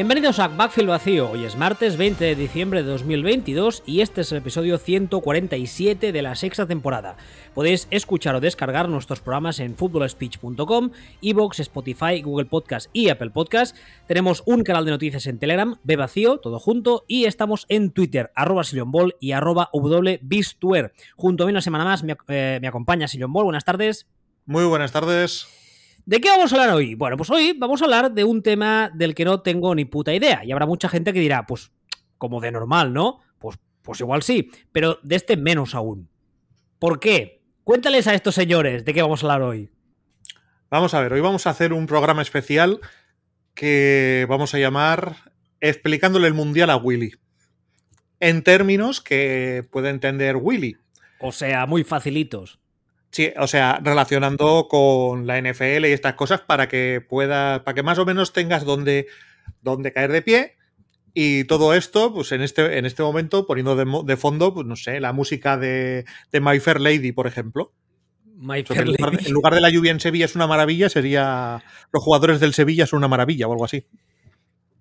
Bienvenidos a Backfield Vacío. Hoy es martes 20 de diciembre de 2022 y este es el episodio 147 de la sexta temporada. Podéis escuchar o descargar nuestros programas en footballspeech.com, Evox, Spotify, Google Podcast y Apple Podcast. Tenemos un canal de noticias en Telegram, B Vacío, todo junto, y estamos en Twitter, arroba Ball y arroba. Junto a mí una semana más me, eh, me acompaña Sillon Ball. Buenas tardes. Muy buenas tardes. ¿De qué vamos a hablar hoy? Bueno, pues hoy vamos a hablar de un tema del que no tengo ni puta idea. Y habrá mucha gente que dirá, pues, como de normal, ¿no? Pues, pues igual sí, pero de este menos aún. ¿Por qué? Cuéntales a estos señores de qué vamos a hablar hoy. Vamos a ver, hoy vamos a hacer un programa especial que vamos a llamar Explicándole el Mundial a Willy. En términos que puede entender Willy. O sea, muy facilitos. Sí, o sea, relacionando con la NFL y estas cosas para que pueda, para que más o menos tengas donde, donde caer de pie. Y todo esto, pues en este, en este momento, poniendo de, fondo, pues no sé, la música de, de, My Fair Lady, por ejemplo. My Fair en, lugar, en lugar de la lluvia en Sevilla es una maravilla, sería los jugadores del Sevilla son una maravilla o algo así.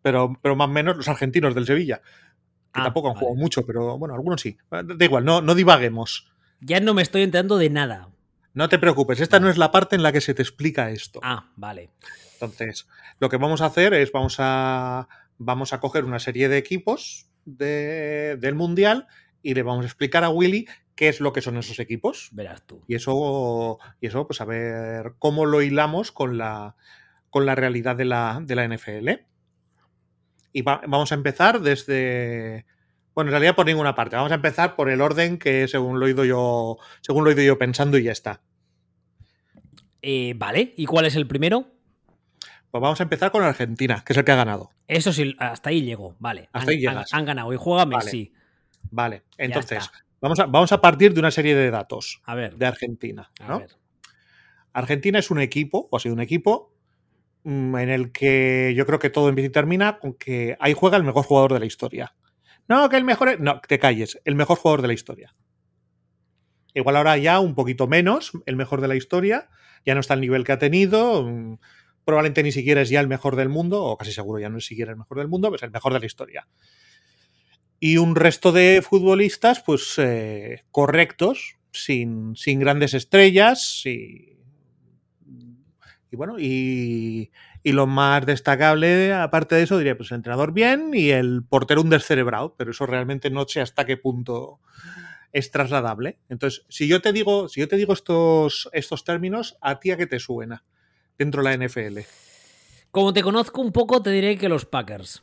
Pero, pero más o menos los argentinos del Sevilla. Que Ah, tampoco han vale. jugado mucho, pero bueno, algunos sí. Da igual, no, no divaguemos. Ya no me estoy enterando de nada. No te preocupes, esta no es la parte en la que se te explica esto. Ah, vale. Entonces, lo que vamos a hacer es vamos a, vamos a coger una serie de equipos de- del Mundial y le vamos a explicar a Willy qué es lo que son esos equipos. Verás tú. Y eso, y eso pues a ver cómo lo hilamos con la, con la realidad de la, de la NFL. Y va- vamos a empezar desde... Bueno, en realidad por ninguna parte. Vamos a empezar por el orden que según lo he ido yo, según lo he ido yo pensando y ya está. Eh, vale, ¿y cuál es el primero? Pues vamos a empezar con Argentina, que es el que ha ganado. Eso sí, hasta ahí llego. Vale. Hasta han, ahí han- han ganado y juega. Messi. Vale, entonces, vamos a, vamos a partir de una serie de datos A ver. de Argentina. a ¿no? ver. Argentina es un equipo, o ha sido un equipo, mm, en el que yo creo que todo empieza y termina con que ahí juega el mejor jugador de la historia. No, que el mejor. es- No, te calles, el mejor jugador de la historia. Igual ahora ya un poquito menos, el mejor de la historia, ya no está al nivel que ha tenido, mm, probablemente ni siquiera es ya el mejor del mundo, o casi seguro ya no es siquiera el mejor del mundo, pues el mejor de la historia. Y un resto de futbolistas, pues eh, correctos, sin, sin grandes estrellas, y, y bueno, y, y lo más destacable, aparte de eso, diría, pues el entrenador bien y el portero un descerebrado, pero eso realmente no sé hasta qué punto es trasladable. Entonces, si yo te digo, si yo te digo estos, estos términos, ¿a ti a qué te suena dentro de la NFL? Como te conozco un poco, te diré que los Packers.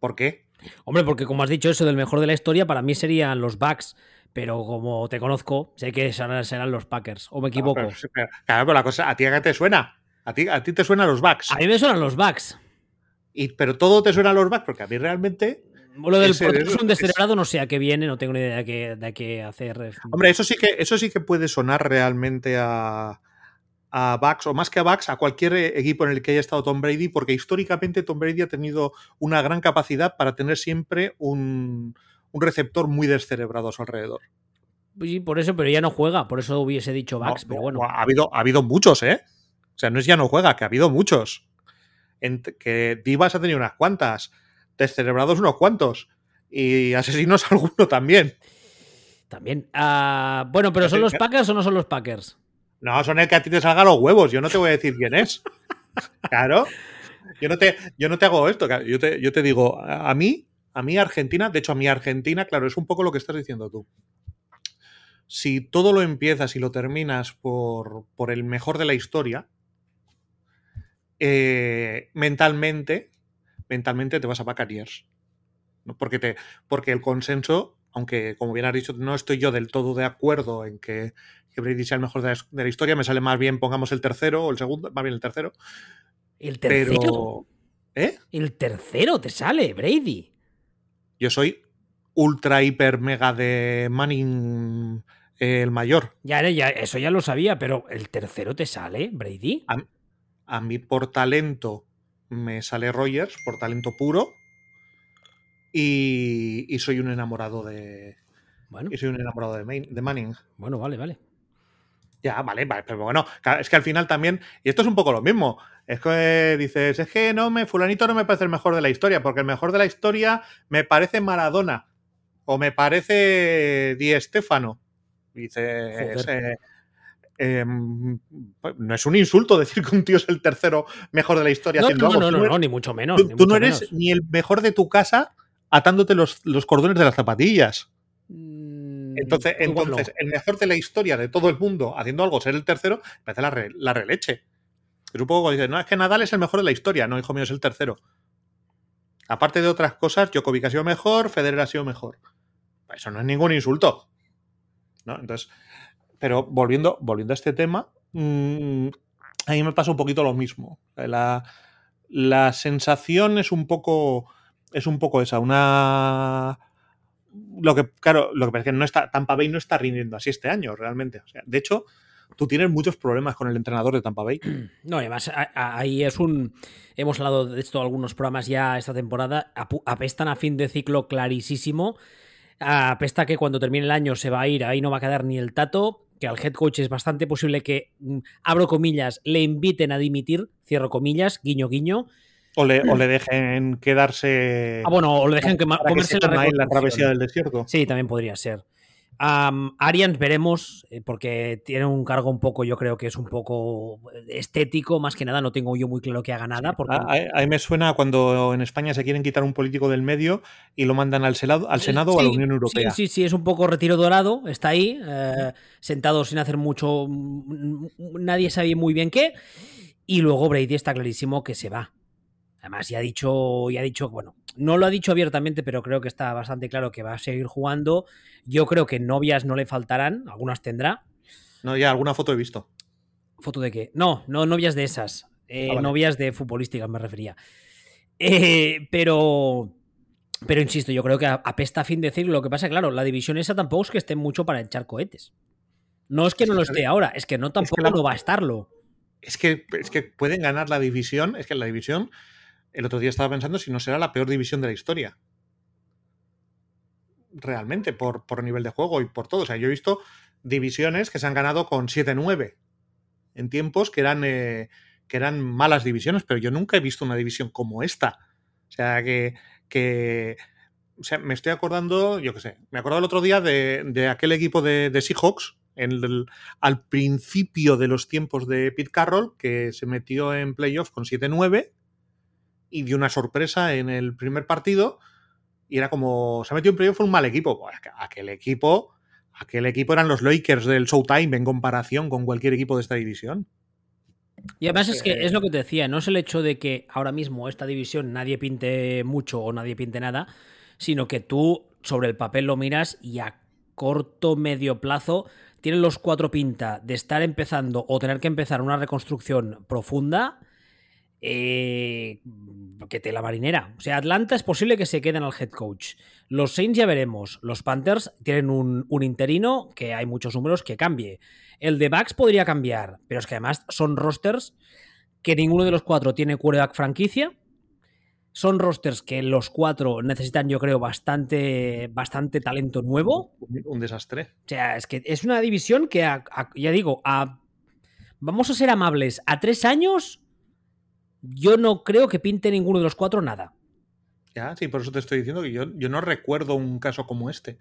¿Por qué? Hombre, porque como has dicho eso del mejor de la historia, para mí serían los Bucks. Pero como te conozco, sé que serán, serán los Packers. ¿O me equivoco? Claro, pero, pero- claro, pero la cosa, ¿a ti a qué te suena? A ti, a ti te suenan los backs. A mí me suenan los Bucks. Y, pero todo te suena a los backs, porque a mí realmente. Lo del es un es- descerebrado, no sé a qué viene, no tengo ni idea de qué, de qué hacer. Hombre, eso sí que, eso sí que puede sonar realmente a, a Bucks, o más que a Bucks, a cualquier eh, equipo en el que haya estado Tom Brady, porque históricamente Tom Brady ha tenido una gran capacidad para tener siempre un, un receptor muy descerebrado a su alrededor. Sí, por eso, pero ya no juega, por eso hubiese dicho Bucks, No, pero no, bueno. Ha habido, ha habido muchos, ¿eh? O sea, no es ya no juega, que ha habido muchos. Que Divas ha tenido unas cuantas, descerebrados unos cuantos, y asesinos alguno también. También. Ah, bueno, pero ¿son los Packers o no son los Packers? No, son el que a ti te salga los huevos. Yo no te voy a decir quién es. Claro. Yo no te, yo no te hago esto. Yo te, yo te digo, a a mí, a mí Argentina, de hecho a mí Argentina, claro, es un poco lo que estás diciendo tú. Si todo lo empiezas y lo terminas por, por el mejor de la historia, eh, mentalmente, mentalmente te vas a Buccaneers. ¿no? Porque, te, porque el consenso, aunque como bien has dicho, no estoy yo del todo de acuerdo en que, que Brady sea el mejor de la, de la historia, me sale más bien, pongamos el tercero o el segundo, más bien el tercero. El tercero. Pero. ¿Eh? El tercero te sale, Brady. Yo soy ultra, hiper, mega de Manning eh, el mayor. Ya, ya, eso ya lo sabía, pero el tercero te sale, Brady. A, a mí por talento me sale Rogers, por talento puro. Y, y soy un enamorado de. Bueno, Y soy un enamorado de, Main- de Manning. bueno, vale, vale. Ya, vale, vale, pero bueno, es que al final también, y esto es un poco lo mismo, es que dices, es que no me, fulanito no me parece el mejor de la historia, porque el mejor de la historia me parece Maradona, o me parece Di Stefano. Dices, eh, em, pues, no es un insulto decir que un tío es el tercero mejor de la historia no, haciendo no, algo. No, no, no, ni mucho menos. Tú, tú no eres ni el mejor de tu casa atándote los, los cordones de las zapatillas. Entonces, entonces no. el mejor de la historia de todo el mundo haciendo algo, ser el tercero, parece la, re, la releche. Es un poco dices, no, es que Nadal es el mejor de la historia. No, hijo mío, es el tercero. Aparte de otras cosas, Djokovic ha sido mejor, Federer ha sido mejor. Eso no es ningún insulto. ¿no? Entonces, pero volviendo, volviendo a este tema, mmm, a mí me pasa un poquito lo mismo. La, la sensación es un poco. Es un poco esa, una lo que, claro, lo que es que no está, Tampa Bay no está rindiendo así este año, realmente. O sea, de hecho, tú tienes muchos problemas con el entrenador de Tampa Bay. No, además, ahí es un. Hemos hablado de esto algunos programas ya esta temporada. Apestan a fin de ciclo clarísimo. Apesta que cuando termine el año se va a ir, ahí no va a quedar ni el tato. Que al head coach es bastante posible que, abro comillas, le inviten a dimitir, cierro comillas, guiño, guiño. O le, o le, dejen quedarse. Ah, bueno, o le dejen que comerse que la, la travesía del desierto. Sí, también podría ser. Um, Arians veremos, eh, porque tiene un cargo un poco, yo creo que es un poco estético, más que nada, no tengo yo muy claro que haga nada. Porque... A, a, mí me suena cuando en España se quieren quitar un político del medio y lo mandan al Senado, al Senado sí, o a la Unión Europea. Sí, sí, sí, es un poco retiro dorado, está ahí, eh, sentado sin hacer mucho, nadie sabe muy bien qué, y luego Brady está clarísimo que se va. Además, ya ha dicho, ya ha dicho, bueno, no lo ha dicho abiertamente, pero creo que está bastante claro que va a seguir jugando. Yo creo que novias no le faltarán, algunas tendrá. No, ya alguna foto he visto. ¿Foto de qué? No, no novias de esas. Eh, ah, vale. Novias de futbolísticas me refería. Eh, pero. Pero insisto, yo creo que apesta a fin de ciclo. Lo que pasa, claro, la división esa tampoco es que esté mucho para echar cohetes. No es que no lo esté ahora, es que no tampoco es que la... no va a estarlo. Es que, es que pueden ganar la división, es que la división el otro día estaba pensando si no será la peor división de la historia. Realmente, por, por nivel de juego y por todo. O sea, yo he visto divisiones que se han ganado con 7-9 en tiempos que eran, eh, que eran malas divisiones, pero yo nunca he visto una división como esta. O sea, que, que o sea, me estoy acordando, yo qué sé, me acuerdo el otro día de, de aquel equipo de, Seahawks, al principio de los tiempos de Pete Carroll, que se metió en playoff con 7-9 y dio una sorpresa en el primer partido y era como, se ha metido en playoff fue un mal equipo. Pues aquel equipo, aquel equipo eran los Lakers del Showtime en comparación con cualquier equipo de esta división. Y además es que es lo que te decía, no es el hecho de que ahora mismo esta división nadie pinte mucho o nadie pinte nada, sino que tú sobre el papel lo miras y a corto, medio plazo tienen los cuatro pinta de estar empezando o tener que empezar una reconstrucción profunda eh, que te la marinera. O sea, Atlanta es posible que se queden al head coach. Los Saints ya veremos. Los Panthers tienen un, un, interino que hay muchos números que cambie. El de Bucks podría cambiar, pero es que además son rosters que ninguno de los cuatro tiene quarterback franquicia. Son rosters que los cuatro necesitan, yo creo, bastante, bastante talento nuevo. Un desastre. O sea, es que es una división que, a, a, ya digo, a, vamos a ser amables, a tres años yo no creo que pinte ninguno de los cuatro nada. Ya, sí, por eso te estoy diciendo que yo, yo no recuerdo un caso como este.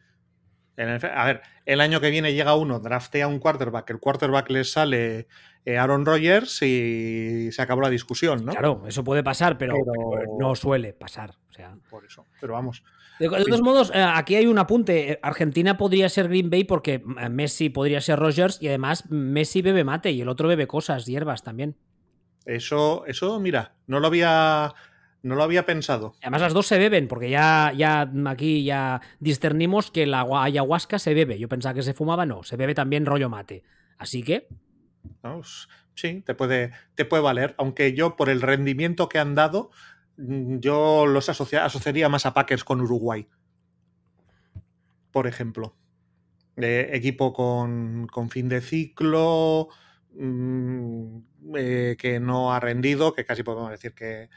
A ver, el año que viene llega uno, draftea un quarterback, el quarterback le sale eh, Aaron Rodgers y se acabó la discusión, ¿no? Claro, eso puede pasar, pero, pero... no suele pasar. O sea. Por eso, pero vamos. De, de todos modos, eh, aquí hay un apunte. Argentina podría ser Green Bay porque Messi podría ser Rodgers y además Messi bebe mate y el otro bebe cosas, hierbas también. Eso, eso, mira, no lo había. No lo había pensado. Además, las dos se beben, porque ya, ya aquí ya discernimos que la ayahuasca se bebe. Yo pensaba que se fumaba, no, se bebe también rollo mate. Así que. No, sí, te puede, te puede valer. Aunque yo, por el rendimiento que han dado, yo los asocia, asociaría más a Packers con Uruguay. Por ejemplo. Eh, equipo con, con fin de ciclo. Mmm, eh, que no ha rendido, que casi podemos decir que,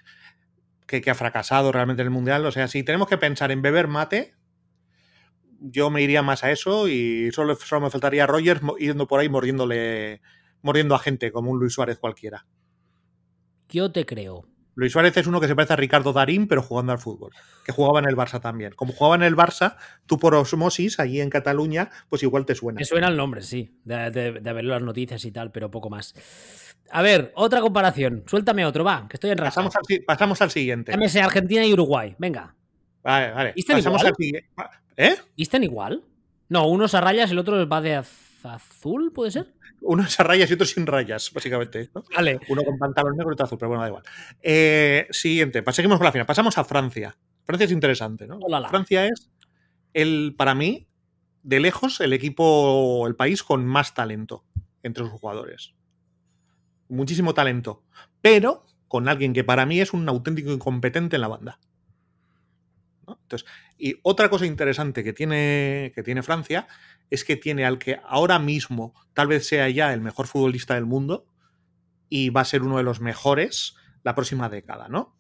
que, ha fracasado realmente en el Mundial. O sea, si tenemos que pensar en beber mate, yo me iría más a eso y solo, solo me faltaría Rogers yendo por ahí mordiéndole, mordiendo a gente como un Luis Suárez cualquiera. Yo te creo. Luis Suárez es uno que se parece a Ricardo Darín, pero jugando al fútbol, que jugaba en el Barça también. Como jugaba en el Barça, tú por osmosis, allí en Cataluña, pues igual te suena. Me suena el nombre, sí, de, de, ver las noticias y tal, pero poco más. A ver, otra comparación. Suéltame otro, va, que estoy en raza. Pasamos al, pasamos al siguiente. Llámese Argentina y Uruguay, venga. Vale, vale. pasamos igual? al. ¿Eh? ¿Están igual? No, uno es a rayas el otro va de azul, ¿puede ser? Uno es a rayas y otro sin rayas, básicamente. Vale. Uno con pantalón negro y otro azul, pero bueno, da igual. Eh, siguiente, seguimos con la final. Pasamos a Francia. Francia es interesante, ¿no? Francia es, el, para mí, de lejos, el equipo, el país con más talento entre sus jugadores. Muchísimo talento. Pero con alguien que para mí es un auténtico incompetente en la banda. Entonces, y otra cosa interesante que tiene, que tiene Francia es que tiene al que ahora mismo tal vez sea ya el mejor futbolista del mundo y va a ser uno de los mejores la próxima década, ¿no?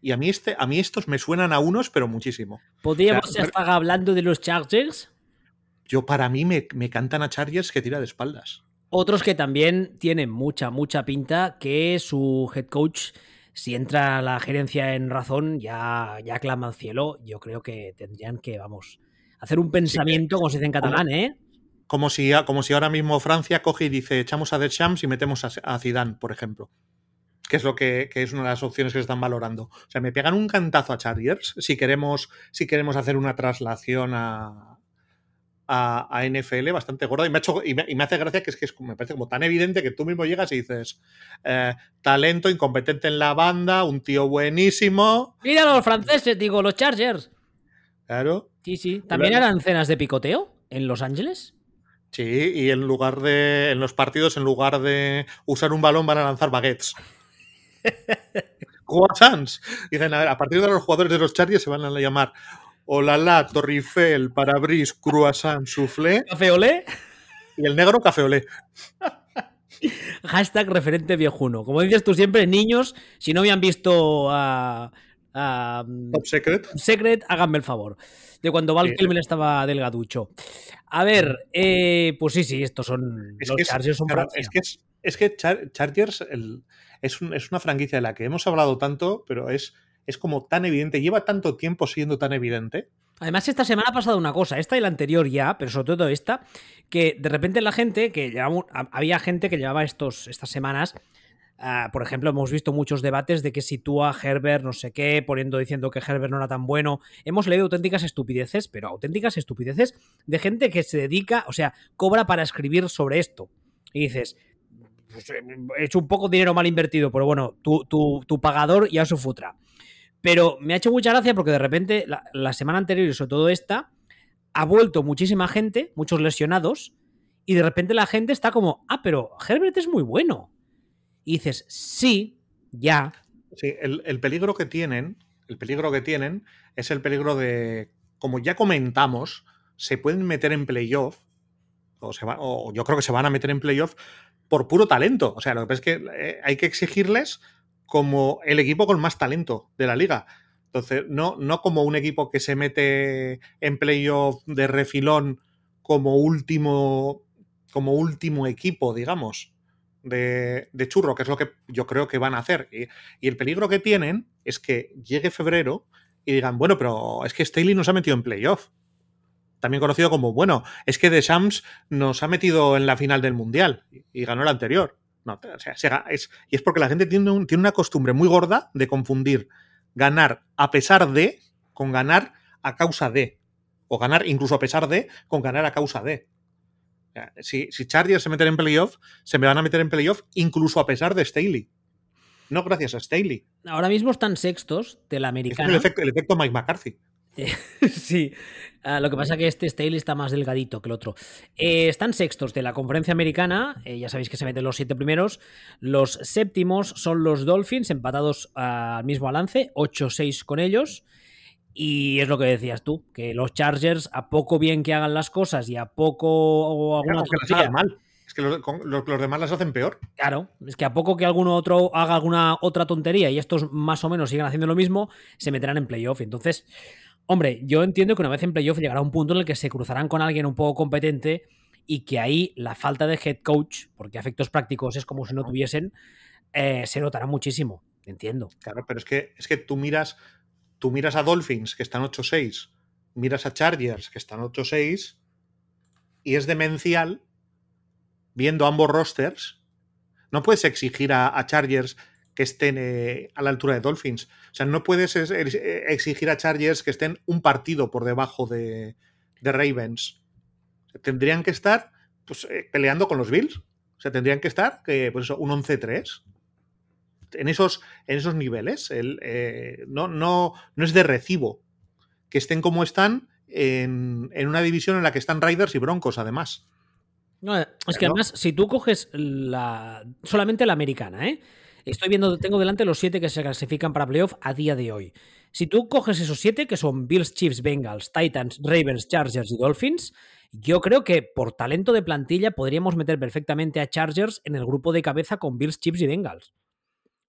Y a mí, este, a mí estos me suenan a unos, pero muchísimo. ¿Podríamos estar hablando de los Chargers? Yo, para mí, me, me cantan a Chargers que tira de espaldas. Otros que también tienen mucha, mucha pinta que su head coach si entra la gerencia en razón, ya, ya clama al cielo. Yo creo que tendrían que, vamos, hacer un pensamiento, como se dice en catalán, ¿eh? Como si, como si ahora mismo Francia coge y dice, echamos a Deschamps y metemos a, Zidane, por ejemplo. Que es lo que, es una de las opciones que se están valorando. O sea, me pegan un cantazo a Chargers si queremos, si queremos hacer una traslación a, a, NFL bastante gorda y me, ha hecho, y me, hace gracia que es que me parece como tan evidente que tú mismo llegas y dices eh, talento, incompetente en la banda, un tío buenísimo. Mira los franceses, digo, los Chargers. Claro. Sí, sí. ¿También eran cenas de picoteo en Los Ángeles? Sí, y en lugar de. En los partidos, en lugar de usar un balón, van a lanzar baguettes. Croissants. Dicen, a ver, a partir de los jugadores de los Chargers se van a llamar Olala, Torrifel, Parabris, Croissant, Soufflé. ¿Café olé? Y el negro, café olé. Hashtag referente viejuno. Como dices tú siempre, niños, si no habían visto a. Top Secret. Secret, háganme el favor. De cuando Val Kilmer estaba delgaducho. A ver, eh, pues sí, sí, estos son. Es que Chargers son es, que, es, que Chargers es una franquicia de la que hemos hablado tanto, pero es es como tan evidente, lleva tanto tiempo siendo tan evidente. Además, esta semana ha pasado una cosa, esta y la anterior ya, pero sobre todo esta, que de repente la gente, que había gente que llevaba estos, estas semanas, ah, por ejemplo, hemos visto muchos debates de que sitúa Herbert no sé qué, poniendo diciendo que Herbert no era tan bueno. Hemos leído auténticas estupideces, pero auténticas estupideces de gente que se dedica, o sea, cobra para escribir sobre esto. Y dices, pues, eh, he hecho un poco dinero mal invertido, pero bueno, tu, tu pagador ya su futra. Pero me ha hecho mucha gracia porque de repente la, semana anterior y sobre todo esta, ha vuelto muchísima gente, muchos lesionados, y de repente la gente está como, ah, pero Herbert es muy bueno. Y dices, sí, ya. Sí, el, peligro que tienen, el peligro que tienen es el peligro de, como ya comentamos, se pueden meter en playoff, o, se o yo creo que se van a meter en playoff por puro talento. O sea, lo que pasa es que eh, hay que exigirles como el equipo con más talento de la liga. Entonces, no, no como un equipo que se mete en playoff de refilón como último, como último equipo, digamos, de, churro, que es lo que yo creo que van a hacer. Y, el peligro que tienen es que llegue febrero y digan, bueno, pero es que Staley nos ha metido en playoff. También conocido como, bueno, es que The Shams nos ha metido en la final del Mundial y ganó el anterior. No, o sea, es, y es porque la gente tiene, tiene una costumbre muy gorda de confundir ganar a pesar de con ganar a causa de. O ganar incluso a pesar de con ganar a causa de. Si, si Chargers se meten en playoff, se me van a meter en playoff incluso a pesar de Staley. No gracias a Staley. Ahora mismo están sextos de la americana. el, efecto, el efecto Mike McCarthy. sí, ah, lo que pasa es que este Staley está más delgadito que el otro. Eh, están sextos de la conferencia americana, eh, ya sabéis que se meten los siete primeros. Los séptimos son los Dolphins, empatados al mismo alance, 8-6 con ellos. Y es lo que decías tú, que los Chargers, a poco bien que hagan las cosas y a poco alguna mal. Es que los, los, demás las hacen peor. Claro, es que a poco que alguno otro haga alguna otra tontería y estos más o menos sigan haciendo lo mismo, se meterán en playoff. Entonces, Hombre, yo entiendo que una vez en playoff llegará un punto en el que se cruzarán con alguien un poco competente y que ahí la falta de head coach, porque efectos prácticos es como si no tuviesen, eh, se notará muchísimo. Entiendo. Claro, pero es que, es que tú miras, tú miras a Dolphins, que están 8-6, miras a Chargers, que están 8-6, y es demencial viendo ambos rosters. No puedes exigir a, a Chargers que estén eh, a la altura de Dolphins. O sea, no puedes eh, exigir a Chargers que estén un partido por debajo de, de Ravens. tendrían que estar pues, eh, peleando con los Bills. O sea, tendrían que estar pues eso, un 11-3. En esos, en esos niveles. El, no, no, no es de recibo que estén como están en, en, una división en la que están Riders y Broncos, además. No, es que además, si tú coges la, solamente la americana, ¿eh? Estoy viendo, tengo delante los siete que se clasifican para playoff a día de hoy. Si tú coges esos siete, que son Bills, Chiefs, Bengals, Titans, Ravens, Chargers y Dolphins, yo creo que por talento de plantilla podríamos meter perfectamente a Chargers en el grupo de cabeza con Bills, Chiefs y Bengals.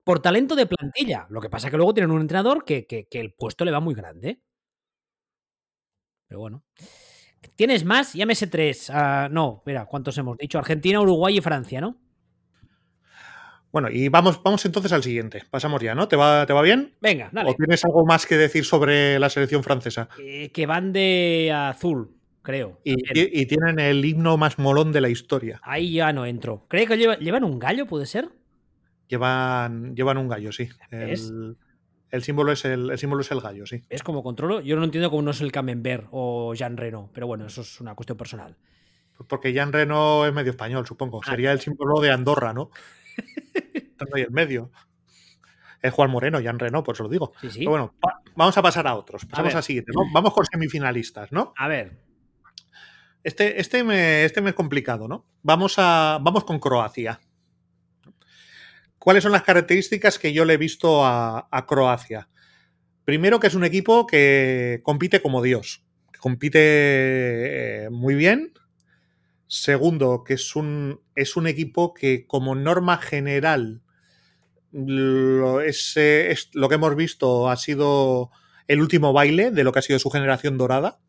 Por talento de plantilla. Lo que pasa es que luego tienen un entrenador que, el puesto le va muy grande. Pero bueno. ¿Tienes más? Llámese tres. Ah, no, mira, ¿cuántos hemos dicho? Argentina, Uruguay y Francia, ¿no? Bueno, y vamos, vamos entonces al siguiente. Pasamos ya, ¿no? ¿Te va, ¿Te va bien? Venga, dale. ¿O tienes algo más que decir sobre la selección francesa? Eh, que van de azul, creo. Y, tienen el himno más molón de la historia. Ahí ya no entro. ¿Cree que llevan un gallo, puede ser? Llevan, llevan un gallo, sí. El, el, símbolo es el, símbolo es el gallo, sí. Es como controlo. Yo no entiendo cómo no es el Camembert o Jean Reno, pero bueno, eso es una cuestión personal. Porque Jean Reno es medio español, supongo. Ah, Sería el símbolo de Andorra, ¿no? Estando ahí en medio. Es Juan Moreno, Jan Reno, por eso lo digo. bueno, vamos a pasar a otros. Pasamos a, siguiente. Vamos con semifinalistas, ¿no? A ver. Este, este, me, este me es complicado, ¿no? Vamos, a, vamos con Croacia. ¿Cuáles son las características que yo le he visto a, Croacia? Primero, que es un equipo que compite como Dios. Que compite eh, muy bien, Segundo, que es un, es un equipo que como norma general lo, es, lo que hemos visto ha sido el último baile de lo que ha sido su generación dorada.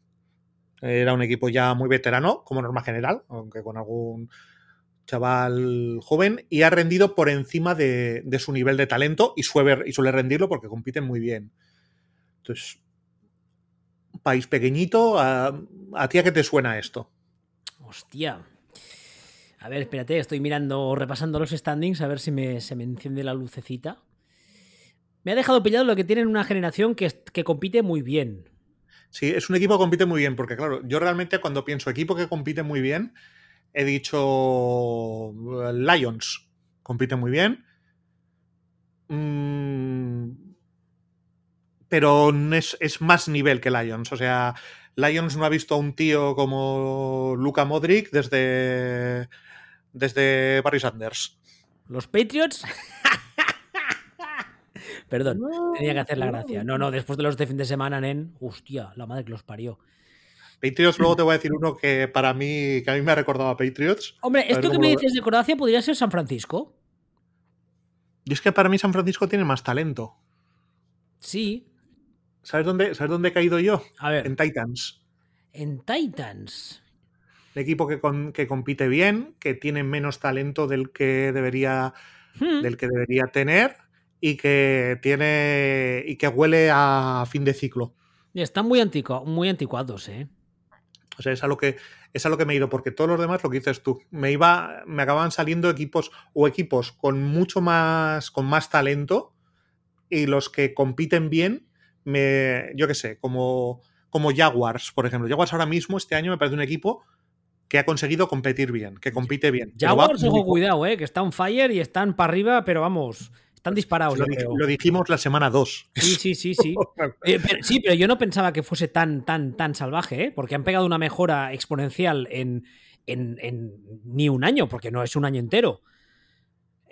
Era un equipo ya muy veterano, como norma general, aunque con algún chaval joven, y ha rendido por encima de, su nivel de talento y suele, y suele rendirlo porque compiten muy bien. Entonces, país pequeñito, ¿a, a ti a qué te suena esto? Hostia. A ver, espérate, estoy mirando, repasando los standings, a ver si me, se me enciende la lucecita. Me ha dejado pillado lo que tienen una generación que, que compite muy bien. Sí, es un equipo que compite muy bien, porque claro, yo realmente cuando pienso equipo que compite muy bien, he dicho Lions, compite muy bien. Mm, pero es, es, más nivel que Lions. O sea, Lions no ha visto a un tío como Luca Modric desde, desde Barry Sanders. ¿Los Patriots? Perdón, tenía que hacer la gracia. No, no, después de los de fin de semana, Nen, hostia, la madre que los parió. Patriots, luego te voy a decir uno que para mí, que a mí me ha recordado a Patriots. Hombre, esto que me dices de Croacia podría ser San Francisco. Y es que para mí San Francisco tiene más talento. Sí, ¿Sabes dónde, ¿Sabes dónde he caído yo? A ver. En Titans. En Titans. El equipo que, que compite bien, que tiene menos talento del que debería, hmm. del que debería tener y que tiene y que huele a fin de ciclo. están muy, anticu muy anticuados, ¿eh? O sea, es a lo que es a lo que me he ido, porque todos los demás, lo que dices tú, me iba, me acababan saliendo equipos o equipos con mucho más, con más talento y los que compiten bien me, yo qué sé, como, como Jaguars, por ejemplo. Jaguars ahora mismo, este año, me parece un equipo que ha conseguido competir bien, que compite bien. Jaguars, ojo, cuidado, eh, que está on fire y están para arriba, pero vamos, están disparados. Lo, dijimos la semana 2. Sí, sí, sí, sí. Eh, sí, pero yo no pensaba que fuese tan, tan, tan salvaje, ¿eh? porque han pegado una mejora exponencial en, en, en, ni un año, porque no es un año entero.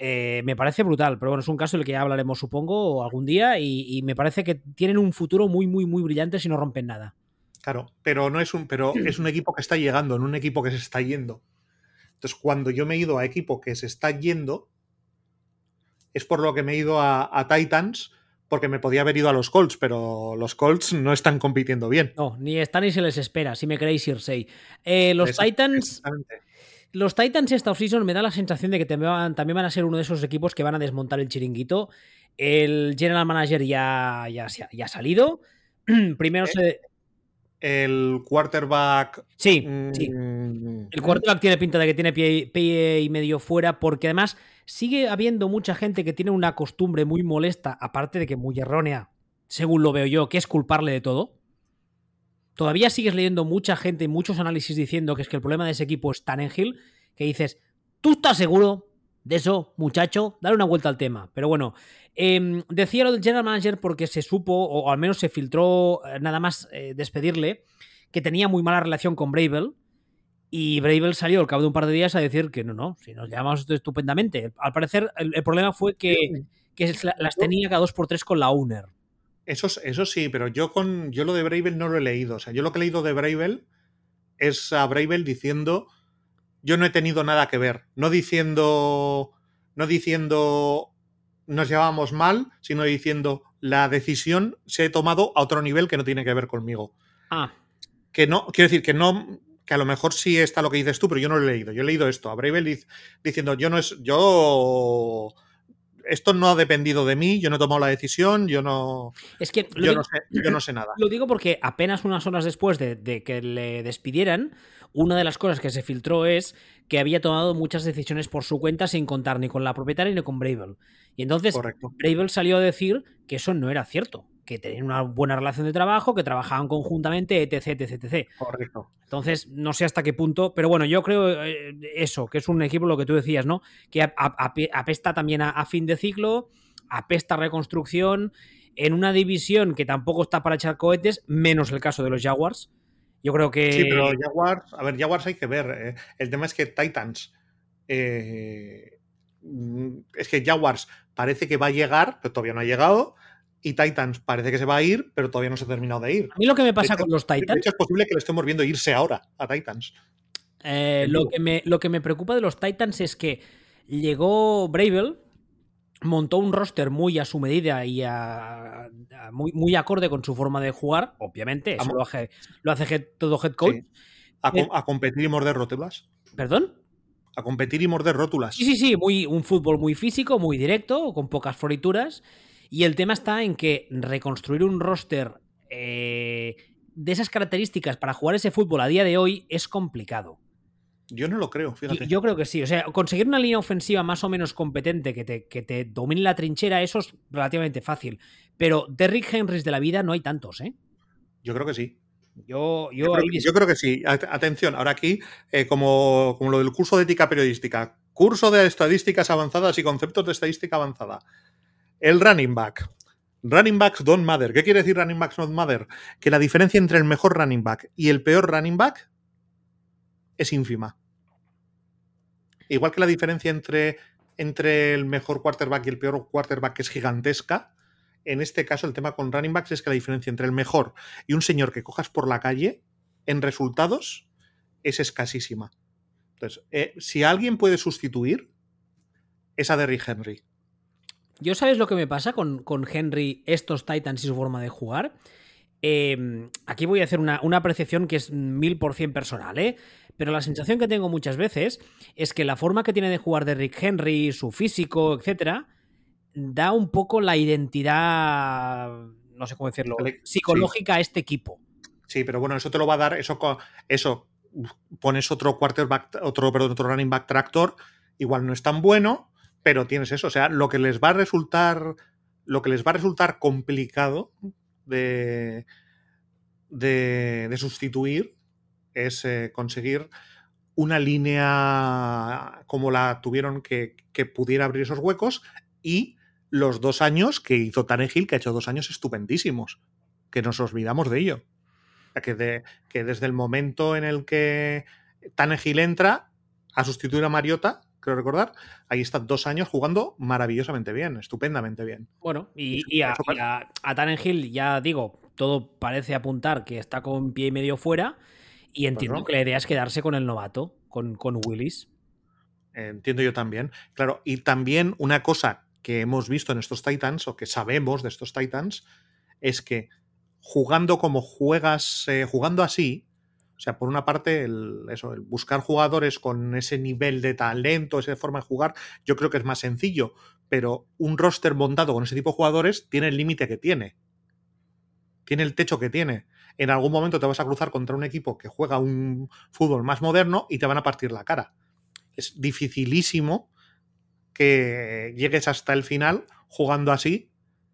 Eh, me parece brutal, pero bueno, es un caso del que ya hablaremos, supongo, algún día, y, me parece que tienen un futuro muy, muy, muy brillante si no rompen nada. Claro, pero no es un, pero es un equipo que está llegando, no un equipo que se está yendo. Entonces, cuando yo me he ido a equipo que se está yendo, es por lo que me he ido a, Titans, porque me podía haber ido a los Colts, pero los Colts no están compitiendo bien. No, ni están ni se les espera, si me queréis ir Eh, los Titans. Los Titans esta offseason me da la sensación de que también van a ser uno de esos equipos que van a desmontar el chiringuito. El general manager ya, ya, ya ha salido. Primero ¿Eh? se. El quarterback. Sí, sí. mm, El quarterback tiene pinta de que tiene pie, pie y medio fuera, porque además sigue habiendo mucha gente que tiene una costumbre muy molesta, aparte de que muy errónea, según lo veo yo, que es culparle de todo. Todavía sigues leyendo mucha gente y muchos análisis diciendo que es que el problema de ese equipo es Tannenhill, que dices, ¿tú estás seguro de eso, muchacho? Dale una vuelta al tema. Pero bueno, eh, decía lo del general manager porque se supo, o al menos se filtró eh, nada más eh, despedirle, que tenía muy mala relación con Bravel. Y Bravel salió al cabo de un par de días a decir que no, no, si nos llevamos estupendamente. Al parecer, el, el problema fue que, que las tenía cada dos por tres con la owner. Eso, eso sí, pero yo con yo lo de Bravel no lo he leído. O sea, yo lo que he leído de Bravel es a Bravel diciendo yo no he tenido nada que ver. No diciendo. No diciendo nos llevábamos mal, sino diciendo la decisión se ha tomado a otro nivel que no tiene que ver conmigo. Ah. Que no, quiero decir que no, que a lo mejor sí está lo que dices tú, pero yo no lo he leído. Yo he leído esto, a Bravel dic- diciendo yo no es, yo esto no ha dependido de mí, yo no he tomado la decisión, yo no, Es que yo digo, no sé, yo no sé nada. lo digo porque apenas unas horas después de, de que le despidieran, una de las cosas que se filtró es que había tomado muchas decisiones por su cuenta sin contar ni con la propietaria ni con Bravel. Y entonces Correcto. Bravel salió a decir que eso no era cierto, que tenían una buena relación de trabajo, que trabajaban conjuntamente, etc, etc, etc. Correcto. Entonces, no sé hasta qué punto, pero bueno, yo creo eh, eso, que es un equipo, lo que tú decías, ¿no? Que ap- ap- apesta también a, fin de ciclo, apesta a reconstrucción, en una división que tampoco está para echar cohetes, menos el caso de los Jaguars. Yo creo que... Sí, pero Jaguars, a ver, Jaguars hay que ver. eh, El tema es que Titans. eh, mm, es que Jaguars parece que va a llegar, pero todavía no ha llegado. Y Titans parece que se va a ir, pero todavía no se ha terminado de ir. A mí lo que me pasa hecho, con los De Titans, hecho, es posible que lo estemos viendo irse ahora a Titans. eh, lo, que me, lo que me preocupa de los Titans es que llegó Bravel, montó un roster muy a su medida y a- a- muy, muy acorde con su forma de jugar, obviamente, eso lo hace, lo hace head- todo head coach. Sí. A, com- a competir y morder rótulas. ¿Perdón? A competir y morder rótulas. Sí, sí, sí, muy, un fútbol muy físico, muy directo, con pocas florituras. Y el tema está en que reconstruir un roster eh, de esas características para jugar ese fútbol a día de hoy es complicado. Yo no lo creo, fíjate. Yo, yo creo que sí. O sea, conseguir una línea ofensiva más o menos competente que te, que te domine la trinchera, eso es relativamente fácil. Pero Derrick Henrys de la vida no hay tantos, ¿eh? Yo creo que sí. Yo, yo, Yo creo, ahí- yo creo que sí. At- Atención, ahora aquí, eh, como, como lo del curso de ética periodística, curso de estadísticas avanzadas y conceptos de estadística avanzada. El running back. Running backs don't matter. ¿Qué quiere decir running backs don't matter? Que la diferencia entre el mejor running back y el peor running back es ínfima. Igual que la diferencia entre, entre el mejor quarterback y el peor quarterback es gigantesca, en este caso el tema con running backs es que la diferencia entre el mejor y un señor que cojas por la calle en resultados es escasísima. Entonces, eh, si alguien puede sustituir, es a Derrick Henry. ¿Yo sabes lo que me pasa con, con Henry, estos Titans y su forma de jugar? Eh, aquí voy a hacer una, una apreciación que es mil por cien personal, ¿eh? Pero la sensación que tengo muchas veces es que la forma que tiene de jugar de Rick Henry, su físico, etcétera, da un poco la identidad, no sé cómo decirlo, psicológica a este equipo. Sí, pero bueno, eso te lo va a dar, eso, eso pones otro quarterback, otro, perdón, otro running back tractor, igual no es tan bueno, pero tienes eso. O sea, lo que les va a resultar, lo que les va a resultar complicado de, de, de sustituir es eh, conseguir una línea como la tuvieron que, que pudiera abrir esos huecos y los dos años que hizo Tannehill, que ha hecho dos años estupendísimos, que nos olvidamos de ello. Que, de- que desde el momento en el que Tannehill entra a sustituir a Mariota, creo recordar, ahí está dos años jugando maravillosamente bien, estupendamente bien. Bueno, y, a, y a, a Tannenhill, ya digo, todo parece apuntar que está con pie y medio fuera. Y entiendo no. que la idea es quedarse con el novato, con, con Willis. Entiendo yo también. Claro, y también una cosa que hemos visto en estos Titans o que sabemos de estos Titans es que jugando como juegas, eh, jugando así, sea, por una parte, el, eso, el buscar jugadores con ese nivel de talento, esa forma de jugar, yo creo que es más sencillo, pero un roster montado con ese tipo de jugadores tiene el límite que tiene. Tiene el techo que tiene. En algún momento te vas a cruzar contra un equipo que juega un fútbol más moderno y te van a partir la cara. Es dificilísimo que llegues hasta el final jugando así,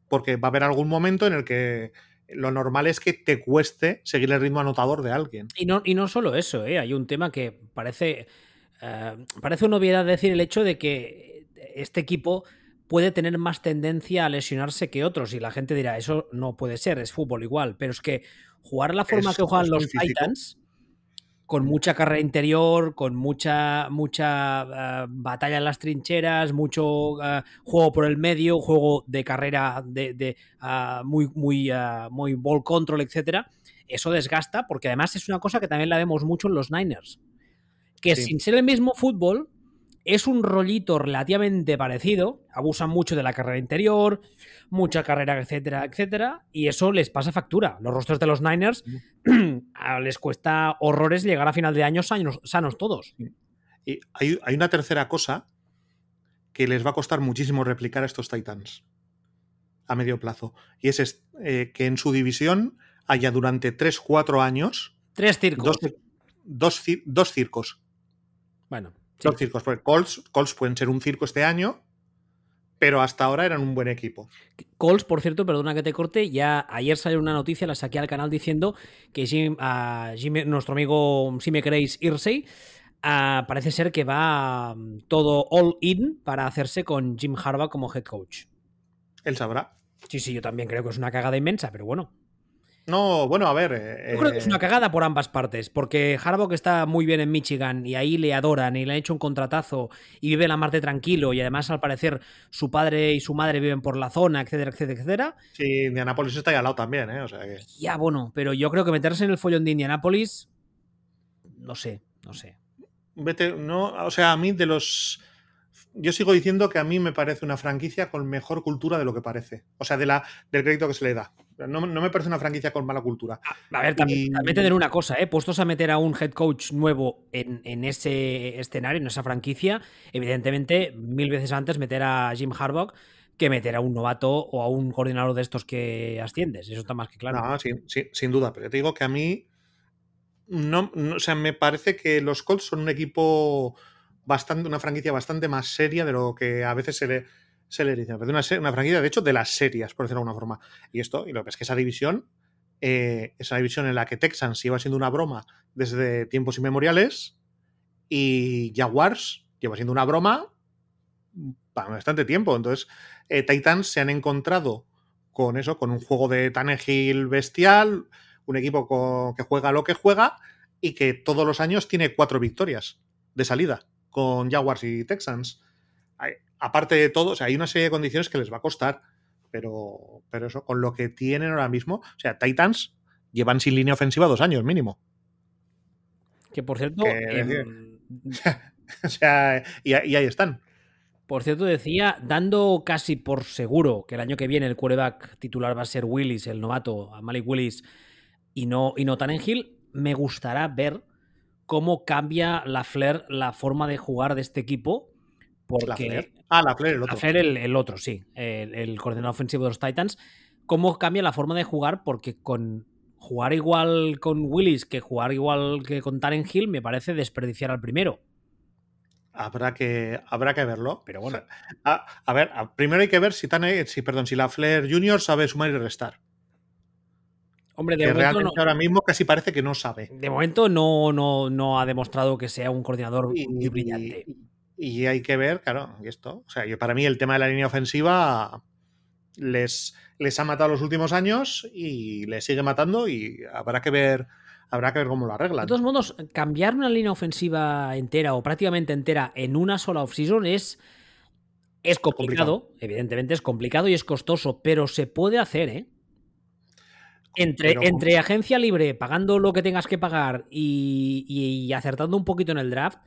porque va a haber algún momento en el que lo normal es que te cueste seguir el ritmo anotador de alguien. Y no, y no solo eso, ¿eh? hay un tema que parece, eh, parece una obviedad decir el hecho de que este equipo puede tener más tendencia a lesionarse que otros y la gente dirá, eso no puede ser, es fútbol igual, pero es que jugar la forma que juegan los Titans con mucha carrera interior, con mucha, mucha uh, batalla en las trincheras, mucho uh, juego por el medio, juego de carrera de, de uh, muy, muy, muy ball control, etcétera. Eso desgasta, porque además es una cosa que también la vemos mucho en los Niners. Que sí. sin ser el mismo fútbol, es un rollito relativamente parecido, abusan mucho de la carrera interior, mucha carrera, etcétera, etcétera, y eso les pasa factura. Los rostros de los Niners les cuesta horrores llegar a final de año sanos, sanos todos. Y hay, hay, una tercera cosa que les va a costar muchísimo replicar a estos Titans a medio plazo, y es eh, que en su división haya durante 3-4 años... Tres circos. Dos, dos, dos circos. Bueno, los sí. circos, porque Colts, Colts pueden ser un circo este año, pero hasta ahora eran un buen equipo. Colts, por cierto, perdona que te corte, ya ayer salió una noticia, la saqué al canal diciendo que Jim, uh, Jim, nuestro amigo, si me queréis, Irsey, uh, parece ser que va um, todo all in para hacerse con Jim Harbaugh como head coach. Él sabrá. Sí, sí, yo también creo que es una cagada inmensa, pero bueno. No, bueno, a ver. Eh, Yo creo que es una cagada por ambas partes, porque Harbaugh está muy bien en Michigan y ahí le adoran y le han hecho un contratazo y vive en la Marte tranquilo y además al parecer su padre y su madre viven por la zona, etcétera, etcétera, etcétera. Sí, Indianapolis está ahí al lado también, ¿eh? O sea que... Ya, bueno, pero yo creo que meterse en el follón de Indianapolis, no sé, no sé. Vete, no, o sea, a mí de los yo sigo diciendo que a mí me parece una franquicia con mejor cultura de lo que parece. O sea, de la, del crédito que se le da. No, no me parece una franquicia con mala cultura. A, a ver, también, y... también, tener una cosa, ¿eh? Puestos a meter a un head coach nuevo en, en, ese escenario, en esa franquicia, evidentemente, mil veces antes meter a Jim Harbaugh que meter a un novato o a un coordinador de estos que asciendes. Eso está más que claro. No, sin, sin, sin duda, pero te digo que a mí. No, no, o sea, me parece que los Colts son un equipo bastante, una franquicia bastante más seria de lo que a veces se le, se le dice. Una, una franquicia, de hecho, de las serias, por decirlo de alguna forma. Y esto, y lo que es que esa división, eh, esa división en la que Texans lleva siendo una broma desde tiempos inmemoriales y Jaguars lleva siendo una broma para bastante tiempo. Entonces, eh, Titans se han encontrado con eso, con un juego de Tannehill bestial, un equipo que juega lo que juega y que todos los años tiene cuatro victorias de salida con Jaguars y Texans. Hay, aparte de todo, o sea, hay una serie de condiciones que les va a costar, pero, pero eso, con lo que tienen ahora mismo, o sea, Titans llevan sin línea ofensiva dos años mínimo. Que por cierto... Que, eh, o sea, y, y, ahí están. Por cierto, decía, dando casi por seguro que el año que viene el quarterback titular va a ser Willis, el novato, Malik Willis, y no, y no Tannenhill, me gustará ver cómo cambia la Flair la forma de jugar de este equipo. Porque, ¿La Flair? Ah, la Flair, el otro. La Flair, el, el otro, sí. El, el, coordinador ofensivo de los Titans. Cómo cambia la forma de jugar, porque con jugar igual con Willis que jugar igual que con Taren Hill me parece desperdiciar al primero. Habrá que, habrá que verlo. Pero bueno. A, a ver, a, primero hay que ver si, Tane, si, perdón, si la Flair Junior sabe sumar y restar. Hombre, de que momento realmente no, ahora mismo casi parece que no sabe. de momento no, no, no ha demostrado que sea un coordinador Y, muy brillante. y hay que ver, claro, y esto. O sea, yo, para mí el tema de la línea ofensiva les, les ha matado los últimos años y les sigue matando y habrá que ver, habrá que ver cómo lo De arreglan. todos modos, cambiar una línea ofensiva entera o prácticamente entera en una sola offseason es, es complicado. Evidentemente es complicado y es costoso, pero se puede hacer, ¿eh? Entre, Pero- entre agencia libre, pagando lo que tengas que pagar y, y acertando un poquito en el draft,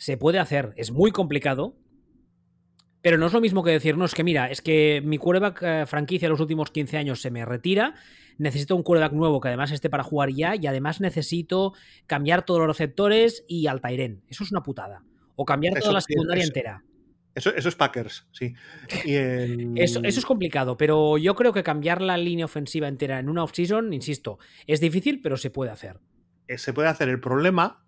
se puede hacer. Es muy complicado, Pero no es lo mismo que decirnos que, mira, es que mi quarterback eh, franquicia de los últimos 15 años se me retira, necesito un quarterback nuevo que además esté para jugar ya y además necesito cambiar todos los receptores y al Tairen. Eso es una putada. O cambiar toda la secundaria entera. Eso, eso, es Packers, sí. eso, eso, es complicado, pero yo creo que cambiar la línea ofensiva entera en una offseason, insisto, es difícil, pero se puede hacer. Eh, se puede hacer. El problema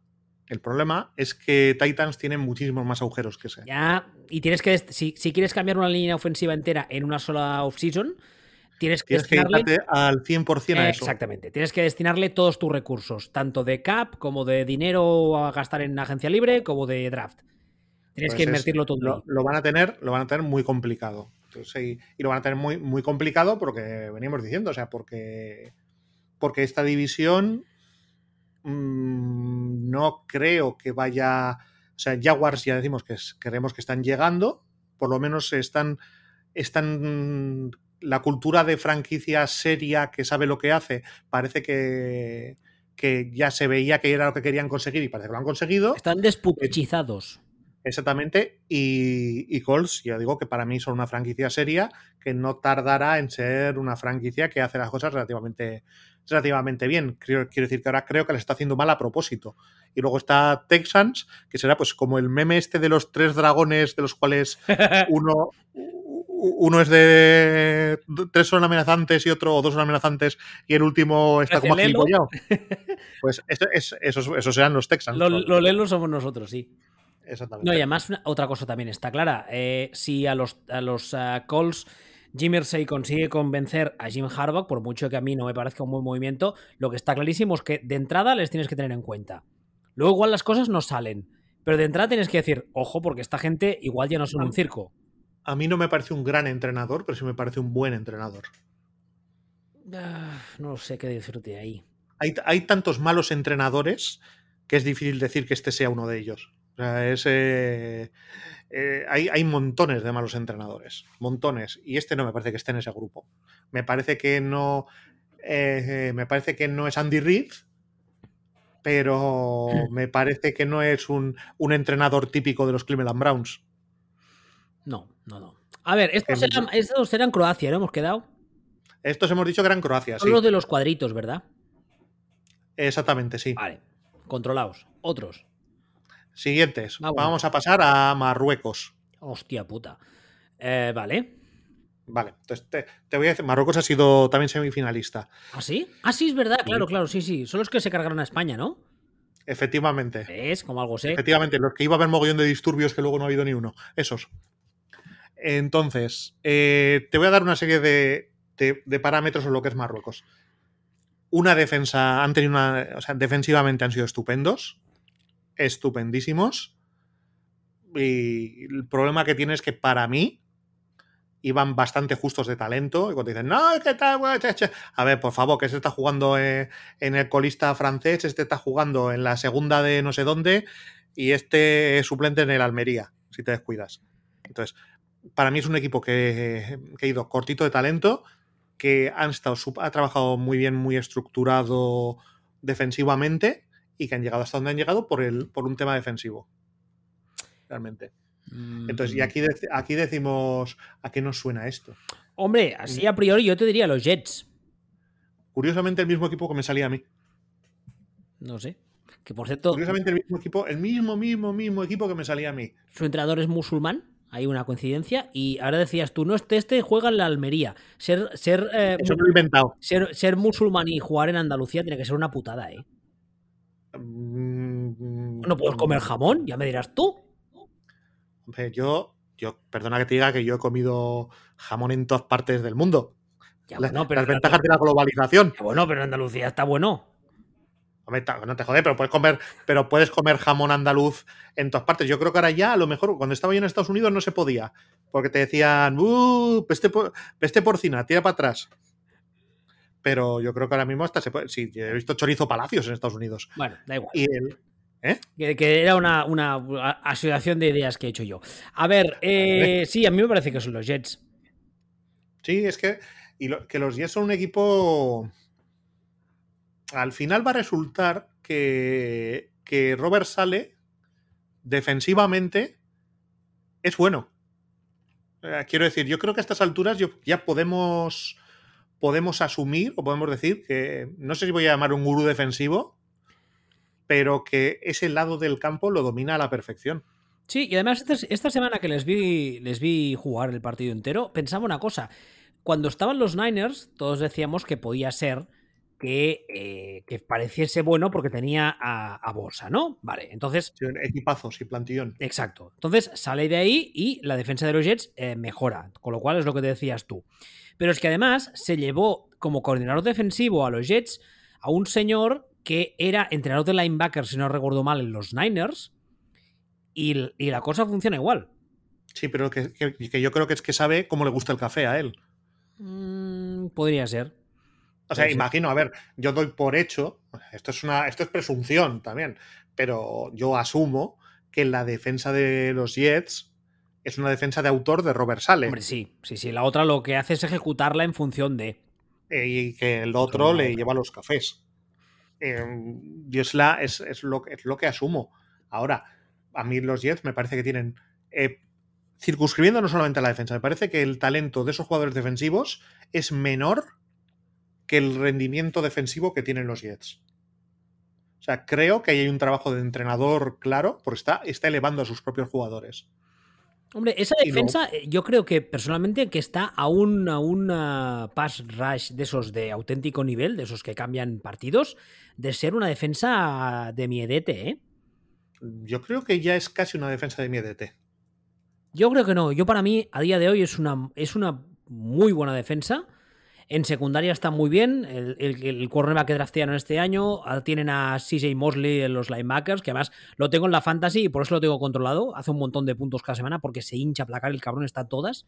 el problema es que Titans tiene muchísimos más agujeros que ese. Ya, y tienes que, si, quieres cambiar una línea ofensiva entera en una sola offseason, tienes que, tienes destinarle... al 100% a eso. Exactamente, tienes que destinarle todos tus recursos, tanto de cap como de dinero a gastar en agencia libre, como de draft. Tienes que pues invertirlo todo. Lo, van a tener, lo van a tener muy complicado. y, lo van a tener muy, muy complicado porque venimos diciendo, o sea, porque, porque esta división Mm, no creo que vaya. O sea, Jaguars ya decimos que creemos que están llegando, por lo menos están. están la cultura de franquicia seria que sabe lo que hace, parece que, que ya se veía que era lo que querían conseguir y parece que lo han conseguido. Están despuchizados. Exactamente. Y, y, Colts, ya digo que para mí son una franquicia seria que no tardará en ser una franquicia que hace las cosas relativamente, relativamente bien. Quiero, decir que ahora creo que le está haciendo mal a propósito. Y luego está Texans, que será pues como el meme este de los tres dragones, de los cuales uno, uno es de. Tres son amenazantes y otro, o dos son amenazantes, y el último está como gilipollado. Pues eso, esos, serán los Texans. Los lo lelos somos nosotros, sí. Exactamente. No, y además, otra cosa también está clara. Eh, si a los, a los uh, Colts Jim Irsay consigue convencer a Jim Harbaugh, por mucho que a mí no me parezca un buen movimiento, lo que está clarísimo es que de entrada les tienes que tener en cuenta. Luego igual las cosas no salen, pero de entrada tienes que decir, ojo, porque esta gente igual ya no son un circo. A mí no me parece un gran entrenador, pero sí me parece un buen entrenador. Ah, no sé qué decirte ahí. Hay, hay tantos malos entrenadores que es difícil decir que este sea uno de ellos. O sea, es, eh, eh, hay, montones de malos entrenadores, montones, y este no me parece que esté en ese grupo. Me parece que no, eh, me parece que no es Andy Reid, pero hmm. me parece que no es un, entrenador típico de los Cleveland Browns. No, no, no. A ver, estos eran, estos eran Croacia, ¿no? Hemos quedado. Estos hemos dicho que eran Croacia, Son los de los cuadritos, ¿verdad? Exactamente, sí. Vale, controlados. Otros. Siguientes. Ah, Vamos a pasar a Marruecos. Hostia puta. Eh, vale. Vale, entonces te, voy a decir, Marruecos ha sido también semifinalista. ¿Ah, sí? Ah, sí, es verdad, claro, claro, sí, sí. Son los que se cargaron a España, ¿no? Efectivamente. Es como algo sé. Efectivamente, los que iba a haber mogollón de disturbios que luego no ha habido ni uno. Esos. Entonces, eh, te voy a dar una serie de, de, parámetros en lo que es Marruecos. Una defensa, han tenido una. O sea, defensivamente han sido estupendos estupendísimos. Y el problema que tiene es que para mí iban bastante justos de talento. Y cuando dicen, no, es que. A ver, por favor, que se está jugando eh, en el colista francés, este está jugando en la segunda de no sé dónde, y este es suplente en el Almería, si te descuidas. Entonces, para mí es un equipo que, que ha ido cortito de talento, que han estado, ha trabajado muy bien, muy estructurado defensivamente y que han llegado hasta donde han llegado por, el, por un tema defensivo. Realmente. Entonces, y mm. aquí, aquí decimos, ¿a qué nos suena esto? Hombre, así a priori yo te diría los Jets. Curiosamente el mismo equipo que me salía a mí. No sé. Que por cierto. Curiosamente el mismo equipo, el mismo, mismo, mismo equipo que me salía a mí. Su entrenador es musulmán. Hay una coincidencia. Y ahora decías tú, no, este, este juega en la Almería. Ser, ser, eh, Eso lo he inventado. Ser, ser musulmán y jugar en Andalucía tiene que ser una putada, ¿eh? Mm, ¿No puedes comer jamón? Ya me dirás tú. yo, yo, perdona que te diga que yo he comido jamón en todas partes del mundo. pero las ventajas de la globalización. bueno, pero en Andalucía está bueno. no te jode, pero puedes comer, pero puedes comer jamón andaluz en todas partes. Yo creo que ahora ya, a lo mejor, cuando estaba yo en Estados Unidos no se podía. Porque te decían, uh, peste, peste porcina, tira para atrás pero yo creo que ahora mismo hasta se puede. Sí, he visto chorizo palacios en Estados Unidos. Bueno, da igual. Y el, ¿eh? que, era una, una, asociación de ideas que he hecho yo. A ver, eh, sí, a mí me parece que son los Jets. Sí, es que, y que los Jets son un equipo. Al final va a resultar que, que Robert Sale defensivamente es bueno. Eh, quiero decir, yo creo que a estas alturas yo, ya podemos, podemos asumir o podemos decir que, no sé si voy a llamar un gurú defensivo, pero que ese lado del campo lo domina a la perfección. Sí, y además esta, semana que les vi, les vi jugar el partido entero, pensaba una cosa. Cuando estaban los Niners, todos decíamos que podía ser que, eh, que pareciese bueno porque tenía a, a Bosa, ¿no? Vale, entonces. Sí, equipazos y plantillón. Exacto. Entonces sale de ahí y la defensa de los Jets eh, mejora, con lo cual es lo que te decías tú. Pero es que además se llevó como coordinador defensivo a los Jets a un señor que era entrenador de linebacker, si no recuerdo mal, en los Niners, y, y la cosa funciona igual. Sí, pero que, que, que, yo creo que es que sabe cómo le gusta el café a él. Mm, podría ser. O sea, imagino, a ver, yo doy por hecho, esto es una, esto es presunción también, pero yo asumo que la defensa de los Jets es una defensa de autor de Robert Sale. Hombre, sí, sí, sí. La otra lo que hace es ejecutarla en función de. Eh, y que el otro no. le lleva los cafés. Eh, y es, la, es, es, lo, es lo que asumo. Ahora, a mí los Jets me parece que tienen. Eh, circunscribiendo no solamente a la defensa, me parece que el talento de esos jugadores defensivos es menor que el rendimiento defensivo que tienen los Jets. O sea, creo que ahí hay un trabajo de entrenador claro, porque está, está elevando a sus propios jugadores. Hombre, esa defensa, luego, yo creo que personalmente que está a un, a un uh, pass rush de esos de auténtico nivel, de esos que cambian partidos, de ser una defensa de miedete, ¿eh? Yo creo que ya es casi una defensa de miedete. Yo creo que no. Yo para mí, a día de hoy, es una, es una muy buena defensa. En secundaria está muy bien. El, el, el cornerback que draftearon este año tienen a CJ Mosley en los linebackers, que además lo tengo en la fantasy y por eso lo tengo controlado. Hace un montón de puntos cada semana porque se hincha a placar el cabrón, está todas.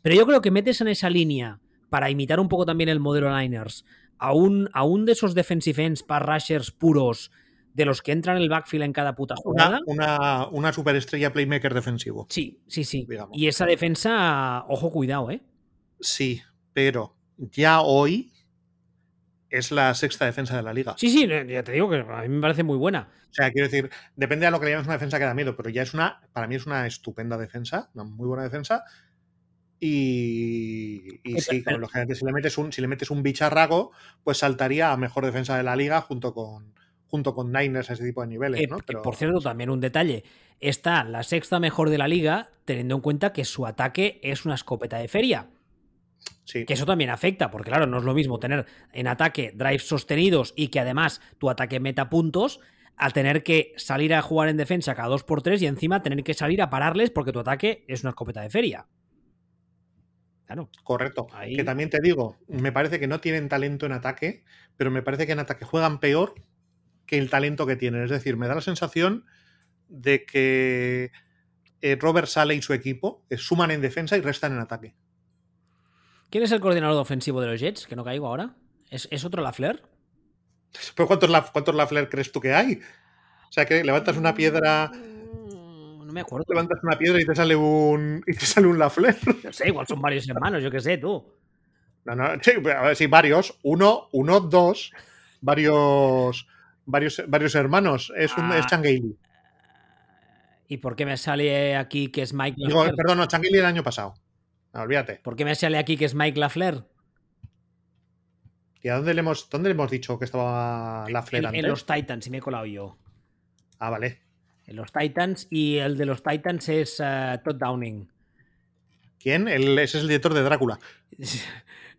Pero yo creo que metes en esa línea para imitar un poco también el modelo Niners a un, a un de esos defensive ends, pass rushers puros de los que entran en el backfield en cada puta jugada. Una, una, una superestrella playmaker defensivo. Sí, sí, sí. Digamos. Y esa defensa, ojo, cuidado, ¿eh? Sí, pero ya hoy es la sexta defensa de la liga. Sí, sí, ya te digo que a mí me parece muy buena. O sea, quiero decir, depende de lo que le llames una defensa que da miedo, pero ya es una, para mí es una estupenda defensa, una muy buena defensa. Y, y sí, pero, lógicamente, si le, metes un, si le metes un bicharraco, pues saltaría a mejor defensa de la liga junto con, junto con Niners a ese tipo de niveles. Eh, ¿no? Pero... Por cierto, también un detalle. Está la sexta mejor de la liga, teniendo en cuenta que su ataque es una escopeta de feria. Sí. Que eso también afecta, porque claro, no es lo mismo tener en ataque drives sostenidos y que además tu ataque meta puntos, a tener que salir a jugar en defensa cada 2x3 y encima tener que salir a pararles porque tu ataque es una escopeta de feria. Claro. Correcto. Ahí... Que también te digo, me parece que no tienen talento en ataque, pero me parece que en ataque juegan peor que el talento que tienen. Es decir, me da la sensación de que eh, Robert Sale y su equipo eh, suman en defensa y restan en ataque. ¿Quién es el coordinador ofensivo de los Jets? Que no caigo ahora. ¿Es, ¿es otro Lafleur? ¿Pero cuántos, la, cuántos Lafleur crees tú que hay? O sea, que levantas una piedra. No me acuerdo. Levantas una piedra y te sale un. y te sale un Lafleur. No sé, igual son varios hermanos, yo qué sé, tú. No, no, sí, a ver, sí, varios. Uno, uno, dos. Varios. Varios, varios hermanos. Es un Ah. es Changeili. ¿Y por qué me sale aquí que es Mike Digo, perdón, no, Changeili el año pasado. No, olvídate. ¿Por qué me sale aquí que es Mike Lafleur? ¿Y a dónde le hemos, dónde le hemos dicho que estaba la En, antes? en los Titans, si me he colado yo. Ah, vale. En los Titans y el de los Titans es eh, Todd Downing. ¿Quién? El, ese es el director de Drácula.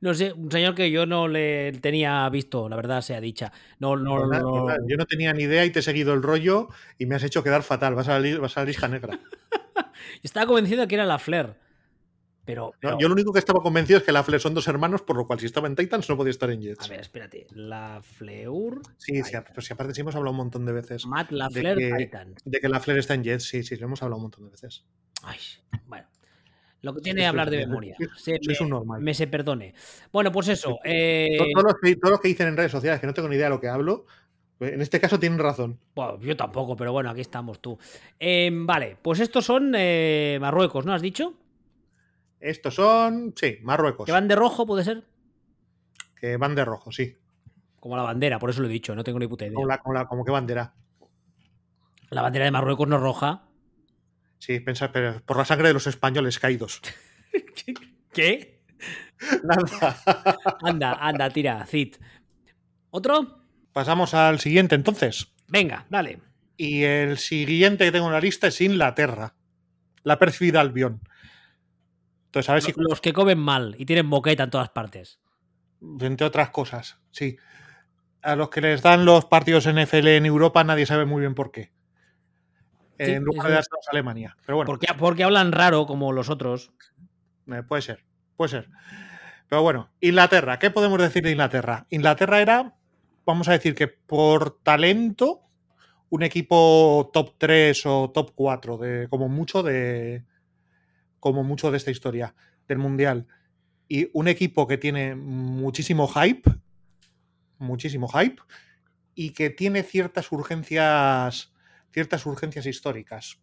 No sé, un señor que yo no le tenía visto, la verdad sea dicha. No, no, no- Yo no tenía ni idea y te he seguido el rollo y me has hecho quedar fatal. Vas a la, vas a la lista negra. Estaba convencido de que era la Flair. Pero, No, pero- yo lo único que estaba convencido es que la Flair son dos hermanos, por lo cual si estaba en Titans no podía estar en Jets. a ver, espérate. La Fleur. sí, sí, pues si aparte sí hemos hablado un montón de veces. Matt Lafleur que- Titans. De que la Flair está en Jets, sí, sí, lo hemos hablado un montón de veces. Ay, bueno. Lo que tiene Sí, hablar de memoria. Se me, un normal. me se perdone. Bueno, pues eso. eh, To- Todos, los que, todos los que dicen en redes sociales que no tengo ni idea de lo que hablo, en este caso tienen razón. bueno, yo tampoco, pero bueno, aquí estamos tú. Eh, vale, pues estos son eh, Marruecos, ¿no has dicho? Estos son, sí, Marruecos, Que van de rojo, puede ser. que van de rojo, sí. Como la bandera, por eso lo he dicho, no tengo ni puta idea. Como, la, como, la- como que bandera. La bandera de Marruecos no es roja. Sí, pensad, pero por la sangre de los españoles caídos. ¿Qué? Nada. Anda, anda, tira, Cid. ¿Otro? Pasamos al siguiente entonces. Venga, dale. Y el siguiente que tengo en la lista es Inglaterra. La perfida Albión. Entonces, a ver si. Los que comen mal y tienen boqueta en todas partes. Entre otras cosas, sí. A los que les dan los partidos NFL en Europa nadie sabe muy bien por qué. Sí, en lugar de dárselos a Alemania. Pero bueno. Porque, porque hablan raro como los otros. Eh, puede ser, puede ser. Pero bueno, Inglaterra, ¿qué podemos decir de Inglaterra? Inglaterra era, vamos a decir que por talento, un equipo top 3 o top 4, de, como mucho de. Como mucho de esta historia, del Mundial. Y un equipo que tiene muchísimo hype. Muchísimo hype. Y que tiene ciertas urgencias. Ciertas urgencias históricas.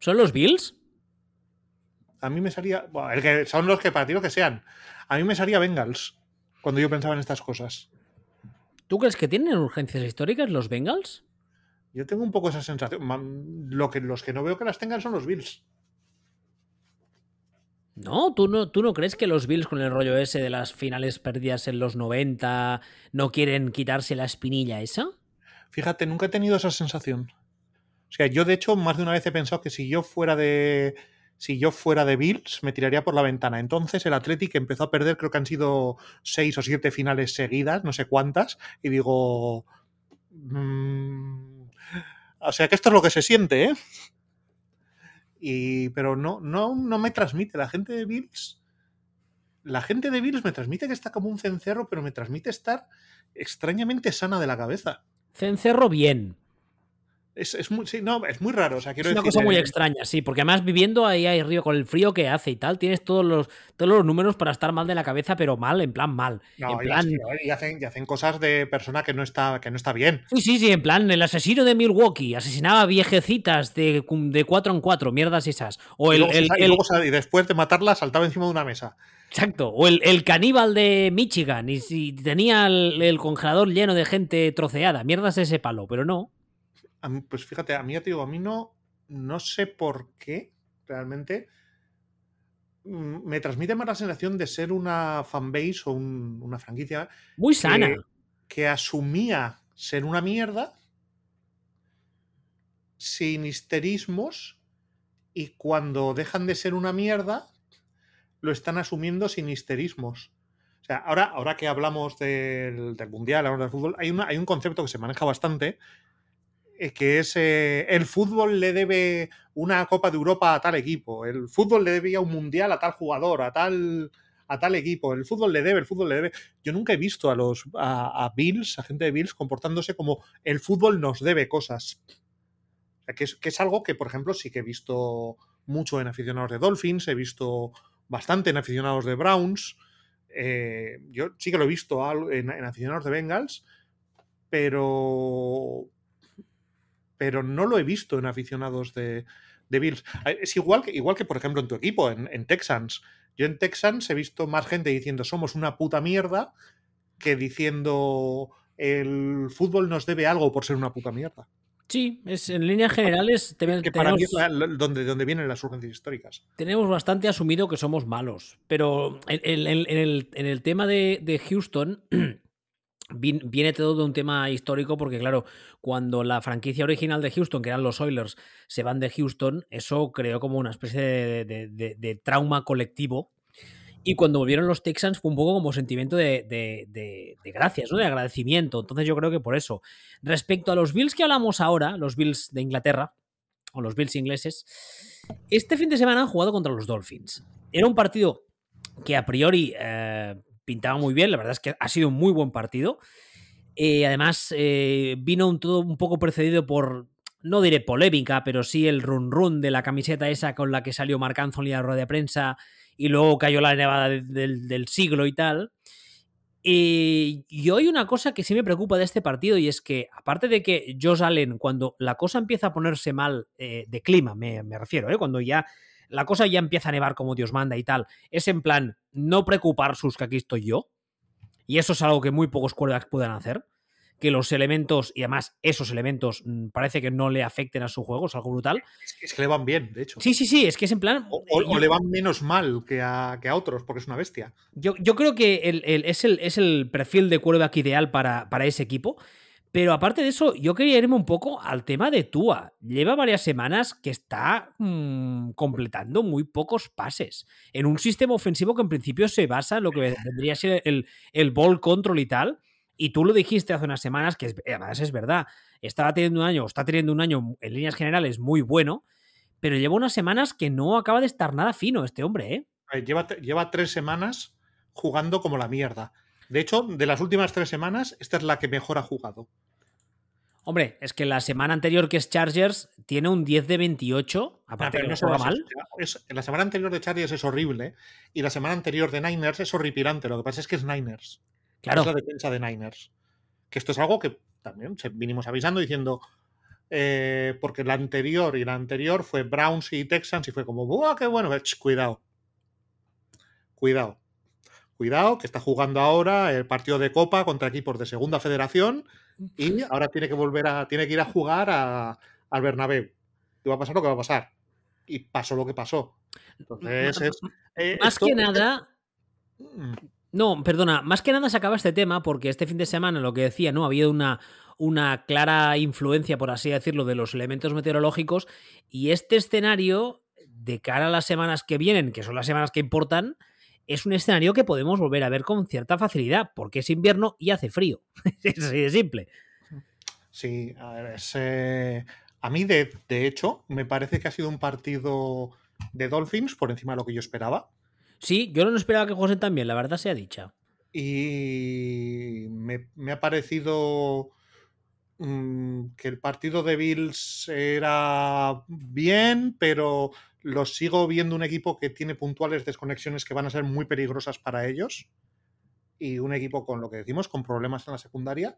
¿Son los Bills? A mí me salía. bueno, el que son los que para ti lo que sean. A mí me salía Bengals cuando yo pensaba en estas cosas. ¿Tú crees que tienen urgencias históricas los Bengals? Yo tengo un poco esa sensación. Lo que, los que no veo que las tengan son los Bills. No, ¿tú no, ¿tú no crees que los Bills con el rollo ese de las finales perdidas en los 90 no quieren quitarse la espinilla esa? Fíjate, nunca he tenido esa sensación. O sea, yo de hecho más de una vez he pensado que si yo fuera de. Si yo fuera de Bills, me tiraría por la ventana. Entonces el Athletic empezó a perder, creo que han sido seis o siete finales seguidas, no sé cuántas, y digo. mm, o sea que esto es lo que se siente, ¿eh? Y, pero no, no, no me transmite. La gente de Bills. La gente de Bills me transmite que está como un cencerro, pero me transmite estar extrañamente sana de la cabeza. Cencerro bien. Es, es muy, sí, no, es muy raro. O sea, quiero Es una decir, cosa muy eh, extraña, sí, porque además viviendo ahí ahí río con el frío que hace y tal, tienes todos los, todos los números para estar mal de la cabeza, pero mal, en plan mal. no, en y plan, ¿eh? y, hacen, y hacen cosas de persona que no está, que no está bien. sí, sí, sí, en plan, el asesino de Milwaukee asesinaba viejecitas de, de cuatro en cuatro, mierdas esas. O y, el, luego y luego y después de matarla saltaba encima de una mesa. Exacto. O el, el caníbal de Michigan. Y si tenía el, el congelador lleno de gente troceada. Mierdas ese palo, pero no. A mí- pues fíjate, a mí ya te digo, a mí no, no sé por qué realmente mm, me transmite más la sensación de ser una fanbase o un- una franquicia Muy sana. que, que asumía ser una mierda sin histerismos y cuando dejan de ser una mierda lo están asumiendo sin histerismos. O sea, ahora, ahora que hablamos del, del Mundial, hablamos del fútbol, hay, una, hay un concepto que se maneja bastante, que es el fútbol le debe una Copa de Europa a tal equipo, el fútbol le debía un Mundial a tal jugador, a tal, a tal equipo, el fútbol le debe, el fútbol le debe. Yo nunca he visto a los a, a Bills, a gente de Bills, comportándose como el fútbol nos debe cosas. Que, es, que es algo que, por ejemplo, sí que he visto mucho en aficionados de Dolphins, he visto bastante en aficionados de Browns. eh, yo sí que lo he visto en, en aficionados de Bengals, pero pero no lo he visto en aficionados de, de Bills. Es igual que, igual que, por ejemplo, en tu equipo, en, en Texans. Yo en Texans he visto más gente diciendo somos una puta mierda que diciendo el fútbol nos debe algo por ser una puta mierda. Sí, es, en líneas generales te- Que para tenemos, mí es la- donde, donde vienen las urgencias históricas. tenemos bastante asumido que somos malos. Pero en, en- en- en el, en el tema de, de Houston. Viene todo de un tema histórico porque, claro, cuando la franquicia original de Houston, que eran los Oilers, se van de Houston, eso creó como una especie de, trauma colectivo. Y cuando volvieron los Texans fue un poco como sentimiento de gracias, ¿no? de agradecimiento. Entonces yo creo que por eso. Respecto a los Bills que hablamos ahora, los Bills de Inglaterra, o los Bills ingleses, este fin de semana han jugado contra los Dolphins. Era un partido que a priori eh, pintaba muy bien, la verdad es que ha sido un muy buen partido. Eh, además, eh, vino un, todo un poco precedido por, no diré polémica, pero sí el run run de la camiseta esa con la que salió Marc Anthony a la rueda de prensa y luego cayó la nevada de- del, siglo y tal. Eh, y hoy una cosa que sí me preocupa de este partido y es que, aparte de que Josh Allen, cuando la cosa empieza a ponerse mal de clima, me, me refiero, cuando ya la cosa ya empieza a nevar como Dios manda y tal, es en plan, no preocupar sus que aquí estoy yo. Y eso es algo que muy pocos quarterbacks pueden hacer. que los elementos, y además esos elementos mm, parece que no le afecten a su juego, es algo brutal. Es que, le van bien, de hecho. Sí, sí, sí, es que es en plan... O, le van menos mal que a, que a, otros, porque es una bestia. Yo, yo creo que es, el, es el perfil de quarterback ideal para, para ese equipo. Pero aparte de eso, yo quería irme un poco al tema de Tua. Lleva varias semanas que está mm, completando muy pocos pases en un sistema ofensivo que en principio se basa en lo que vendría a ser el, el ball control y tal. Y tú lo dijiste hace unas semanas, que además es verdad, estaba teniendo un año, está teniendo un año en líneas generales muy bueno, pero lleva unas semanas que no acaba de estar nada fino este hombre, ¿eh? Lleva, lleva tres semanas jugando como la mierda. De hecho, de las últimas tres semanas, esta es la que mejor ha jugado. Hombre, es que la semana anterior que es Chargers tiene un 10 de 28, aparte que no juega mal. la semana anterior de Chargers es horrible y la semana anterior de Niners es horripilante. Lo que pasa es que es Niners. Claro. Es la defensa de Niners. Que esto es algo que también vinimos avisando diciendo, eh, porque la anterior y la anterior fue Browns y Texans y fue como, ¡buah, qué bueno! cuidado. Cuidado. Cuidado, que está jugando ahora el partido de Copa contra equipos de Segunda Federación y ahora tiene que volver a, tiene que ir a jugar a, al Bernabéu. Y va a pasar lo que va a pasar. Y pasó lo que pasó. Entonces, es, eh, más que nada. Mm. No, perdona, más que nada se acaba este tema porque este fin de semana lo que decía, ¿no? Ha habido una, una clara influencia, por así decirlo, de los elementos meteorológicos y este escenario, de cara a las semanas que vienen, que son las semanas que importan, es un escenario que podemos volver a ver con cierta facilidad, porque es invierno y hace frío. es así de simple. Sí, a ver, eh, a mí de, hecho me parece que ha sido un partido de Dolphins por encima de lo que yo esperaba. Sí, yo no esperaba que jugasen tan bien, la verdad sea dicha. Y me, ha parecido mm, que el partido de Bills era bien, pero lo sigo viendo un equipo que tiene puntuales desconexiones que van a ser muy peligrosas para ellos. Y un equipo con lo que decimos, con problemas en la secundaria.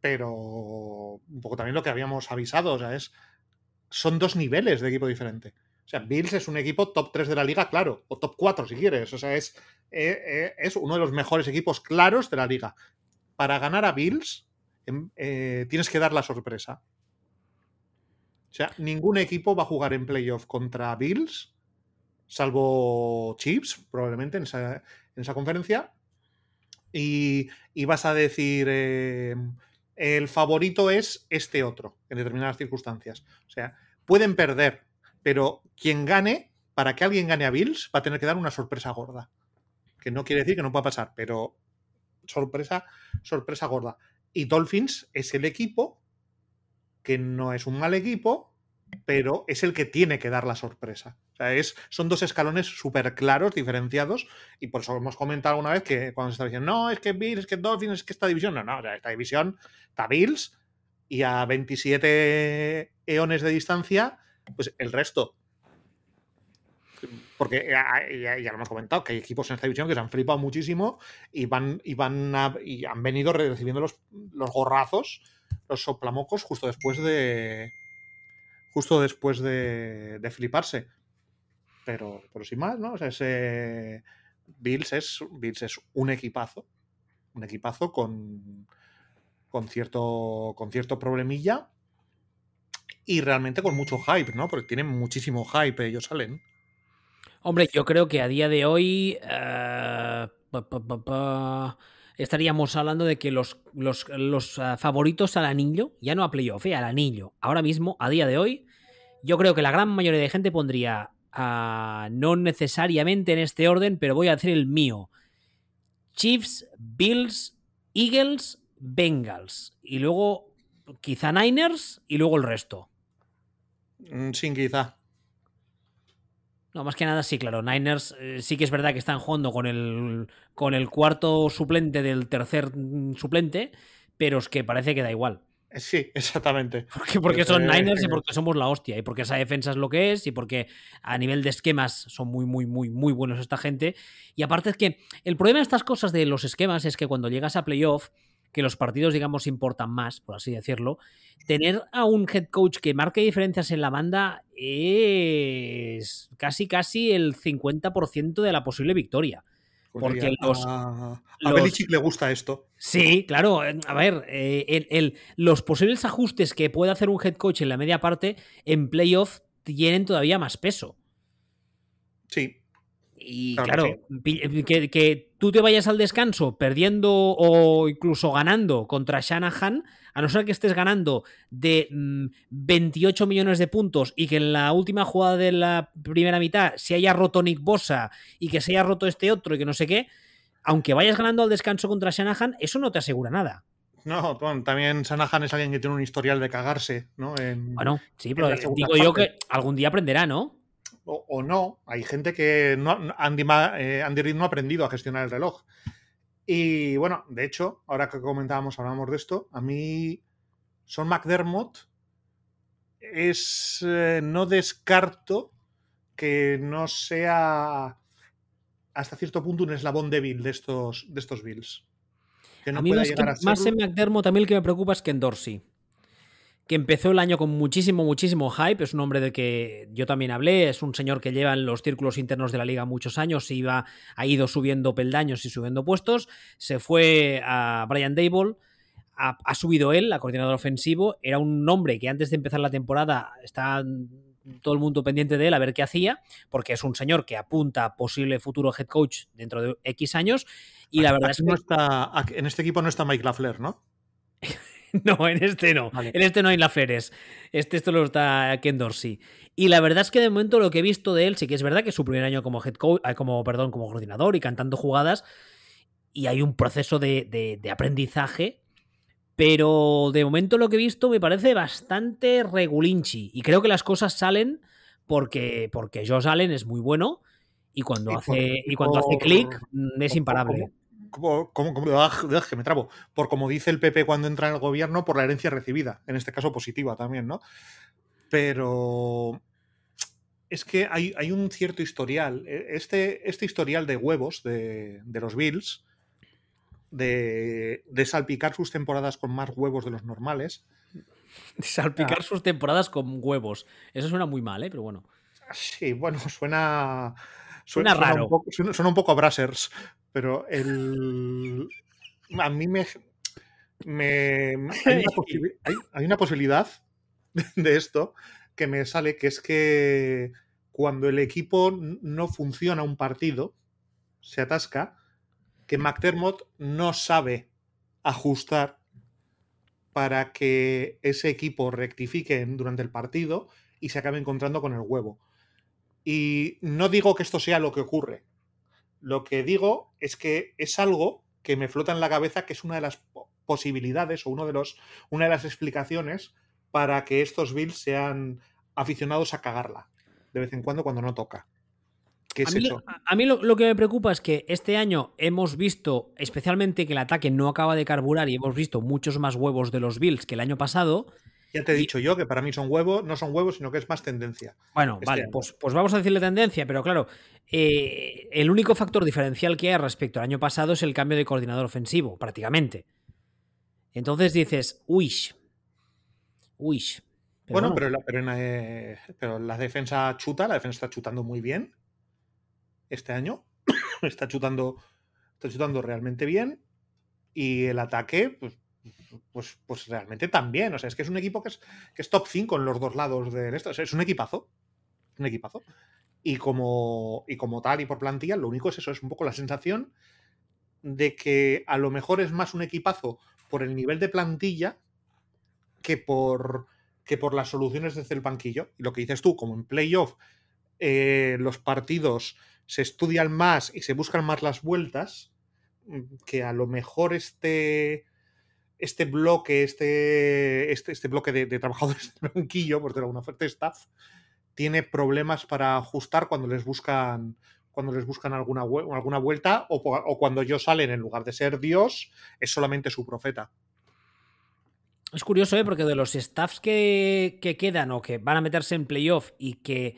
Pero un poco también lo que habíamos avisado, o sea, es. Son dos niveles de equipo diferente. O sea, Bills es un equipo top 3 de la liga, claro, o top 4 si quieres. O sea, es, eh, eh, es uno de los mejores equipos claros de la liga. Para ganar a Bills, em, eh, tienes que dar la sorpresa. O sea, ningún equipo va a jugar en playoff contra Bills, salvo Chiefs, probablemente en esa, en esa conferencia. Y, vas a decir, eh, el favorito es este otro, en determinadas circunstancias. O sea, pueden perder, pero quien gane, para que alguien gane a Bills, va a tener que dar una sorpresa gorda. Que no quiere decir que no pueda pasar, pero sorpresa, sorpresa gorda. Y Dolphins es el equipo que no es un mal equipo, pero es el que tiene que dar la sorpresa. O sea, es, son dos escalones súper claros, diferenciados, y por eso hemos comentado alguna vez que cuando se está diciendo, no, es que Bills, es que Dolphins, es que esta división, no, no, esta división está Bills y a 27 eones de distancia, pues el resto. Porque ya, lo hemos comentado, que hay equipos en esta división que se han flipado muchísimo y van, y van y han venido recibiendo los, los gorrazos los soplamocos justo después de. Justo después de, de fliparse. Pero, pero sin más, ¿no? O sea, ese. Bills es, Bills es un equipazo. Un equipazo con. Con cierto. Con cierto problemilla. Y realmente con mucho hype, ¿no? Porque tienen muchísimo hype, ellos salen. Hombre, yo creo que a día de hoy. Uh estaríamos hablando de que los, los, ah, favoritos al anillo, ya no a playoff, eh, al anillo, ahora mismo, a día de hoy, yo creo que la gran mayoría de gente pondría, ah, no necesariamente en este orden, pero voy a hacer el mío. Chiefs, Bills, Eagles, Bengals. Y luego quizá Niners y luego el resto. Mm, sin quizá. No, más que nada, sí, claro. Niners eh, sí que es verdad que están jugando con el, con el cuarto suplente del tercer mm, suplente, pero es que parece que da igual. Eh, sí, exactamente. Porque, porque son Niners y porque somos la hostia, y porque esa defensa es lo que es, y porque a nivel de esquemas son muy, muy, muy, muy buenos esta gente. Y aparte es que el problema de estas cosas de los esquemas es que cuando llegas a playoff, que los partidos, digamos, importan más, por así decirlo, tener a un head coach que marque diferencias en la banda es casi, casi el 50% de la posible victoria. Porque los, a, los- Belichick le gusta esto. Sí, claro. eh, A ver, eh, el- el- los posibles ajustes que puede hacer un head coach en la media parte en playoff tienen todavía más peso. Sí. Y Claro claro, pi- que, que tú te vayas al descanso perdiendo o incluso ganando contra Shanahan, a no ser que estés ganando de mm, 28 millones de puntos y que en la última jugada de la primera mitad se haya roto Nick Bosa y que se haya roto este otro y que no sé qué, aunque vayas ganando al descanso contra Shanahan, eso no te asegura nada. No, bueno, también Sanahan es alguien que tiene un historial de cagarse, ¿no? En- Bueno, sí, pero digo yo que algún día aprenderá, ¿no? O, o no. Hay gente que no, Andy, eh, Andy Reid no ha aprendido a gestionar el reloj. Y bueno, de hecho, ahora que comentábamos, hablamos de esto, a mí Son McDermott es. eh, no descarto que no sea hasta cierto punto un eslabón débil de estos, de estos Bills. Que no a mí pueda más, que- a más en McDermott, a mí el que me preocupa es Ken Dorsey. Que empezó el año con muchísimo, muchísimo hype. Es un hombre de que yo también hablé. Es un señor que lleva en los círculos internos de la liga muchos años. Y iba, ha ido subiendo peldaños y subiendo puestos. Se fue a Brian Dable. Ha, ha subido él, la coordinador ofensivo. Era un hombre que antes de empezar la temporada está todo el mundo pendiente de él a ver qué hacía, porque es un señor que apunta a posible futuro head coach dentro de X años. Y la verdad es que no está, en este equipo no está Mike Lafleur, ¿no? No, en este no. Vale. En este no hay Lafleres. Este esto lo está Ken Dorsey. Y la verdad es que de momento lo que he visto de él, sí que es verdad que es su primer año como head coach, eh, como, perdón, como coordinador y cantando jugadas. Y hay un proceso de, de- de aprendizaje. Pero de momento lo que he visto me parece bastante regulinchi. Y creo que las cosas salen porque, porque Josh Allen es muy bueno. Y cuando Y hace, por- y cuando hace clic, mm, es imparable. Como, como, como- ah, ah, que me trabo. Por como dice el PP cuando entra en el gobierno, por la herencia recibida, en este caso positiva también, ¿no? Pero es que hay, hay un cierto historial. E- Este, este historial de huevos de, de los Bills, de, de salpicar sus temporadas con más huevos de los normales, Salpicar Ah. sus temporadas con huevos. Eso suena muy mal, ¿eh? Pero bueno. Sí, bueno, suena. Suena raro. Un poco, suena, suena un poco a Brazzers, pero el. A mí me. me- hay, una posibi- hay- hay una posibilidad de esto que me sale, que es que cuando el equipo no funciona un partido, se atasca, que McDermott no sabe ajustar para que ese equipo rectifique durante el partido y se acabe encontrando con el huevo. Y no digo que esto sea lo que ocurre. Lo que digo es que es algo que me flota en la cabeza que es una de las po- posibilidades o uno de los, una de las explicaciones para que estos Bills sean aficionados a cagarla de vez en cuando cuando no toca. ¿Qué es a mí, eso? a- a mí lo, lo que me preocupa es que este año hemos visto, especialmente que el ataque no acaba de carburar y hemos visto muchos más huevos de los Bills que el año pasado. Ya te he y- dicho yo que para mí son huevos, no son huevos, sino que es más tendencia. Bueno, Este vale, pues, pues vamos a decirle tendencia, pero claro, eh, el único factor diferencial que hay respecto al año pasado es el cambio de coordinador ofensivo, prácticamente. Entonces dices, uy, uy. bueno, pero, la, pero, en, eh, pero la defensa chuta, la defensa está chutando muy bien este año. está chutando, está chutando realmente bien. Y el ataque, pues, pues, pues realmente también. O sea, es que es un equipo que es, que top 5 en los dos lados de esto. O sea, es un equipazo. Un equipazo. Y como, y como tal y por plantilla, lo único es eso, es un poco la sensación de que a lo mejor es más un equipazo por el nivel de plantilla que por, que por las soluciones desde el banquillo. Y lo que dices tú, como en playoff eh, los partidos se estudian más y se buscan más las vueltas, mm, que a lo mejor este, este bloque, este, este, este bloque de, de trabajadores del banquillo, por decirlo de alguna fuerte staff, tiene problemas para ajustar cuando les buscan cuando les buscan alguna, alguna vuelta o, o cuando ellos salen en lugar de ser Dios es solamente su profeta. Es curioso, ¿eh? Porque de los staffs que, que quedan o que van a meterse en playoff y que,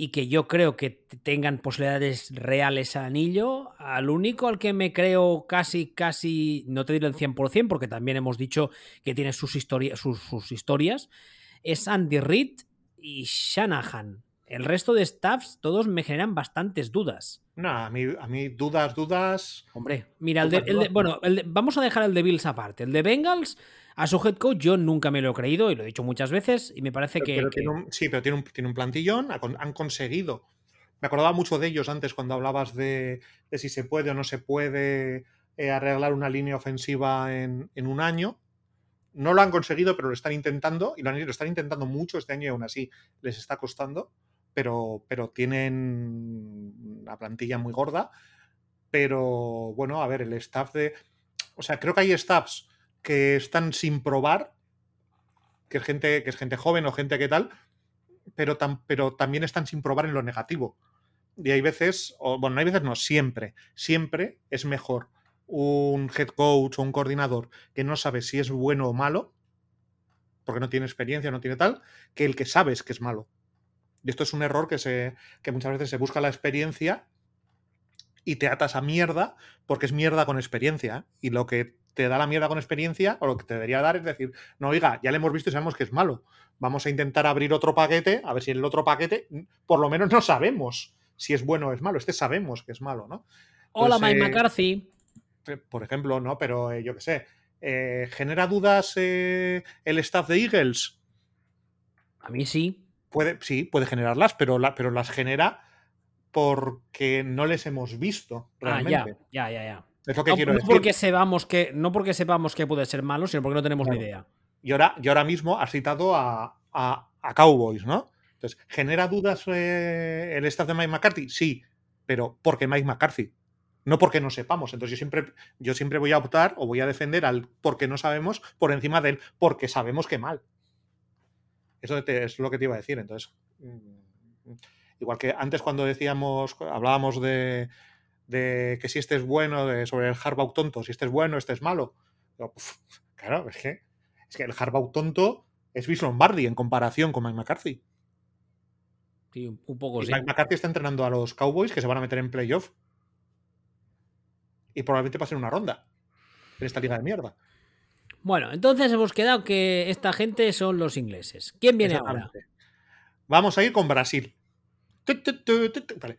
y que yo creo que tengan posibilidades reales a anillo, al único al que me creo casi, casi, no te diré el 100%, porque también hemos dicho que tiene sus, sus historias, es Andy Reid y Shanahan. El resto de staffs, todos me generan bastantes dudas. No, a mí, a mí dudas, dudas. Hombre, mira, el de, el de- bueno, el de- vamos a dejar el de Bills aparte. El de Bengals, a su head coach, yo nunca me lo he creído y lo he dicho muchas veces. Y me parece que. Pero que- tiene un- sí, pero tiene un, tiene un plantillón, han conseguido. Me acordaba mucho de ellos antes cuando hablabas de, de si se puede o no se puede eh, arreglar una línea ofensiva en, en un año. No lo han conseguido, pero lo están intentando y lo, han- lo están intentando mucho este año y aún así les está costando. Pero, pero tienen una plantilla muy gorda. Pero bueno, a ver, el staff de. O sea, creo que hay staffs que están sin probar, que es gente, que es gente joven o gente que tal, pero, pero también están sin probar en lo negativo. Y hay veces, o bueno, no hay veces, no, siempre, siempre es mejor un head coach o un coordinador que no sabe si es bueno o malo, porque no tiene experiencia, no tiene tal, que el que sabes que es malo. Y esto es un error que, se, que muchas veces se busca la experiencia y te atas a mierda porque es mierda con experiencia. ¿eh? Y lo que te da la mierda con experiencia, o lo que te debería dar es decir, no, oiga, ya le hemos visto y sabemos que es malo. Vamos a intentar abrir otro paquete, a ver si el otro paquete, por lo menos no sabemos si es bueno o es malo. Este sabemos que es malo, ¿no? Hola, Entonces, Mike eh, McCarthy. Por ejemplo, ¿no? Pero eh, yo qué sé. eh, ¿Genera dudas eh, el staff de Eagles? A mí sí. Puede, sí, puede generarlas, pero, la- pero las genera porque no les hemos visto Ah, realmente. ya, ya, ya, ya. Es lo que No, quiero no decir. porque sepamos que, no porque sepamos que puede ser malo, sino porque no tenemos ni idea. Y ahora, y ahora mismo has citado a, a- a Cowboys, ¿no? Entonces, ¿genera dudas eh, el staff de Mike McCarthy? Sí, pero porque Mike McCarthy. No porque no sepamos. Entonces, yo siempre, yo siempre voy a optar o voy a defender al porque no sabemos por encima del porque sabemos que mal. Eso te- es lo que te iba a decir. Entonces, mm, igual que antes cuando decíamos, hablábamos de, de que si este es bueno, de- sobre el Harbaugh tonto, si este es bueno, este es malo. Digo, "Puf, Claro, es que, es que el Harbaugh tonto es Vince Lombardi en comparación con Mike McCarthy. Sí, un un poco Y sí. Mike McCarthy está entrenando a los Cowboys que se van a meter en playoff. Y probablemente pasen una ronda en esta liga de mierda. Bueno, entonces hemos quedado que esta gente son los ingleses. ¿Quién viene ahora? Vamos a ir con Brasil. Vale.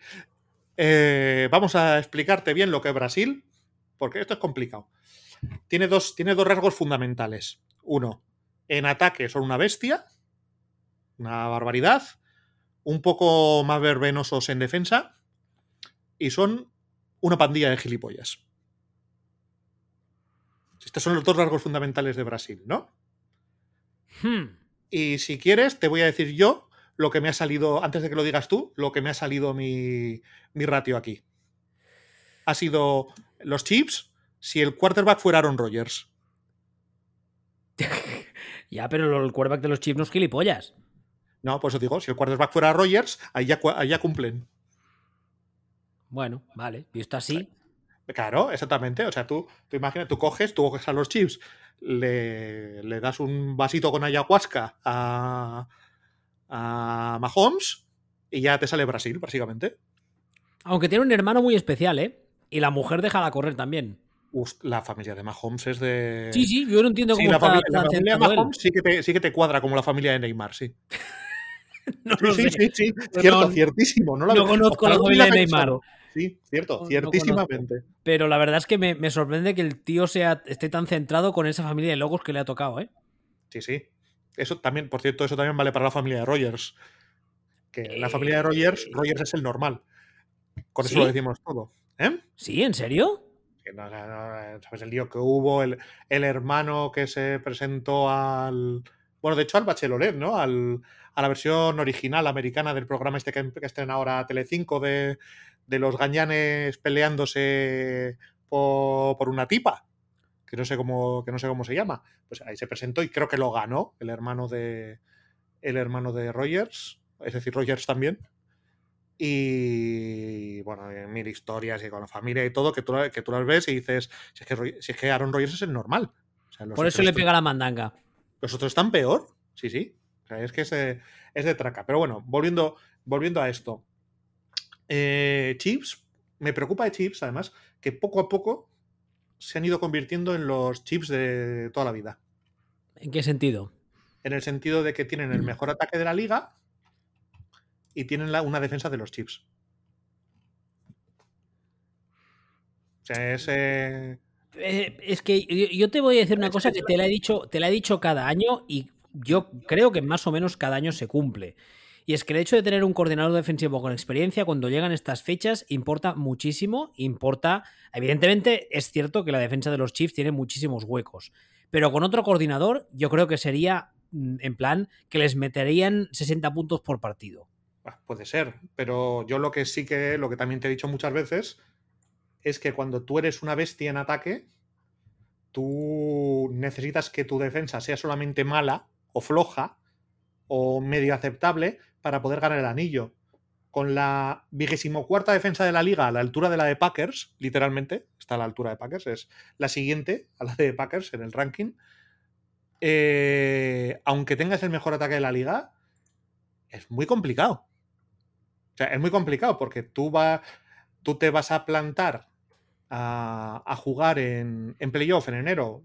Eh, vamos a explicarte bien lo que es Brasil, porque esto es complicado. Tiene dos, tiene dos rasgos fundamentales. Uno, en ataque son una bestia, una barbaridad, un poco más verbenosos en defensa, y son una pandilla de gilipollas. Estos son los dos rasgos fundamentales de Brasil, ¿no? Hmm. Y si quieres, te voy a decir yo lo que me ha salido, antes de que lo digas tú, lo que me ha salido mi, mi ratio aquí. Ha sido los chips si el quarterback fuera Aaron Rodgers. Ya, pero el quarterback de los Chiefs no es gilipollas. No, pues os digo, si el quarterback fuera Rodgers, ahí ya, ahí ya cumplen. Bueno, vale, visto así. Claro, exactamente. O sea, tú, tú imaginas, tú coges, tú coges a los chips, le, le das un vasito con ayahuasca a, a Mahomes y ya te sale Brasil, básicamente. Aunque tiene un hermano muy especial, ¿eh? Y la mujer déjala correr también. La familia de Mahomes es de. Sí, sí, yo no entiendo Sí, cómo la está familia, la familia de. Mahomes sí que, te, sí que te cuadra como la familia de Neymar, sí. No Sí, lo sí, sé. sí, sí, cierto, no, ciertísimo. No, la- no conozco ojalá la familia de Neymar. pensado. Sí, cierto, No, no ciertísimamente. Pero la verdad es que me, me sorprende que el tío sea, esté tan centrado con esa familia de logos que le ha tocado, ¿eh? sí, sí. Eso también, por cierto, eso también vale para la familia de Rogers. Que la Eh, familia de Rogers, Rogers es el normal. Con eso lo decimos todo. ¿Eh? ¿Sí? ¿En serio? Que no, ¿Sabes el lío que hubo? El, el hermano que se presentó al. Bueno, de hecho, al Bachelorette, ¿no? Al, a la versión original americana del programa este que, que estrena ahora Telecinco de, de los gañanes peleándose por, por una tipa. Que no sé cómo, que no sé cómo se llama. Pues ahí se presentó y creo que lo ganó el hermano de. El hermano de Rogers. Es decir, Rogers también. Y bueno, mil historias y con la familia y todo, que tú, que tú las ves y dices, si es que, si es que Aaron Rodgers es el normal. O sea, los Por eso le pega la mandanga. Los otros están peor. Sí, sí. O sea, es que es de, es de traca. Pero bueno, volviendo, volviendo a esto. Eh, Chips, me preocupa de Chips, además, que poco a poco se han ido convirtiendo en los Chips de toda la vida. ¿En qué sentido? En el sentido de que tienen el mejor ataque de la liga, y tienen una defensa de los Chiefs. O sea, es. Eh, eh, es que yo te voy a decir una cosa que te la he dicho, te la he dicho cada año y yo creo que más o menos cada año se cumple. Y es que el hecho de tener un coordinador defensivo con experiencia cuando llegan estas fechas importa muchísimo. Importa, evidentemente, es cierto que la defensa de los Chiefs tiene muchísimos huecos. Pero con otro coordinador, yo creo que sería mm, en plan que les meterían 60 puntos por partido. Puede ser, pero yo lo que sí que, lo que también te he dicho muchas veces, es que cuando tú eres una bestia en ataque, tú necesitas que tu defensa sea solamente mala o floja o medio aceptable para poder ganar el anillo. Con la vigésimo cuarta defensa de la liga a la altura de la de Packers, literalmente, está a la altura de Packers, es la siguiente a la de Packers en el ranking. Eh, aunque tengas el mejor ataque de la liga, es muy complicado. O sea, es muy complicado porque tú, tú te vas a plantar a, jugar en, en, playoff en enero.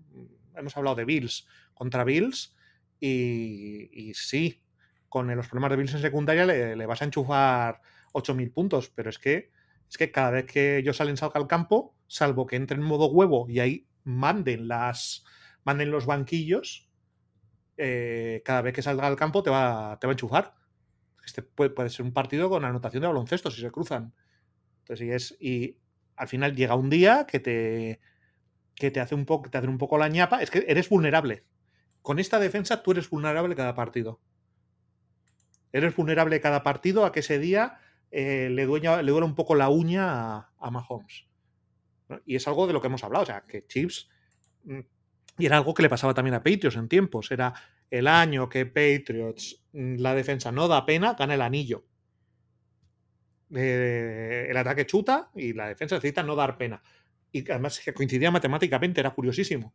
Hemos hablado de Bills contra Bills y, sí, con los problemas de Bills en secundaria le, vas a enchufar 8.000 puntos, pero es que, es que cada vez que ellos salen salga al campo, salvo que entre en modo huevo y ahí manden las manden los banquillos, eh, cada vez que salga al campo te va, te va a enchufar. Este puede, puede, ser un partido con anotación de baloncesto si se cruzan. Entonces, y es, y al final llega un día que te, que te hace un poco, te hace un poco la ñapa. Es que eres vulnerable. Con esta defensa tú eres vulnerable cada partido. Eres vulnerable cada partido a que ese día eh, le, dueña, le duele un poco la uña a, Mahomes. Y es algo de lo que hemos hablado. O sea, que Chips. Mm, y era algo que le pasaba también a Patriots en tiempos. Era el año que Patriots, mm, la defensa no da pena, gana el anillo. Eh, el ataque chuta y la defensa necesita no dar pena. Y además que coincidía matemáticamente, era curiosísimo.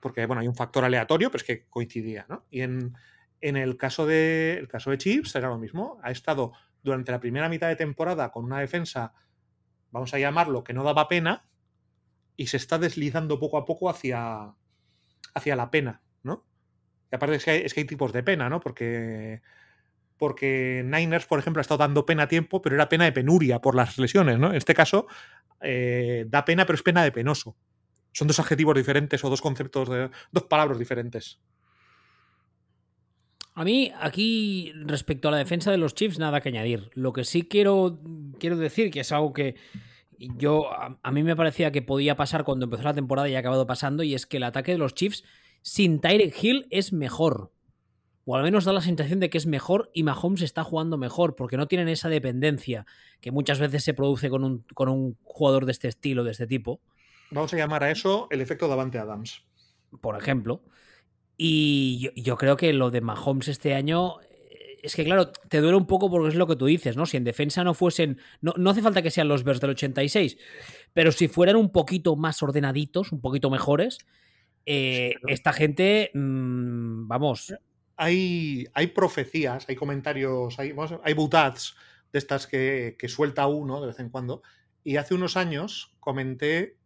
Porque, bueno, hay un factor aleatorio, pero es que coincidía, ¿no? Y en, el, caso de, el caso de Chips era lo mismo. Ha estado durante la primera mitad de temporada con una defensa, vamos a llamarlo, que no daba pena, y se está deslizando poco a poco hacia, hacia la pena, ¿no? Y aparte es que, hay, es que hay tipos de pena, ¿no? Porque porque Niners, por ejemplo, ha estado dando pena a tiempo, pero era pena de penuria por las lesiones, ¿no? En este caso, eh, da pena, pero es pena de penoso. Son dos adjetivos diferentes o dos conceptos, de, dos palabras diferentes. A mí, aquí, respecto a la defensa de los Chiefs, nada que añadir. Lo que sí quiero, quiero decir, que es algo que yo, a, mí me parecía que podía pasar cuando empezó la temporada y ha acabado pasando, y es que el ataque de los Chiefs sin Tyreek Hill es mejor o al menos da la sensación de que es mejor y Mahomes está jugando mejor, porque no tienen esa dependencia que muchas veces se produce con un, con un jugador de este estilo, de este tipo. Vamos a llamar a eso el efecto Davante Adams. Por ejemplo. Y yo, creo que lo de Mahomes este año eh, es que, claro, te duele un poco porque es lo que tú dices, ¿no? Si en defensa no fuesen. No, no hace falta que sean los Bears del 86, pero si fueran un poquito más ordenaditos, un poquito mejores, eh, esta gente. Mm, vamos hay, hay profecías, hay comentarios, hay, hay butats de estas que, suelta uno de vez en cuando. Y hace unos años comenté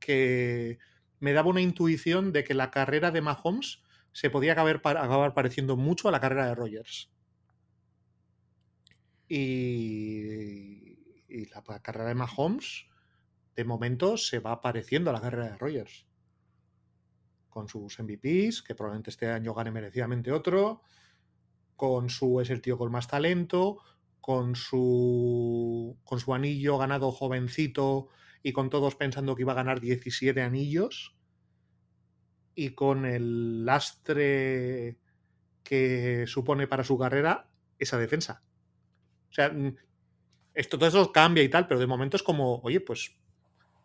que me daba una intuición de que la carrera de Mahomes se podía acabar, pareciendo mucho a la carrera de Rogers. Y, y, la carrera de Mahomes, de momento, se va pareciendo a la carrera de Rogers con sus MVPs, que probablemente este año gane merecidamente otro, con su es el tío con más talento, con su con su anillo ganado jovencito y con todos pensando que iba a ganar 17 anillos y con el lastre que supone para su carrera esa defensa. O sea, mm, esto todo eso cambia y tal, pero de momento es como, oye, pues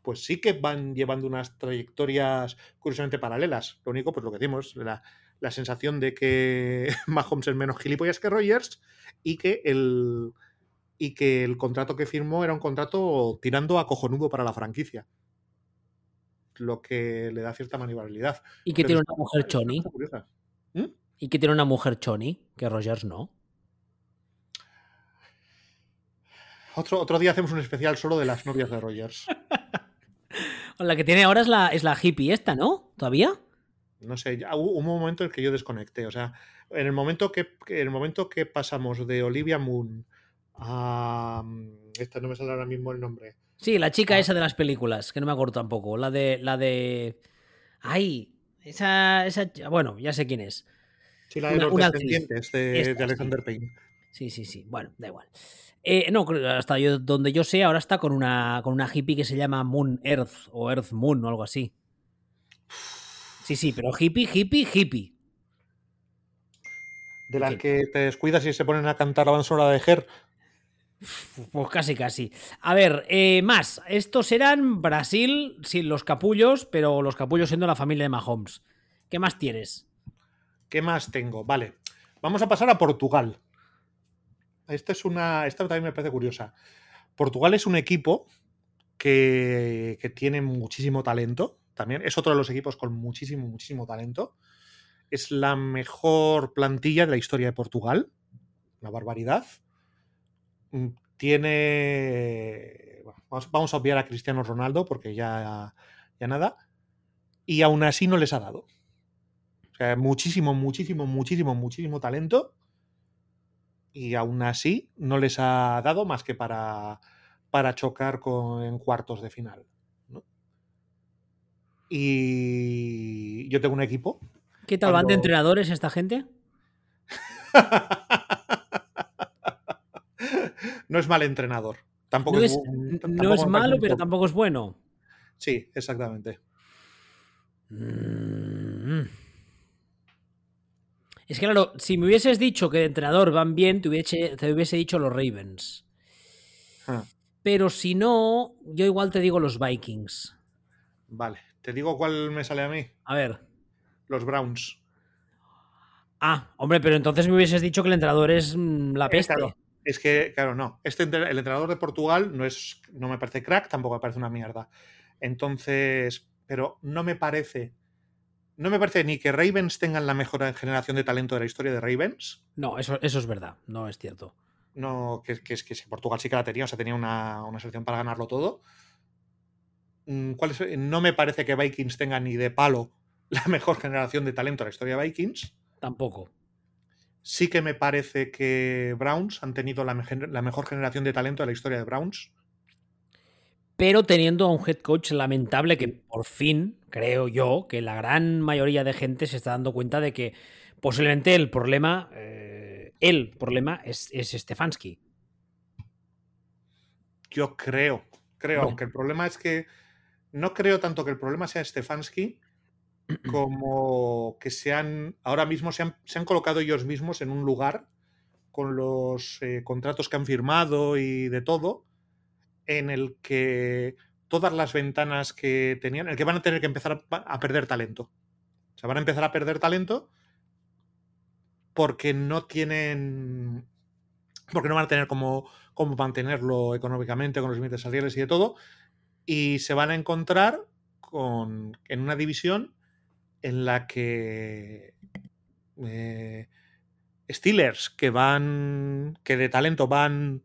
pues sí que van llevando unas trayectorias curiosamente paralelas. Lo único, pues lo que decimos, la, la sensación de que Mahomes es menos gilipollas que Rogers y que el y que el contrato que firmó era un contrato tirando a cojonudo para la franquicia. Lo que le da cierta maniobrabilidad. Y que tiene una mujer choni. ¿Mm? Y que tiene una mujer choni, que Rogers no. Otro, otro día hacemos un especial solo de las novias de Rogers. La que tiene ahora es la, es la hippie esta, ¿no? ¿Todavía? no sé, hubo un momento en el que yo desconecté. O sea, en el momento que, en el momento que pasamos de Olivia Moon a. Mm, esta no me sale ahora mismo el nombre. Sí, la chica ah. esa de las películas, que no me acuerdo tampoco. La de. La de. Ay, esa, esa. Bueno, ya sé quién es. Sí, la de los descendientes de, Alexander Payne. Sí, sí, sí. Bueno, da igual. Eh, no, hasta yo, donde yo sé, ahora está con una, con una hippie que se llama Moon Earth o Earth Moon o algo así. Sí, sí, pero hippie, hippie, hippie. De las que te descuidas y se ponen a cantar la banda de Her. Pues casi, casi. A ver, eh, más. Estos eran Brasil sin los capullos, pero los capullos siendo la familia de Mahomes. ¿Qué más tienes? ¿Qué más tengo? Vale. Vamos a pasar a Portugal. Esta es una. Esta también me parece curiosa. Portugal es un equipo que, que tiene muchísimo talento. También es otro de los equipos con muchísimo, muchísimo talento. Es la mejor plantilla de la historia de Portugal. Una barbaridad. Mm, tiene. vamos, a obviar a Cristiano Ronaldo porque ya, ya nada. Y aún así no les ha dado. O sea, muchísimo, muchísimo, muchísimo, muchísimo talento y aún así no les ha dado más que para, para chocar con, en cuartos de final. Y yo tengo un equipo. ¿Qué tal van de entrenadores esta gente? no es mal entrenador. Tampoco no es, no es malo, pero tampoco es bueno. Sí, exactamente. Mm. Es que claro, si me hubieses dicho que de entrenador van bien, te hubiese, te hubiese dicho los Ravens. Ah. Pero si no, yo igual te digo los Vikings. Vale, te digo cuál me sale a mí. A ver. Los Browns. Ah, hombre, pero entonces me hubieses dicho que el entrenador es mm, la peste. Es que, claro, no. Este, el entrenador de Portugal no, es, no me parece crack, tampoco me parece una mierda. Entonces, pero no me parece no me parece ni que Ravens tengan la mejor generación de talento de la historia de Ravens. No, eso, eso es verdad, no es cierto. No, que, que, que Portugal sí que la tenía, o sea, tenía una, selección para ganarlo todo. Mm, ¿Cuál No me parece que Vikings tenga ni de palo la mejor generación de talento de la historia de Vikings. Tampoco. Sí que me parece que Browns han tenido la, la mejor generación de talento de la historia de Browns. Pero teniendo a un head coach lamentable que por fin, creo yo, que la gran mayoría de gente se está dando cuenta de que posiblemente el problema, eh, el problema es, Stefanski. Yo creo, creo, aunque el problema es que no creo tanto que el problema sea Stefanski como que sean, ahora mismo se han, se han colocado ellos mismos en un lugar con los eh, contratos que han firmado y de todo, en el que todas las ventanas que tenían, en el que van a tener que empezar a, perder talento. O sea, van a empezar a perder talento porque no tienen. porque no van a tener cómo, cómo mantenerlo económicamente con los límites salariales y de todo. Y se van a encontrar con, en una división en la que eh, Steelers, que van. que de talento van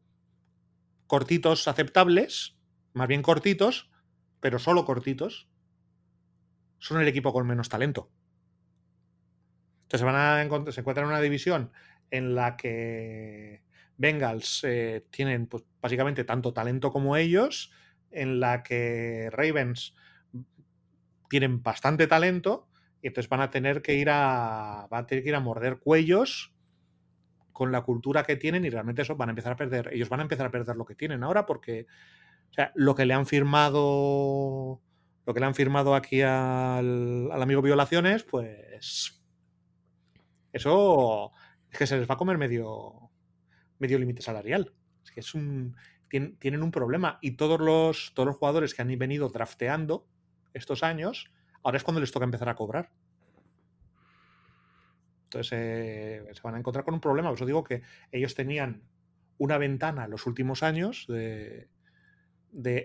cortitos aceptables, más bien cortitos, pero solo cortitos, son el equipo con menos talento. Entonces se, van a se encuentran en una división en la que Bengals eh, tienen pues, básicamente tanto talento como ellos, en la que Ravens tienen bastante talento y entonces van a tener que ir a, van a, tener que ir a morder cuellos con la cultura que tienen y realmente eso van a empezar a perder, ellos van a empezar a perder lo que tienen ahora porque o sea, lo que le han firmado lo que le han firmado aquí al, amigo Violaciones, pues eso es que se les va a comer medio medio límite salarial. Es que es un tienen, un problema y todos los todos los jugadores que han venido drafteando estos años, ahora es cuando les toca empezar a cobrar. Entonces eh, se van a encontrar con un problema. Por eso digo que ellos tenían una ventana en los últimos años de,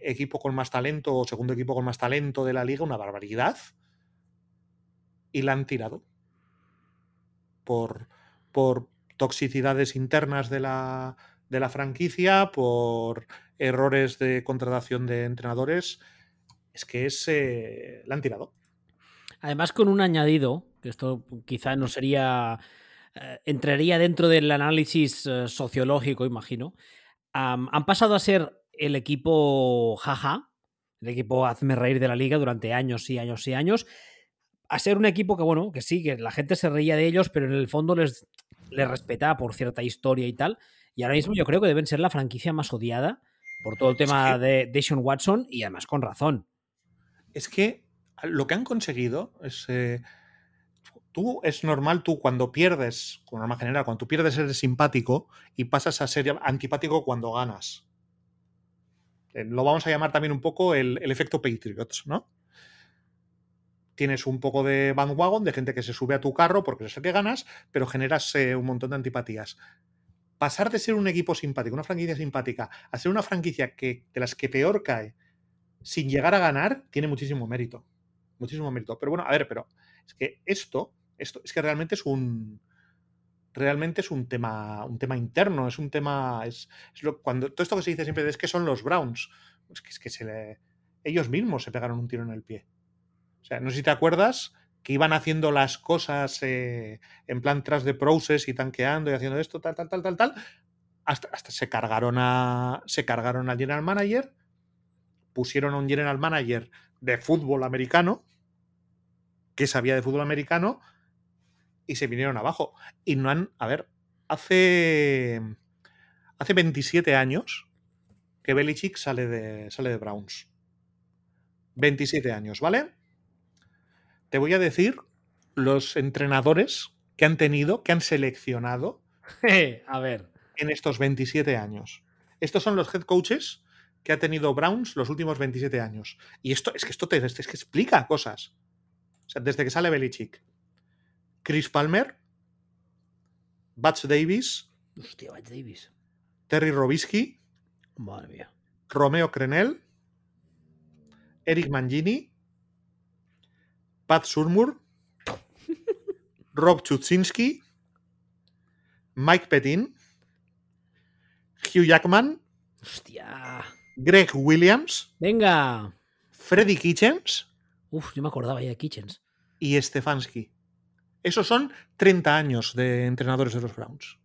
equipo con más talento o segundo equipo con más talento de la liga, una barbaridad. Y la han tirado. Por, toxicidades internas de la, de la franquicia, por errores de contratación de entrenadores. Es que es, eh, la han tirado. Además, con un añadido Esto quizá no sería. Eh, entraría dentro del análisis eh, sociológico, imagino. han pasado a ser el equipo jaja, el equipo hazme reír de la liga durante años y años y años, a ser un equipo que, bueno, que sí, que la gente se reía de ellos, pero en el fondo les, les respetaba por cierta historia y tal. Y ahora mismo yo creo que deben ser la franquicia más odiada por todo el tema de Deshaun Watson y además con razón. Es que lo que han conseguido es. Eh, tú es normal, tú cuando pierdes, con norma general, cuando tú pierdes eres simpático y pasas a ser antipático cuando ganas. Eh, lo vamos a llamar también un poco el, efecto Patriots, ¿no? Tienes un poco de bandwagon, de gente que se sube a tu carro porque es el que ganas, pero generas eh, un montón de antipatías. Pasar de ser un equipo simpático, una franquicia simpática, a ser una franquicia que, de las que peor cae sin llegar a ganar, tiene muchísimo mérito. Muchísimo mérito. Pero bueno, a ver, pero es que esto, esto es que realmente es un, realmente es un tema, un tema interno, es un tema. Es, cuando, todo esto que se dice siempre es que son los Browns. Es que, es que se le, ellos mismos se pegaron un tiro en el pie. O sea, no sé si te acuerdas que iban haciendo las cosas eh, en plan tras de process y tanqueando y haciendo esto, tal, tal, tal, tal, tal. Hasta, hasta se cargaron a. Se cargaron al general manager. Pusieron a un general manager de fútbol americano. Que sabía de fútbol americano y se vinieron abajo. Y no han. A ver, hace. Hace 27 años que Belichick sale de, sale de Browns. 27 años, ¿vale? Te voy a decir los entrenadores que han tenido, que han seleccionado. a ver. En estos 27 años. Estos son los head coaches que ha tenido Browns los últimos 27 años. Y esto es que esto te, es que explica cosas. O sea, desde que sale Belichick. Chris Palmer, Batch Davis, Hostia, Batch Davis. Terry Robisky, Madre mía. Romeo Crenel, Eric Mangini, Pat Surmur, Rob Chutzinski, Mike Petin, Hugh Jackman, Hostia. Greg Williams, Venga. Freddy Kitchens. Uf, yo me acordaba ya de Kitchens. Y Stefanski. Esos son 30 años de entrenadores de los Browns.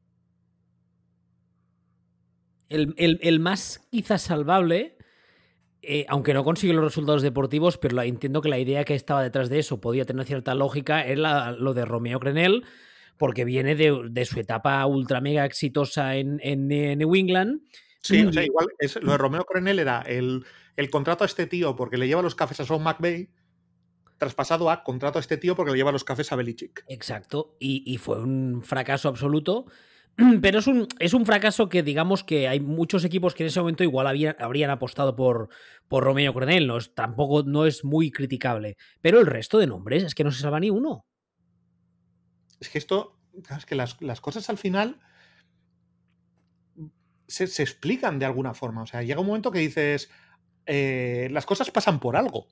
El, más quizás salvable, eh, aunque no consigue los resultados deportivos, pero entiendo que la idea que estaba detrás de eso podía tener cierta lógica, es lo de Romeo Crenel, porque viene de, su etapa ultra mega exitosa en, New England. Sí, o sea, igual lo de Romeo Crenel era el, el, contrato a este tío porque le lleva los cafés a Sean McVeigh traspasado a contrato a este tío porque le lleva los cafés a Belichick. Exacto, y, fue un fracaso absoluto. Pero es un, es un, fracaso que digamos que hay muchos equipos que en ese momento igual habrían apostado por, por Romeo Crenel. No tampoco no es muy criticable. Pero el resto de nombres es que no se salva ni uno. Es que esto, es que las, cosas al final se, explican de alguna forma. O sea, llega un momento que dices, eh, las cosas pasan por algo.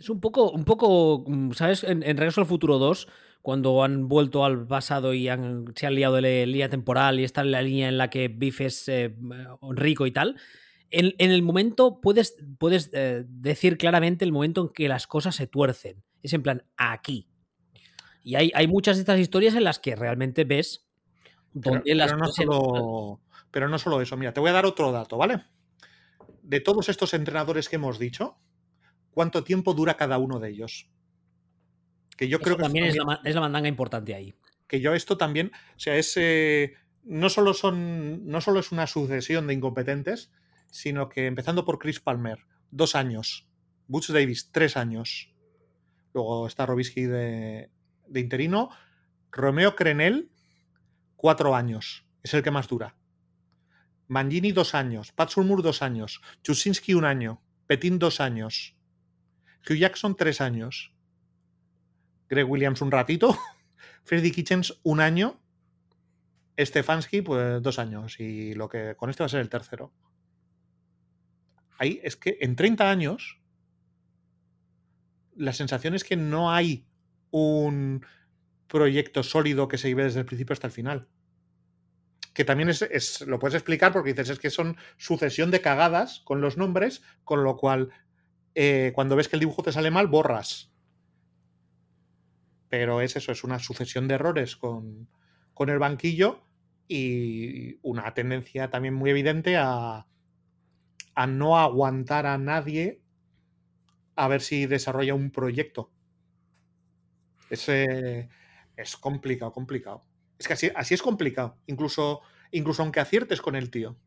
Es un poco, un poco, mm, ¿sabes? En, Regreso al Futuro 2, cuando han vuelto al pasado y han, se han liado de línea temporal y está en la línea en la que Biff es eh, rico y tal, en, el momento puedes, puedes eh, decir claramente el momento en que las cosas se tuercen. Es en plan, aquí. Y hay, hay muchas de estas historias en las que realmente ves donde las no solo, pero no solo eso. Mira, te voy a dar otro dato, ¿vale? De todos estos entrenadores que hemos dicho, cuánto tiempo dura cada uno de ellos. Que yo creo que también, es, la, es, mandanga importante ahí. Que yo esto también, o sea, es eh, no solo son, no solo es una sucesión de incompetentes, sino que empezando por Chris Palmer, dos años, Butch Davis, tres años, luego está Robisky de, de interino, Romeo Crenel, cuatro años, es el que más dura. Mangini, dos años. Pat Sulmur, dos años. Chusinski, un año. Petin, dos años. Hugh Jackson, tres años. Greg Williams, un ratito. Freddy Kitchens, un año. Stefanski, pues dos años. Y lo que con este va a ser el tercero. Ahí es que en 30 años, la sensación es que no hay un proyecto sólido que se lleve desde el principio hasta el final. Que también es, lo puedes explicar porque dices, es que son sucesión de cagadas con los nombres, con lo cual eh, cuando ves que el dibujo te sale mal, borras. pero es eso, es una sucesión de errores con, con el banquillo y una tendencia también muy evidente a, a no aguantar a nadie a ver si desarrolla un proyecto. Ese es complicado, complicado. Es que así, así es complicado, incluso, incluso aunque aciertes con el tío.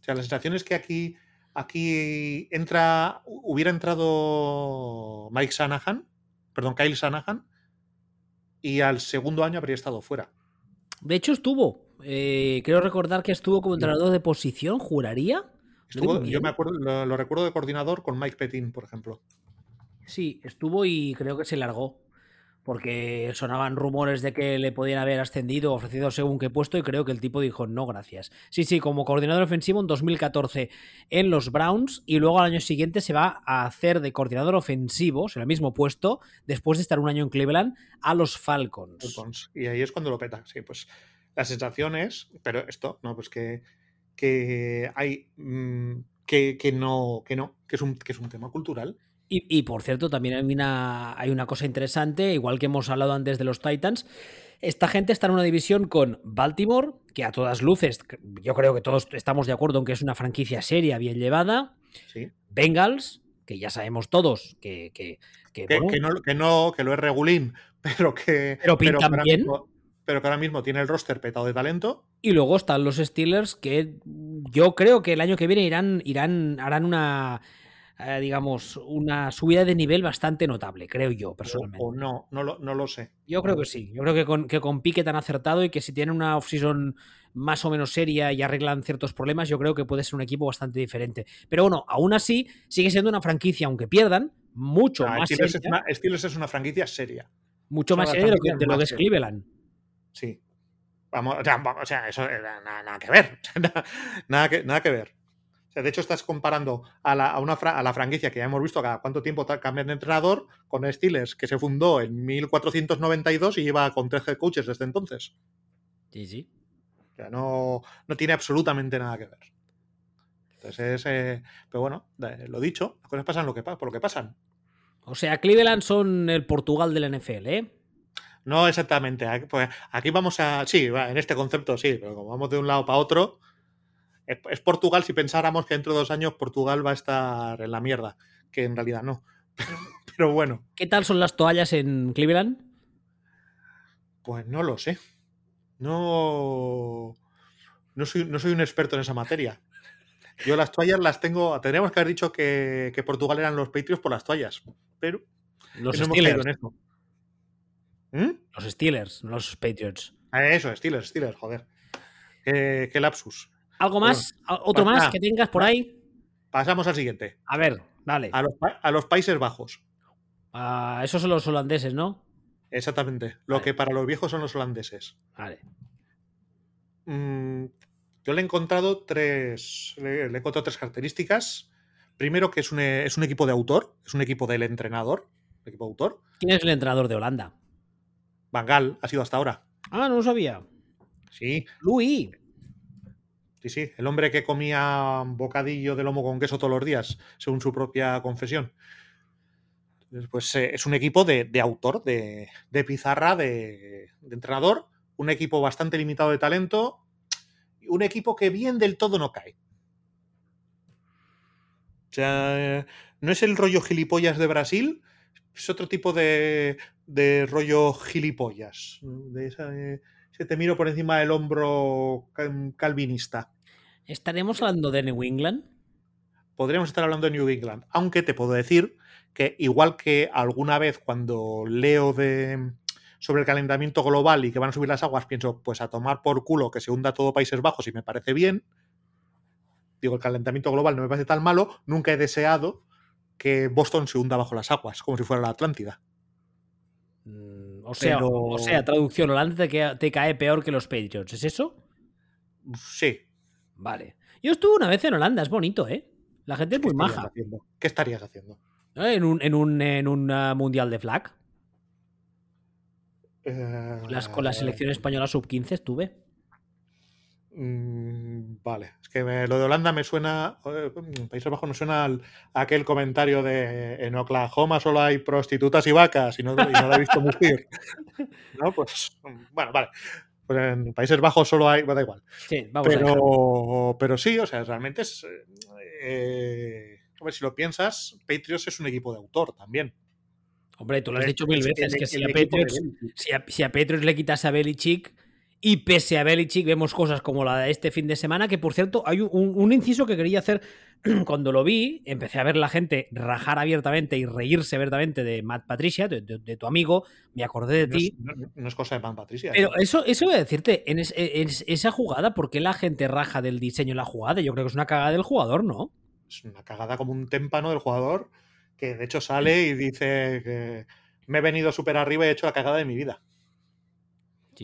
O sea, la sensación es que aquí, aquí entra, hubiera entrado Mike Sanahan, perdón, Kyle Sanahan, y al segundo año habría estado fuera. De hecho, estuvo. Eh, quiero recordar que estuvo como entrenador de posición, juraría. yo me acuerdo, lo, recuerdo de coordinador con Mike Petin, por ejemplo. Sí, estuvo y creo que se largó porque sonaban rumores de que le podían haber ascendido, ofrecido según qué puesto, y creo que el tipo dijo no, gracias. Sí, sí, como coordinador ofensivo en 2014 en los Browns, y luego al año siguiente se va a hacer de coordinador ofensivo, en el mismo puesto, después de estar un año en Cleveland, a los Falcons. Y ahí es cuando lo peta, sí, pues la sensación es, pero esto, no, pues que, que hay, mm, que, que, no, que no, que es un, que es un tema cultural y, por cierto, también hay una, hay una cosa interesante, igual que hemos hablado antes de los Titans. Esta gente está en una división con Baltimore, que a todas luces, yo creo que todos estamos de acuerdo en que es una franquicia seria, bien llevada. Bengals, que ya sabemos todos que. Que, que, no, que, lo es regulín, pero que. Pero pintan bien. pero que ahora mismo tiene el roster petado de talento. Y luego están los Steelers, que yo creo que el año que viene irán, irán, harán una eh, digamos, una subida de nivel bastante notable, creo yo, personalmente. O, no, no lo, no lo, sé. Yo creo que sí. Yo creo que con, que con Pique tan acertado y que si tienen una offseason más o menos seria y arreglan ciertos problemas, yo creo que puede ser un equipo bastante diferente. Pero bueno, aún así, sigue siendo una franquicia, aunque pierdan, mucho más Steelers seria. Es una, es una franquicia seria. Mucho más seria de lo que, de lo que es Cleveland. Sí. Vamos, o sea, eso eh, nada, nada que ver. nada, que, nada que ver de hecho, estás comparando a la, a una a la franquicia que ya hemos visto cada cuánto tiempo cambian de entrenador con Steelers, que se fundó en 1492 y lleva con tres head coaches desde entonces. Sí, sí. O sea, no, no tiene absolutamente nada que ver. Entonces, eh, pero bueno, lo dicho, las cosas pasan lo que, por lo que pasan. O sea, Cleveland son el Portugal del NFL, ¿eh? No exactamente. Pues aquí vamos a. Sí, en este concepto sí, pero como vamos de un lado para otro, es Portugal si pensáramos que dentro de dos años Portugal va a estar en la mierda, que en realidad no. Pero bueno. ¿Qué tal son las toallas en Cleveland? Pues no lo sé. No, no, soy, no soy un experto en esa materia. Yo las toallas las tengo. Tendríamos que haber dicho que, Portugal eran los Patriots por las toallas. Pero. Los Steelers. ¿Mm? Los Steelers, los Patriots. Eso, Steelers, Steelers, joder. qué lapsus. ¿Algo más? ¿Otro más que tengas por ahí? Pasamos al siguiente. A ver, dale. A los, Países Bajos. Ah, esos son los holandeses, ¿no? Exactamente. Lo que para los viejos son los holandeses. Vale. Mm, yo le he encontrado tres. Le, he encontrado tres características. Primero, que es un, es un, equipo de autor, es un equipo del entrenador. Equipo autor. ¿Quién es el entrenador de Holanda? Bangal, ha sido hasta ahora. Ah, no lo sabía. Sí. Louis. Sí, sí, el hombre que comía bocadillo de lomo con queso todos los días, según su propia confesión. Pues eh, es un equipo de, autor, de, pizarra, de, entrenador, un equipo bastante limitado de talento, un equipo que bien del todo no cae. O sea, no es el rollo gilipollas de Brasil, es otro tipo de, rollo gilipollas. De esa, eh, te miro por encima del hombro calvinista. ¿Estaremos hablando de New England? Podríamos estar hablando de New England, aunque te puedo decir que igual que alguna vez cuando leo de sobre el calentamiento global y que van a subir las aguas, pienso, pues a tomar por culo que se hunda todo Países Bajos y me parece bien. Digo, el calentamiento global no me parece tan malo, nunca he deseado que Boston se hunda bajo las aguas, como si fuera la Atlántida. O, sea, o sea, traducción, Holanda te, te cae peor que los Patriots, ¿es eso? Sí. Vale. Yo estuve una vez en Holanda, es bonito, ¿eh? La gente es muy maja. ¿Qué estarías haciendo? Eh, en un, en un, en un uh, mundial de flag. con la selección española sub-15 estuve. Mm, Vale, es que lo de Holanda me suena, eh, Países Bajos me suena a aquel comentario de en Oklahoma solo hay prostitutas y vacas y no, y no la he visto mujer. ¿No? Pues, bueno, vale. Pues en Países Bajos solo hay, bueno, da igual. Sí, vamos pero, pero sí, o sea, realmente es, eh, a ver, si lo piensas, Patriots es un equipo de autor también. Hombre, tú lo has dicho mil veces, que si a, Patriots, si, a, si a Patriots le quitas a Belichick y pese a Belichick vemos cosas como la de este fin de semana, que por cierto hay un, inciso que quería hacer cuando lo vi, empecé a ver la gente rajar abiertamente y reírse abiertamente de Matt Patricia, de, tu amigo, me acordé de ti. no, es cosa de Matt Patricia. Pero eso, eso voy a decirte, en, esa jugada, ¿por qué la gente raja del diseño de la jugada? Yo creo que es una cagada del jugador, ¿no? Es una cagada como un témpano del jugador que de hecho sale y dice que me he venido súper arriba y he hecho la cagada de mi vida.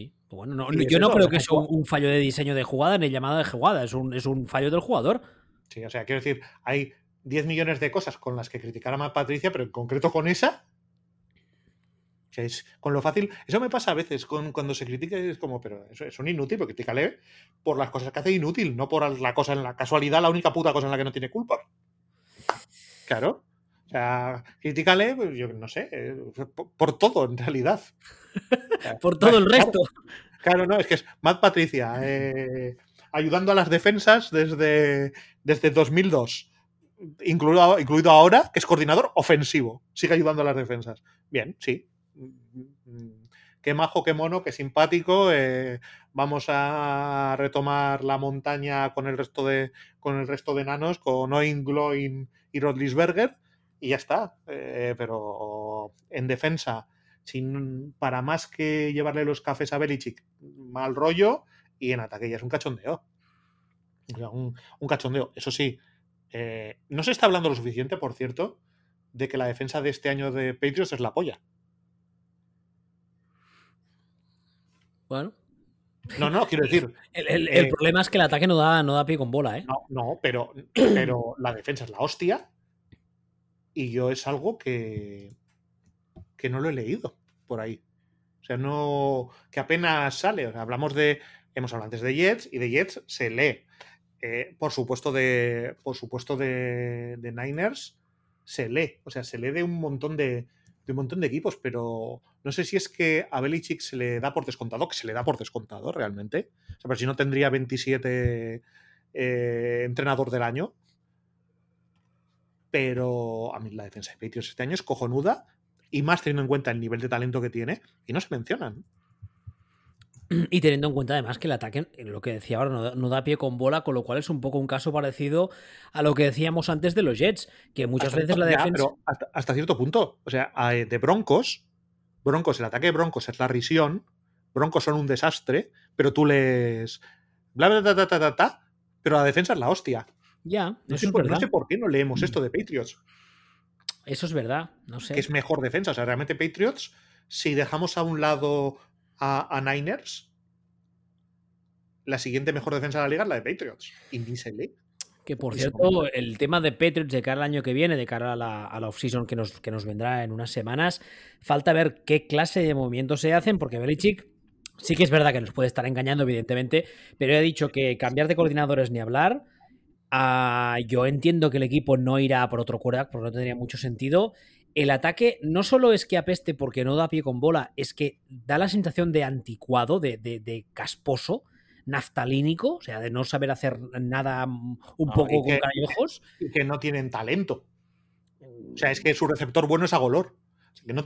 Pues bueno, yo no creo que sea un, fallo de diseño de jugada ni llamada de jugada, es un, es un fallo del jugador. Sí, o sea, quiero decir, hay 10 millones de cosas con las que criticar a Patricia, pero en concreto con esa. O sea, es con lo fácil. Eso me pasa a veces con, cuando se critica, es como, pero eso es un inútil, pero critícale por las cosas que hace inútil, no por la cosa en la casualidad, la única puta cosa en la que no tiene culpa. Claro. O sea, critícale, pues, yo no sé, eh, por, todo en realidad. Por todo el resto. Claro, no, es que es Matt Patricia, eh, ayudando a las defensas desde, desde 2002, incluido, incluido ahora, que es coordinador ofensivo, sigue ayudando a las defensas. Bien, sí. Qué majo, qué mono, qué simpático. Eh, vamos a retomar la montaña con el resto de, con el resto de enanos, con Oin, Gloin y Rodlisberger y ya está. Eh, pero en defensa, sin, para más que llevarle los cafés a Belichick, mal rollo, y en ataque ya es un cachondeo. Un, cachondeo. Eso sí, eh, no se está hablando lo suficiente, por cierto, de que la defensa de este año de Patriots es la polla. Bueno. No, no, quiero decir. El, eh, problema es que el ataque no da, no da pie con bola, ¿eh? No, no, pero, pero la defensa es la hostia y yo es algo que, que no lo he leído por ahí. O sea, no. que apenas sale. hablamos de. Hemos hablado antes de Jets y de Jets se lee. Eh, por supuesto, de. Por supuesto, de, de, Niners se lee. O sea, se lee de un montón de. de un montón de equipos, pero no sé si es que a Belichick se le da por descontado, que se le da por descontado realmente. O sea, pero si no tendría 27 eh, entrenador del año pero a mí la defensa de Patriots este año es cojonuda y más teniendo en cuenta el nivel de talento que tiene y no se mencionan. Y teniendo en cuenta además que el ataque, lo que decía ahora, no, da pie con bola, con lo cual es un poco un caso parecido a lo que decíamos antes de los Jets, que muchas veces la defensa. pero hasta, cierto punto. O sea, de Broncos, Broncos, el ataque de Broncos es la risión, Broncos son un desastre, pero tú les. Bla, bla, pero la defensa es la hostia. Ya, no sé, por, no sé por qué no leemos esto de Patriots. Eso es verdad, no sé. Que es mejor defensa. O sea, realmente Patriots, si dejamos a un lado a, Niners, la siguiente mejor defensa de la liga es la de Patriots. Y Que por cierto, el tema de Patriots de cara al año que viene, de cara a la, a la offseason que nos, que nos vendrá en unas semanas, falta ver qué clase de movimientos se hacen, porque Belichick sí que es verdad que nos puede estar engañando, evidentemente, pero he dicho que cambiar de coordinadores ni hablar. Ah, yo entiendo que el equipo no irá por otro quarterback porque no tendría mucho sentido. El ataque no solo es que apeste porque no da pie con bola, es que da la sensación de anticuado, de, casposo, naftalínico, o sea, de no saber hacer nada un poco con carayojos. Y que no tienen talento. O sea, es que su receptor bueno es a Golor. Que no,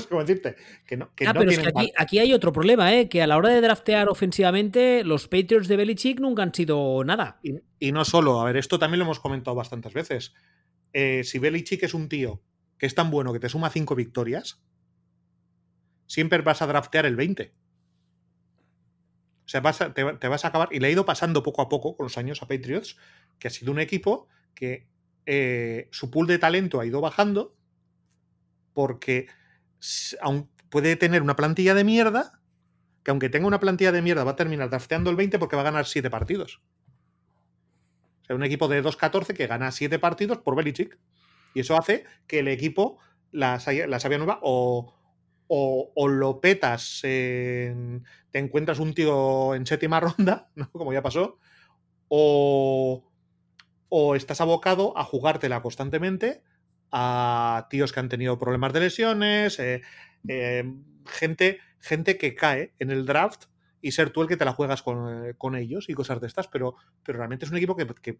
sé cómo decirte. Que no, ah, pero es que aquí, aquí, hay otro problema, ¿eh? que a la hora de draftear ofensivamente, los Patriots de Belichick nunca han sido nada. Y, no solo, a ver, esto también lo hemos comentado bastantes veces. Eh, si Belichick es un tío que es tan bueno que te suma cinco victorias, siempre vas a draftear el 20. O sea, te, vas a acabar. Y le ha ido pasando poco a poco con los años a Patriots, que ha sido un equipo que eh, su pool de talento ha ido bajando porque puede tener una plantilla de mierda, que aunque tenga una plantilla de mierda va a terminar drafteando el 20 porque va a ganar 7 partidos. O sea, un equipo de 2-14 que gana 7 partidos por Belichick. Y eso hace que el equipo, la, la sabia nueva, o, o, lo petas, te encuentras un tío en séptima ronda, ¿no? como ya pasó, o, o estás abocado a jugártela constantemente a tíos que han tenido problemas de lesiones, eh, eh, gente, gente que cae en el draft y ser tú el que te la juegas con, con ellos y cosas de estas, pero, pero realmente es un equipo que, que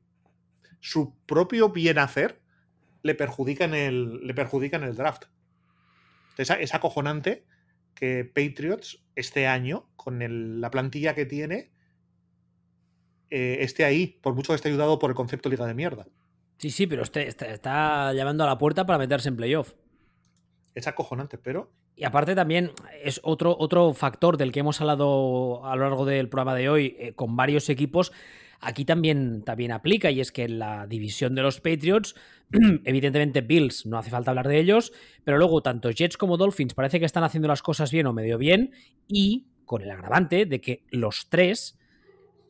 su propio bien hacer le perjudica en el, le perjudica en el draft. Es, acojonante que Patriots este año, con la plantilla que tiene, eh, esté ahí, por mucho que esté ayudado por el concepto liga de mierda. Sí, sí, pero este, este está llamando a la puerta para meterse en playoff. Es acojonante, pero. Y aparte también es otro, otro factor del que hemos hablado a lo largo del programa de hoy eh, con varios equipos. Aquí también, también aplica, y es que en la división de los Patriots, evidentemente Bills, no hace falta hablar de ellos, pero luego tanto Jets como Dolphins parece que están haciendo las cosas bien o medio bien, y con el agravante de que los tres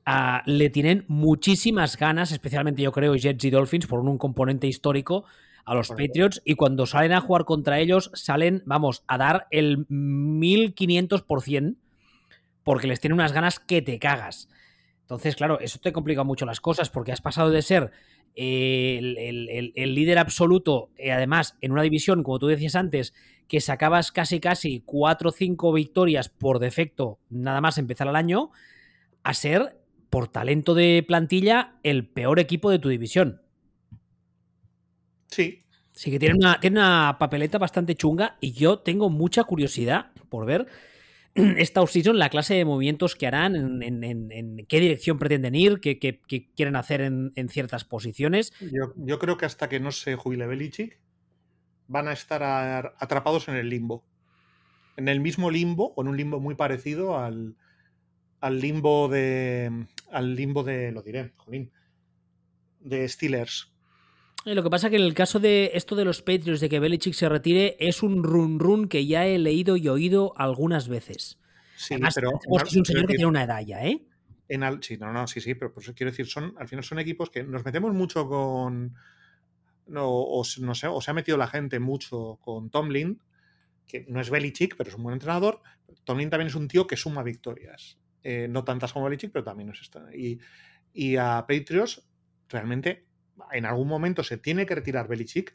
uh, le tienen muchísimas ganas, especialmente yo creo Jets y Dolphins, por un componente histórico a los Patriots y cuando salen a jugar contra ellos salen, vamos, a dar el 1500% porque les tienen unas ganas que te cagas. Entonces, claro, eso te complica mucho las cosas porque has pasado de ser eh, el, el, el, líder absoluto, y además en una división, como tú decías antes, que sacabas casi casi 4 o 5 victorias por defecto, nada más empezar el año, a ser, por talento de plantilla, el peor equipo de tu división. Sí. Sí, que tiene una, tiene una papeleta bastante chunga y yo tengo mucha curiosidad por ver esta offseason la clase de movimientos que harán, en, en, en, en qué dirección pretenden ir, qué, qué, qué quieren hacer en, ciertas posiciones. Yo, yo, creo que hasta que no se jubile Belichick van a estar a, atrapados en el limbo. En el mismo limbo, o en un limbo muy parecido al, al limbo de. al limbo de. lo diré, jolín. De Steelers. Lo que pasa que en el caso de esto de los Patriots, de que Belichick se retire, es un run run que ya he leído y oído algunas veces. Sí, Además, pero. es un señor que tiene una edad ya, ¿eh? En al, sí, no, no, sí, sí, pero por eso quiero decir, son, al final son equipos que nos metemos mucho con. No, o, no sé, o se ha metido la gente mucho con Tomlin, que no es Belichick, pero es un buen entrenador. Tomlin también es un tío que suma victorias. Eh, no tantas como Belichick, pero también es esta. Y, y a Patriots, realmente en algún momento se tiene que retirar Belichick,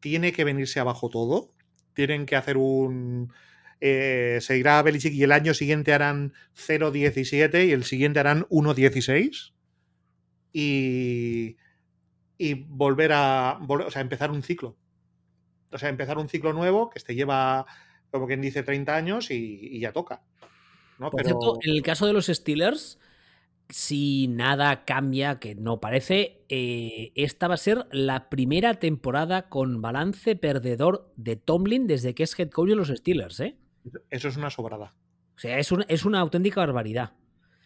tiene que venirse abajo todo, tienen que hacer un... Eh, se irá Belichick y el año siguiente harán 0-17 y el siguiente harán 1-16 y, y volver a volver, o sea, empezar un ciclo. O sea, empezar un ciclo nuevo que te lleva, como quien dice, 30 años y ya toca. ¿No? Por Pero... cierto, en el caso de los Steelers, si nada cambia, que no parece, eh, esta va a ser la primera temporada con balance perdedor de Tomlin desde que es head coach de los Steelers, ¿eh? Eso es una sobrada. O sea, es, un, es una auténtica barbaridad.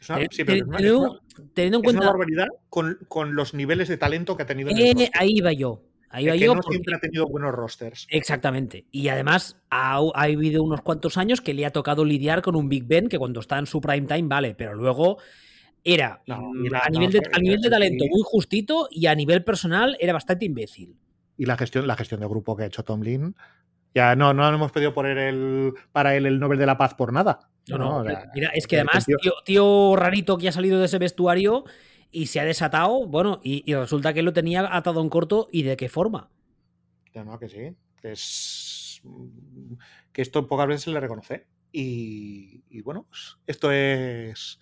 Es una, sí, pero es una, teniendo, teniendo en cuenta. Es una barbaridad con, con, los niveles de talento que ha tenido. En eh, ahí va yo. Ahí va que yo no porque... siempre ha tenido buenos rosters. Exactamente. Y además ha, ha, habido unos cuantos años que le ha tocado lidiar con un Big Ben que cuando está en su prime time vale, pero luego era no, la, a, nivel de, a, nivel de, talento muy justito y a nivel personal era bastante imbécil. Y la gestión, la gestión de grupo que ha hecho Tomlin, ya no, no hemos pedido por el, para él el Nobel de la Paz por nada. No, no, no mira, es que además, tío, tío, rarito que ha salido de ese vestuario y se ha desatado, bueno, y, y, resulta que lo tenía atado en corto y de qué forma. Ya no, que sí, que es que esto pocas veces se le reconoce. Y, y bueno, pues esto es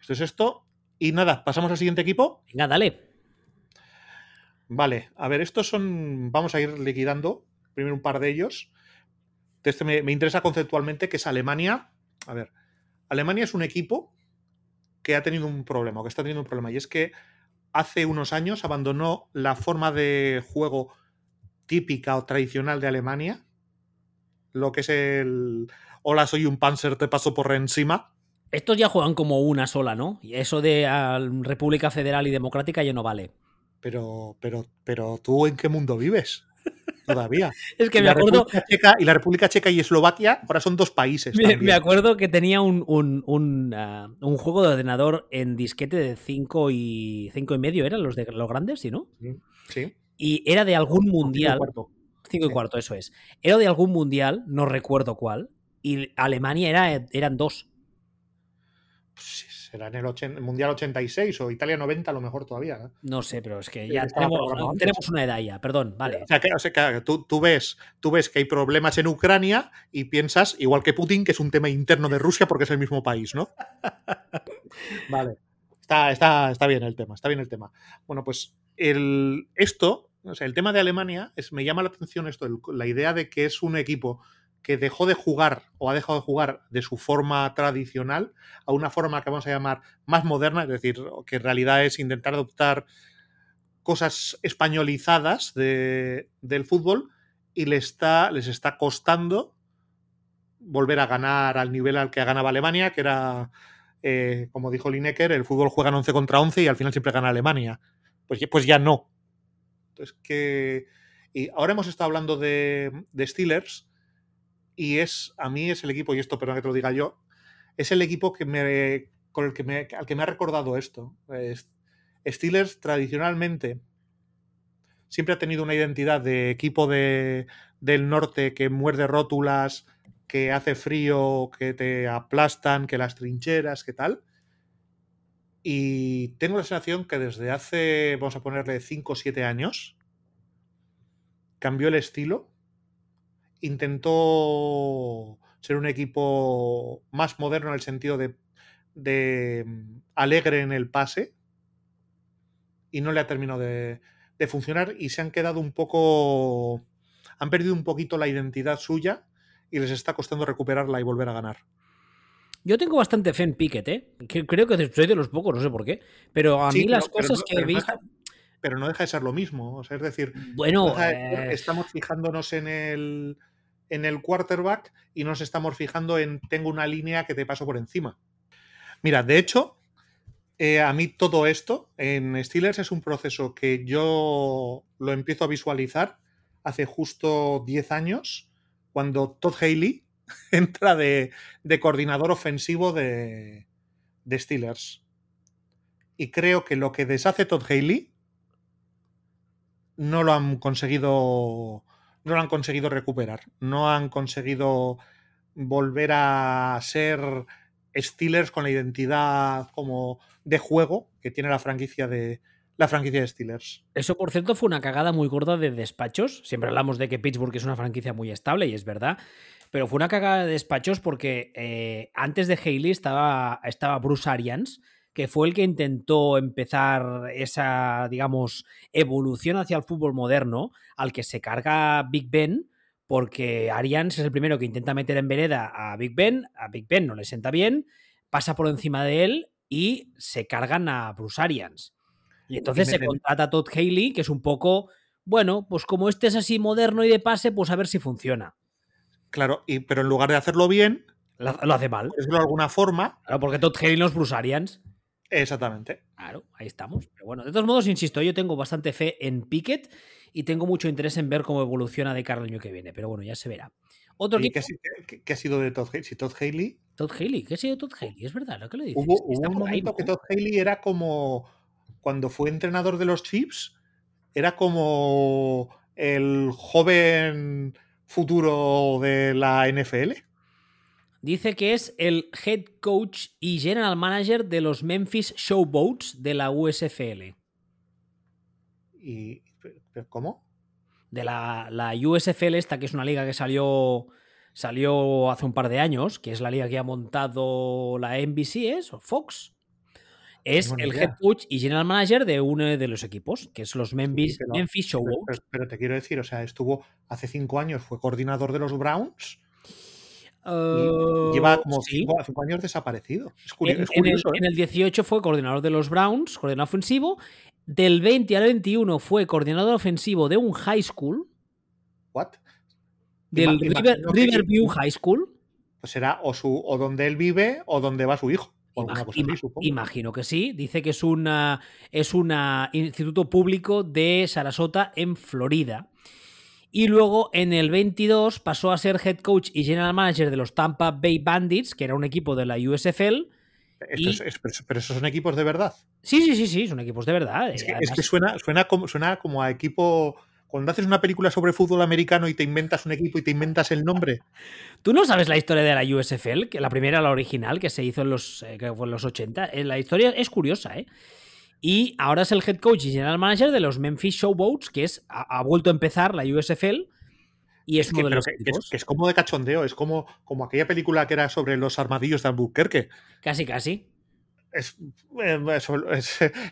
esto es esto. Y nada, pasamos al siguiente equipo. Venga, dale. Vale, a ver, estos son. Vamos a ir liquidando primero un par de ellos. Este me, me, interesa conceptualmente, que es Alemania. A ver, Alemania es un equipo que ha tenido un problema, o que está teniendo un problema, y es que hace unos años abandonó la forma de juego típica o tradicional de Alemania, lo que es el hola, soy un Panzer, te paso por encima. Estos ya juegan como una sola, ¿no? Y eso de uh, República Federal y Democrática ya no vale. Pero, pero, pero, ¿tú en qué mundo vives? Todavía. es que y me acuerdo. Checa, y la República Checa y Eslovaquia ahora son dos países. Me, me acuerdo que tenía un, un, un, uh, un, juego de ordenador en disquete de 5 y, cinco y medio, ¿eran los de los grandes, sí, no? Sí. sí. Y era de algún mundial. 5 y, sí. cuarto, eso es. Era de algún mundial, no recuerdo cuál. Y Alemania era, eran dos. Pues será en el, Mundial 86 o Italia 90 a lo mejor todavía. ¿no? No sé, pero es que ya tenemos, una edad ya, perdón, vale. O sea, que, o sea, que tú, tú, ves, tú ves que hay problemas en Ucrania y piensas, igual que Putin, que es un tema interno de Rusia porque es el mismo país, ¿no? vale. Está, está, está bien el tema, está bien el tema. Bueno, pues el, esto, o sea, el tema de Alemania, es, me llama la atención esto, la idea de que es un equipo que dejó de jugar o ha dejado de jugar de su forma tradicional a una forma que vamos a llamar más moderna, es decir, que en realidad es intentar adoptar cosas españolizadas de, del fútbol y les está, les está costando volver a ganar al nivel al que ganaba Alemania, que era, eh, como dijo Lineker, el fútbol juega en 11 contra 11 y al final siempre gana Alemania. Pues, pues ya no. Entonces, que... Y ahora hemos estado hablando de, de Steelers y es, a mí es el equipo, y esto perdón que te lo diga yo, es el equipo que me, con el que me, al que me ha recordado esto. Steelers tradicionalmente siempre ha tenido una identidad de equipo de, del norte que muerde rótulas, que hace frío, que te aplastan, que las trincheras, que tal. Y tengo la sensación que desde hace, vamos a ponerle 5 o 7 años, cambió el estilo intentó ser un equipo más moderno en el sentido de, de mm, alegre en el pase y no le ha terminado de, de, funcionar y se han quedado un poco, han perdido un poquito la identidad suya y les está costando recuperarla y volver a ganar. Yo tengo bastante fe en Piquet, ¿eh? creo que soy de los pocos, no sé por qué, pero a mí las cosas que he visto pero no deja de ser lo mismo. O sea, es decir, bueno, eh, estamos fijándonos en el, en el quarterback y nos estamos fijando en tengo una línea que te paso por encima. Mira, de hecho, eh, a mí todo esto en Steelers es un proceso que yo lo empiezo a visualizar hace justo 10 años, cuando Todd Haley entra de, coordinador ofensivo de, de Steelers. Y creo que lo que deshace Todd Haley no lo han conseguido no lo han conseguido recuperar, no han conseguido volver a ser Steelers con la identidad como de juego que tiene la franquicia de la franquicia de Steelers. Eso, por cierto, fue una cagada muy gorda de despachos. Siempre hablamos de que Pittsburgh es una franquicia muy estable y es verdad. Pero fue una cagada de despachos porque eh, antes de Haley estaba, estaba Bruce Arians, que fue el que intentó empezar esa, digamos, evolución hacia el fútbol moderno, al que se carga Big Ben, porque Arians es el primero que intenta meter en vereda a Big Ben, a Big Ben no le sienta bien, pasa por encima de él y se cargan a Bruce Arians. Y entonces se contrata a Todd Haley, que es un poco, bueno, pues como este es así moderno y de pase, pues a ver si funciona. Claro, y, pero en lugar de hacerlo bien, lo, hace mal. Es de alguna forma. Claro, porque Todd Haley no es Bruce Arians. Exactamente. Claro, ahí estamos. Pero bueno, de todos modos, insisto, yo tengo bastante fe en Pickett y tengo mucho interés en ver cómo evoluciona de cara al año que viene. Pero bueno, ya se verá. Otro ¿Qué, ha sido de Todd Haley? Si Todd Haley. Todd Haley, ¿qué ha sido Todd Haley? Es verdad lo que le dices. Hubo, un momento que Todd Haley era como. Cuando fue entrenador de los Chiefs, era como el joven futuro de la NFL. Dice que es el head coach y general manager de los Memphis Showboats de la USFL. ¿Y cómo? De la, la, USFL, esta que es una liga que salió, salió hace un par de años, que es la liga que ha montado la NBC, ¿es? ¿O Fox? Es el head coach y general manager de uno de los equipos, que es los Memphis, Memphis Showboats. pero, te quiero decir, o sea, estuvo hace cinco años, fue coordinador de los Browns lleva como cinco, años desaparecido. Es, curioso, en, el, 18 ¿eh? fue coordinador de los Browns, coordinador ofensivo. Del 20 al 21 fue coordinador ofensivo de un high school. ¿What? Del Riverview High School. Pues será o, su, o donde él vive o donde va su hijo. imagino que sí. Dice que es un es un instituto público de Sarasota en Florida. Y luego en el 22 pasó a ser head coach y general manager de los Tampa Bay Bandits, que era un equipo de la USFL. pero esos son equipos de verdad. Sí, sí, sí, sí, son equipos de verdad. Es que, suena, suena, como, suena como a equipo cuando haces una película sobre fútbol americano y te inventas un equipo y te inventas el nombre. ¿Tú no sabes la historia de la USFL? Que la primera, la original, que se hizo en los, eh, que fue en los 80. Eh, La historia es curiosa, ¿eh? Y ahora es el head coach y general manager de los Memphis Showboats, que es, ha, ha vuelto a empezar la USFL. Y es, Es uno que, de los que- que es, que como de cachondeo, es como, como aquella película que era sobre los armadillos de Albuquerque. Casi, casi. Es, eh,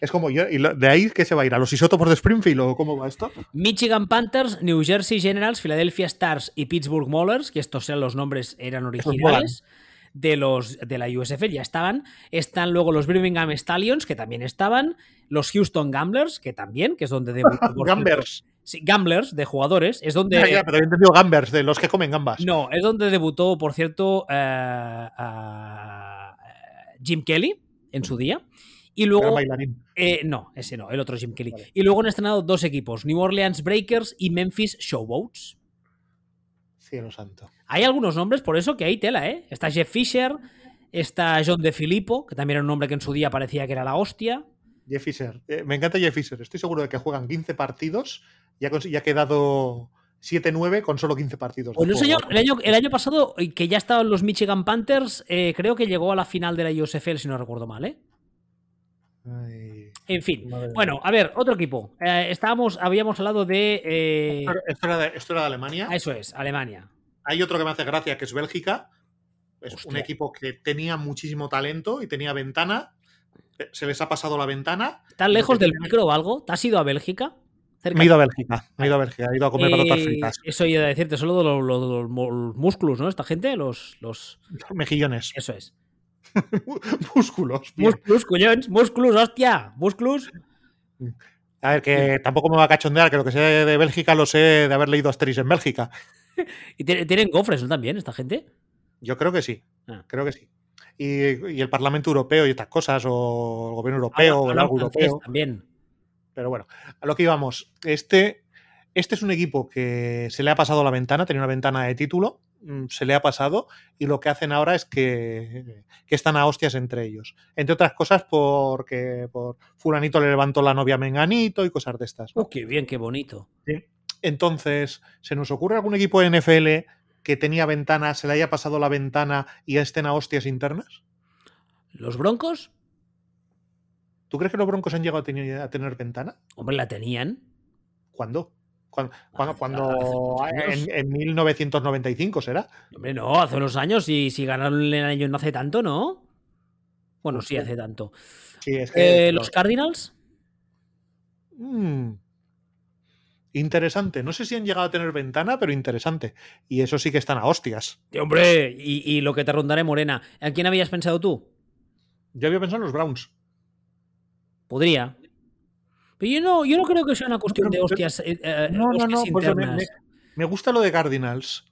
es, como yo. ¿Y de ahí qué se va a ir? ¿A los isótopos de Springfield o cómo va esto? Michigan Panthers, New Jersey Generals, Philadelphia Stars y Pittsburgh Maulers, que estos eran los nombres eran originales de los de la USFL, ya estaban. Están luego los Birmingham Stallions, que también estaban. Los Houston Gamblers, que también, que es donde Gambers. Sí, Gamblers, de jugadores, es donde. Ya, ya, pero había entendido Gambers, de los que comen gambas. No, es donde debutó, por cierto, eh, eh, Jim Kelly en su día. Y luego. eh, no, ese no, el otro Jim Kelly. Vale. Y luego han estrenado dos equipos: New Orleans Breakers y Memphis Showboats. Cielo santo. Hay algunos nombres, por eso que hay tela, ¿eh? Está Jeff Fisher, está John De Filippo, que también era un nombre que en su día parecía que era la hostia. Jeff Fisher. Eh, me encanta Jeff Fisher. Estoy seguro de que juegan 15 partidos y ha, cons- y ha quedado 7-9 con solo 15 partidos. el año, el año pasado, que ya estaban los Michigan Panthers, eh, creo que llegó a la final de la USFL, si no recuerdo mal, ¿eh? Ay, En fin. madre. Bueno, a ver, otro equipo. Eh, estábamos, habíamos hablado de. eh, Esto, esto era de, esto era de Alemania. eso es, Alemania. Hay otro que me hace gracia, que es Bélgica. Es un equipo que tenía muchísimo talento y tenía ventana. Eh, Se les ha pasado la ventana. ¿Estás lejos del micro o algo? ¿Te has ido a Bélgica? Cerca. Me he ido a Bélgica. Me he ido a Bélgica. He ido a comer patatas Eh, fritas. Eso iba a decirte, solo de los, los- los músculos, ¿no? Esta gente, los. los Mejillones. eso es. Músculos. Músculos, collons, músculos, hostia, músculos. A ver, que tampoco me va a cachondear, que lo que sé de Bélgica lo sé de haber leído Asterix en Bélgica. Y tiene- tienen gofres, ¿no? También, esta gente. Yo creo que sí. Ah. Creo que sí. Y, y el Parlamento Europeo y estas cosas, o el Gobierno Europeo, o el algo europeo. También. Pero bueno, a lo que íbamos. Este, este es un equipo que se le ha pasado la ventana, tenía una ventana de título, se le ha pasado, y lo que hacen ahora es que, que están a hostias entre ellos. Entre otras cosas, porque por Fulanito le levantó la novia a Menganito y cosas de estas. ¿no? Oh, qué bien, qué bonito. Entonces, ¿se nos ocurre algún equipo de NFL que tenía ventana, se le haya pasado la ventana y estén a hostias internas? ¿Los Broncos? ¿Tú crees que los Broncos han llegado a tener, a tener ventana? Hombre, la tenían. ¿Cuándo? Cuándo- hace muchos años. en, en 1995 será. Hombre, no, hace unos años y si ganaron el año no hace tanto, ¿no? Bueno, sí, hace tanto. Sí, es que. Eh, ¿Los Cardinals? Mm. Interesante. No sé si han llegado a tener ventana, pero interesante. Y eso sí que están a hostias. Hombre, y, y lo que te rondaré, Morena. ¿A quién habías pensado tú? Yo había pensado en los Browns. Podría. Pero yo no, yo no creo que sea una cuestión de hostias, eh, eh, No, no, hostias no. pues me, me- me gusta lo de Cardinals.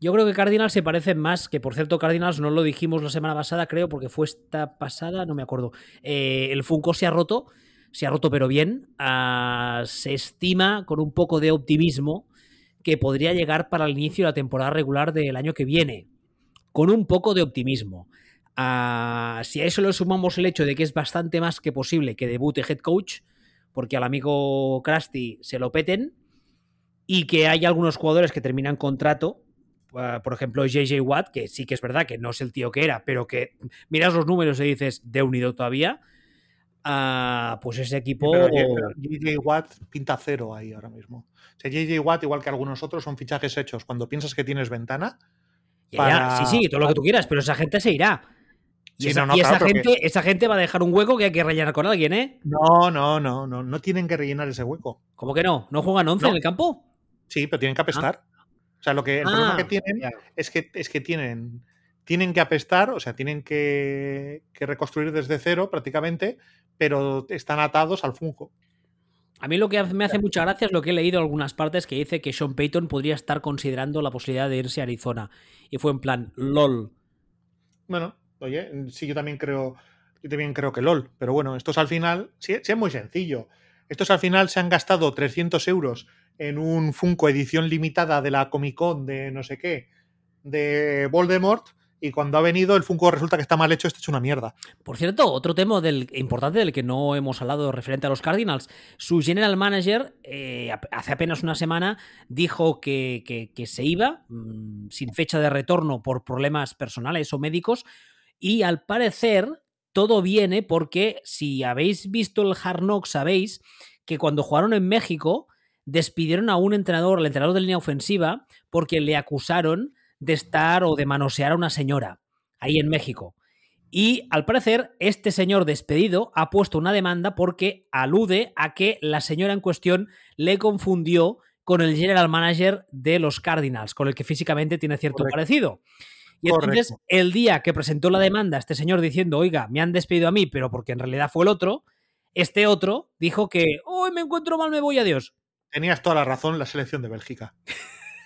Yo creo que Cardinals se parecen más, que por cierto Cardinals no lo dijimos la semana pasada, creo, porque fue esta pasada, no me acuerdo. Eh, el Funko se ha roto, se ha roto pero bien. Ah, se estima con un poco de optimismo que podría llegar para el inicio de la temporada regular del año que viene. Con un poco de optimismo. Ah, si a eso le sumamos el hecho de que es bastante más que posible que debute head coach, porque al amigo Krusty se lo peten, y que hay algunos jugadores que terminan contrato, uh, por ejemplo JJ Watt, que sí que es verdad que no es el tío que era, pero que miras los números y dices de unido todavía, ah, pues ese equipo... Pero, pero JJ Watt pinta cero ahí ahora mismo. O sea, JJ Watt, igual que algunos otros, son fichajes hechos cuando piensas que tienes ventana. Ya, sí, sí, todo lo que tú quieras, pero esa gente se irá. Y, Sí, esa, no, no, y esa claro, pero gente, esa gente va a dejar un hueco que hay que rellenar con alguien, ¿eh? No, no, no, no. No tienen que rellenar ese hueco. ¿Cómo que no? ¿No juegan 11 No. en el campo? Sí, pero tienen que apestar. O sea, lo que, el problema Ah, que tienen es que, es que tienen, tienen que apestar, o sea, tienen que, que reconstruir desde cero prácticamente, pero están atados al Funko. A mí lo que me hace mucha gracia es lo que he leído en algunas partes que dice que Sean Payton podría estar considerando la posibilidad de irse a Arizona. Y fue en plan, lol. Bueno, oye, sí, yo también creo, yo también creo que LOL, pero bueno, estos al final, sí, es muy sencillo. Estos al final se han gastado 300 euros en un Funko edición limitada de la Comic Con de no sé qué, de Voldemort, y cuando ha venido el Funko resulta que está mal hecho, está hecho una mierda. Por cierto, otro tema del, importante del que no hemos hablado referente a los Cardinals, su general manager eh, hace apenas una semana dijo que, se iba mm, sin fecha de retorno por problemas personales o médicos y al parecer todo viene porque si habéis visto el Hard Knock sabéis que cuando jugaron en México despidieron a un entrenador, al entrenador de línea ofensiva, porque le acusaron de estar o de manosear a una señora ahí en México. Y al parecer, este señor despedido ha puesto una demanda porque alude a que la señora en cuestión le confundió con el general manager de los Cardinals, con el que físicamente tiene cierto parecido. Y entonces, el día que presentó la demanda, este señor diciendo, oiga, me han despedido a mí, pero porque en realidad fue el otro, este otro dijo que, hoy me encuentro mal, me voy, adiós. Tenías toda la razón, la selección de Bélgica.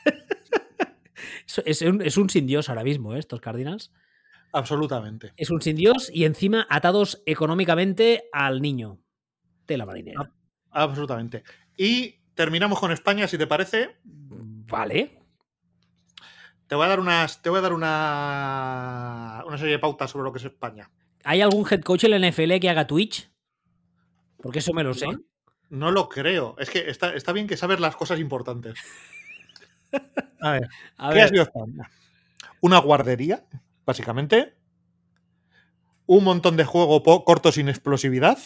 es, un, es, un, sin Dios ahora mismo, ¿eh? estos Cardinals. Absolutamente. Es un sin Dios y encima atados económicamente al niño de la marinera. Absolutamente. Y terminamos con España, si te parece. Vale. Te voy a dar unas. Te voy a dar una. una serie de pautas sobre lo que es España. ¿Hay algún head coach en la NFL que haga Twitch? Porque eso me lo sé. No lo creo. Es que está, bien que sabes las cosas importantes. A ver. ¿Qué ha sido Una guardería, básicamente. Un montón de juego corto sin explosividad.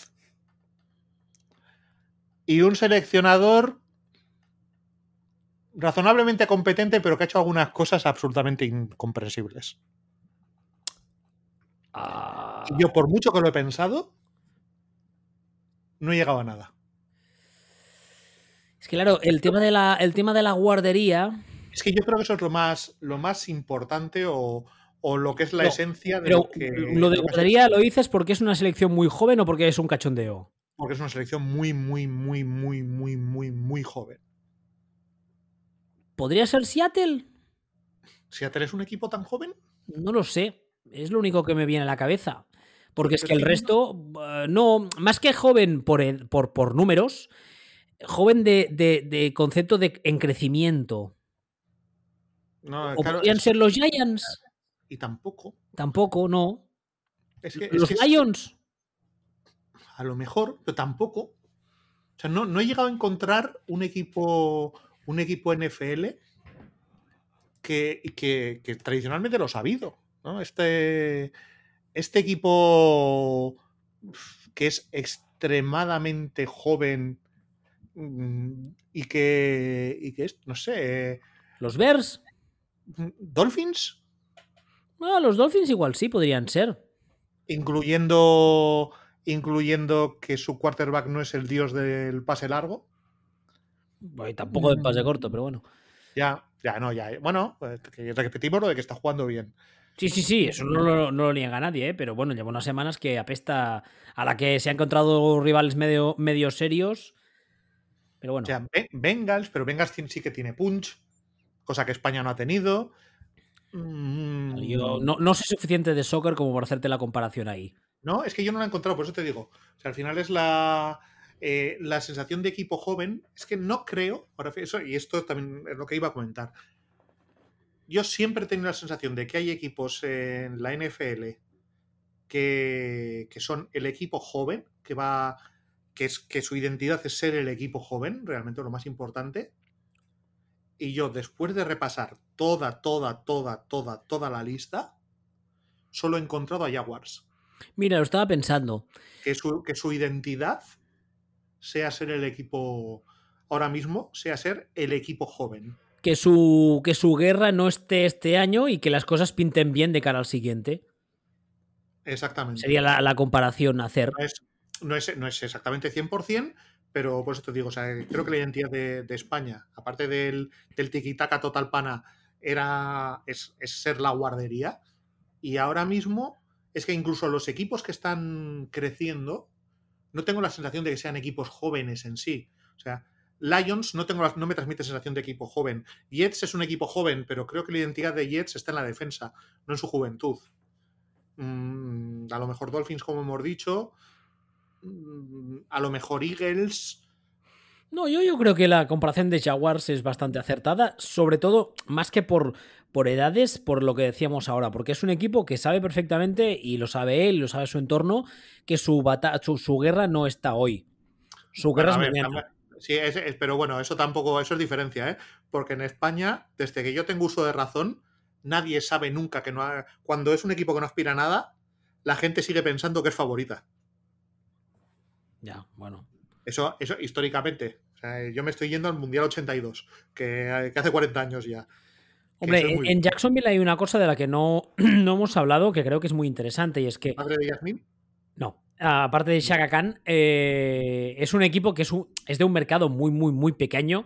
Y un seleccionador razonablemente competente, pero que ha hecho algunas cosas absolutamente incomprensibles. Ah. Y yo, por mucho que lo he pensado, no he llegado a nada. Es que claro, el tema de la, el tema de la guardería. Es que yo creo que eso es lo más, lo más importante o, lo que es la esencia de lo que. Lo de guardería lo dices porque es una selección muy joven o porque es un cachondeo. Porque es una selección muy, muy, muy, muy, muy, muy, muy joven. ¿Podría ser Seattle? ¿Seattle es un equipo tan joven? No lo sé. Es lo único que me viene a la cabeza. Porque es que el resto, eh, no, más que joven por, por, por números, joven de, concepto de en crecimiento. No, ¿O podrían ser los Giants? Y tampoco. Tampoco, no. los Lions. A lo mejor, pero tampoco. O sea, no, no, he llegado a encontrar un equipo, un equipo NFL que, que, que tradicionalmente lo ha habido. ¿no? Este, este equipo que es extremadamente joven Mm, y que, y que es, no sé. ¿Los Bears? ¿Dolphins? No, los Dolphins igual sí podrían ser. Incluyendo, incluyendo que su quarterback no es el dios del pase largo. Y tampoco del pase corto, pero bueno. Ya, ya, no, ya. Bueno, pues, repetimos lo de que está jugando bien. Sí, sí, sí, eso no lo, no lo niega nadie, ¿eh? pero bueno, lleva unas semanas que apesta a la que se ha encontrado rivales medio, medio serios pero bueno. O sea, Bengals, pero Bengals sí que tiene punch, cosa que España no ha tenido. Mm. Yo no, sé suficiente de soccer como para hacerte la comparación ahí. No, es que yo no la he encontrado, por eso te digo. O sea, al final es la, eh, la sensación de equipo joven. Es que no creo, eso, y esto también es lo que iba a comentar. Yo siempre he tenido la sensación de que hay equipos en la NFL que, que son el equipo joven, que va que es que su identidad es ser el equipo joven, realmente lo más importante. Y yo, después de repasar toda, toda, toda, toda, toda la lista, solo he encontrado a Jaguars. Mira, lo estaba pensando. Que su, que su identidad sea ser el equipo, ahora mismo, sea ser el equipo joven. Que su, que su guerra no esté este año y que las cosas pinten bien de cara al siguiente. Exactamente. Sería la, comparación a hacer no es, no es exactamente 100%, pero por eso te digo, o sea, creo que la identidad de, España, aparte del, del tiki-taka total pana, era, es, ser la guardería. Y ahora mismo es que incluso los equipos que están creciendo, no tengo la sensación de que sean equipos jóvenes en sí. O sea, Lions no, tengo no me transmite sensación de equipo joven. Jets es un equipo joven, pero creo que la identidad de Jets está en la defensa, no en su juventud. Mm, a lo mejor Dolphins, como hemos dicho, Mm, a lo mejor Eagles. No, yo, yo creo que la comparación de Jaguars es bastante acertada, sobre todo más que por, por edades, por lo que decíamos ahora, porque es un equipo que sabe perfectamente, y lo sabe él, lo sabe su entorno, que su, su, guerra no está hoy. Su guerra es mañana. Sí, pero bueno, eso tampoco, eso es diferencia, ¿eh? Porque en España, desde que yo tengo uso de razón, nadie sabe nunca que no ha, cuando es un equipo que no aspira a nada, la gente sigue pensando que es favorita. Ya, bueno. Eso, eso históricamente. yo me estoy yendo al Mundial 82, que, que hace 40 años ya. Hombre, en Jacksonville hay una cosa de la que no, no hemos hablado que creo que es muy interesante y es que. ¿Madre de Yasmin? No. Aparte de Shaka Khan, eh, es un equipo que es, es de un mercado muy, muy, muy pequeño.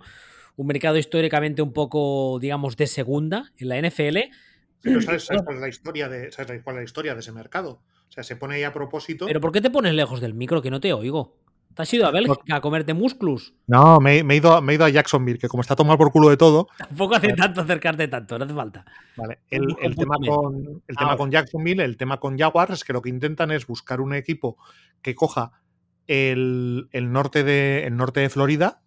Un mercado históricamente un poco, digamos, de segunda en la NFL. Pero ¿sabes, cuál es la historia de, ¿sabes cuál es la historia de ese mercado? O sea, se pone ahí a propósito. ¿Pero por qué te pones lejos del micro que no te oigo? ¿Te has ido a Bélgica a comerte musclos? No, me, he ido, me, he ido, a Jacksonville, que como está tomado por culo de todo. Tampoco hace tanto acercarte tanto, no hace falta. Vale, el, tema, con, el tema con Jacksonville, el tema con Jaguars es que lo que intentan es buscar un equipo que coja el, norte, de, el norte de Florida,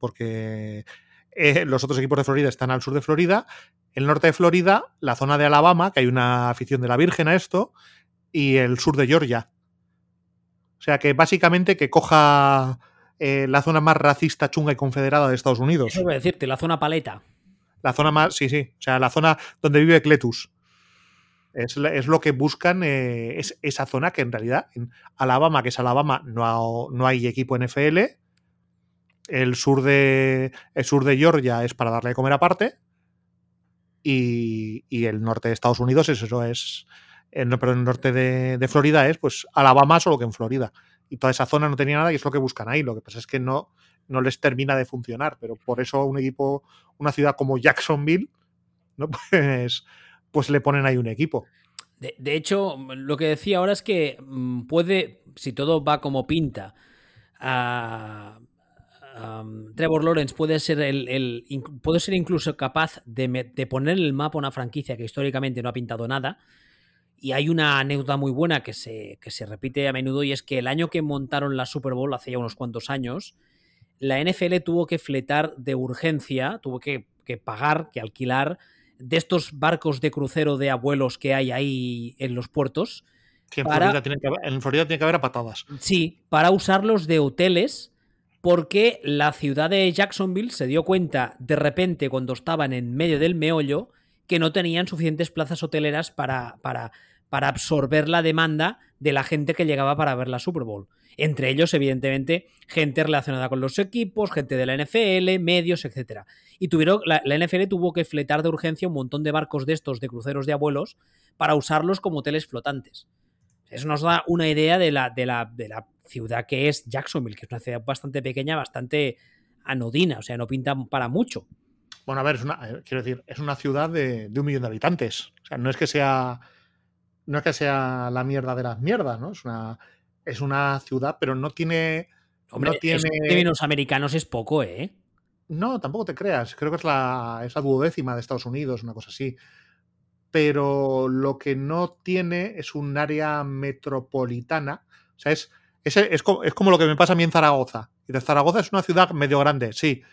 porque eh, los otros equipos de Florida están al sur de Florida. El norte de Florida, la zona de Alabama, que hay una afición de la Virgen a esto, y el sur de Georgia, sea, que básicamente que coja eh, la zona más racista, chunga y confederada de Estados Unidos. Eso voy a decirte, la zona paleta. La zona más, sí, sí. O sea, la zona donde vive Cletus. Es, lo que buscan, eh, es esa zona que en realidad en Alabama, que es Alabama, no, no hay equipo NFL. El sur, de, el sur de Georgia es para darle de comer aparte. Y, y el norte de Estados Unidos, eso es, en el norte de, Florida es pues Alabama solo que en Florida. Y toda esa zona no tenía nada y es lo que buscan ahí. Lo que pasa es que no, no les termina de funcionar. Pero por eso un equipo, una ciudad como Jacksonville, ¿no? pues, pues le ponen ahí un equipo. De, hecho, lo que decía ahora es que mm, puede, si todo va como pinta, Trevor Lawrence puede ser el, puede ser incluso capaz de, de, poner el mapa una franquicia que históricamente no ha pintado nada y hay una anécdota muy buena que se, que se repite a menudo y es que el año que montaron la Super Bowl, hace ya unos cuantos años, la NFL tuvo que fletar de urgencia, tuvo que, pagar, que alquilar de estos barcos de crucero de abuelos que hay ahí en los puertos. en, Florida tiene que haber, en Florida tiene que haber a patadas. Sí, para usarlos de hoteles porque la ciudad de Jacksonville se dio cuenta de repente cuando estaban en medio del meollo que no tenían suficientes plazas hoteleras para, para, para absorber la demanda de la gente que llegaba para ver la Super Bowl. Entre ellos, evidentemente, gente relacionada con los equipos, gente de la NFL, medios, etc. Y tuvieron, la, NFL tuvo que fletar de urgencia un montón de barcos de estos, de cruceros de abuelos, para usarlos como hoteles flotantes. Eso nos da una idea de la, de la, de la ciudad que es Jacksonville, que es una ciudad bastante pequeña, bastante anodina, o sea, no pinta para mucho. Bueno, a ver, es una, eh, quiero decir, es una ciudad de, un millón de habitantes. O sea, no es que sea. No es que sea la mierda de las mierdas, ¿no? Es una, es una ciudad, pero no tiene. Hombre, no tiene... términos americanos es poco, ¿eh? No, tampoco te creas. Creo que es la, es la duodécima de Estados Unidos, una cosa así. Pero lo que no tiene es un área metropolitana. O sea, es, es, es, como, es como lo que me pasa a mí en Zaragoza. Y de Zaragoza es una ciudad medio grande, sí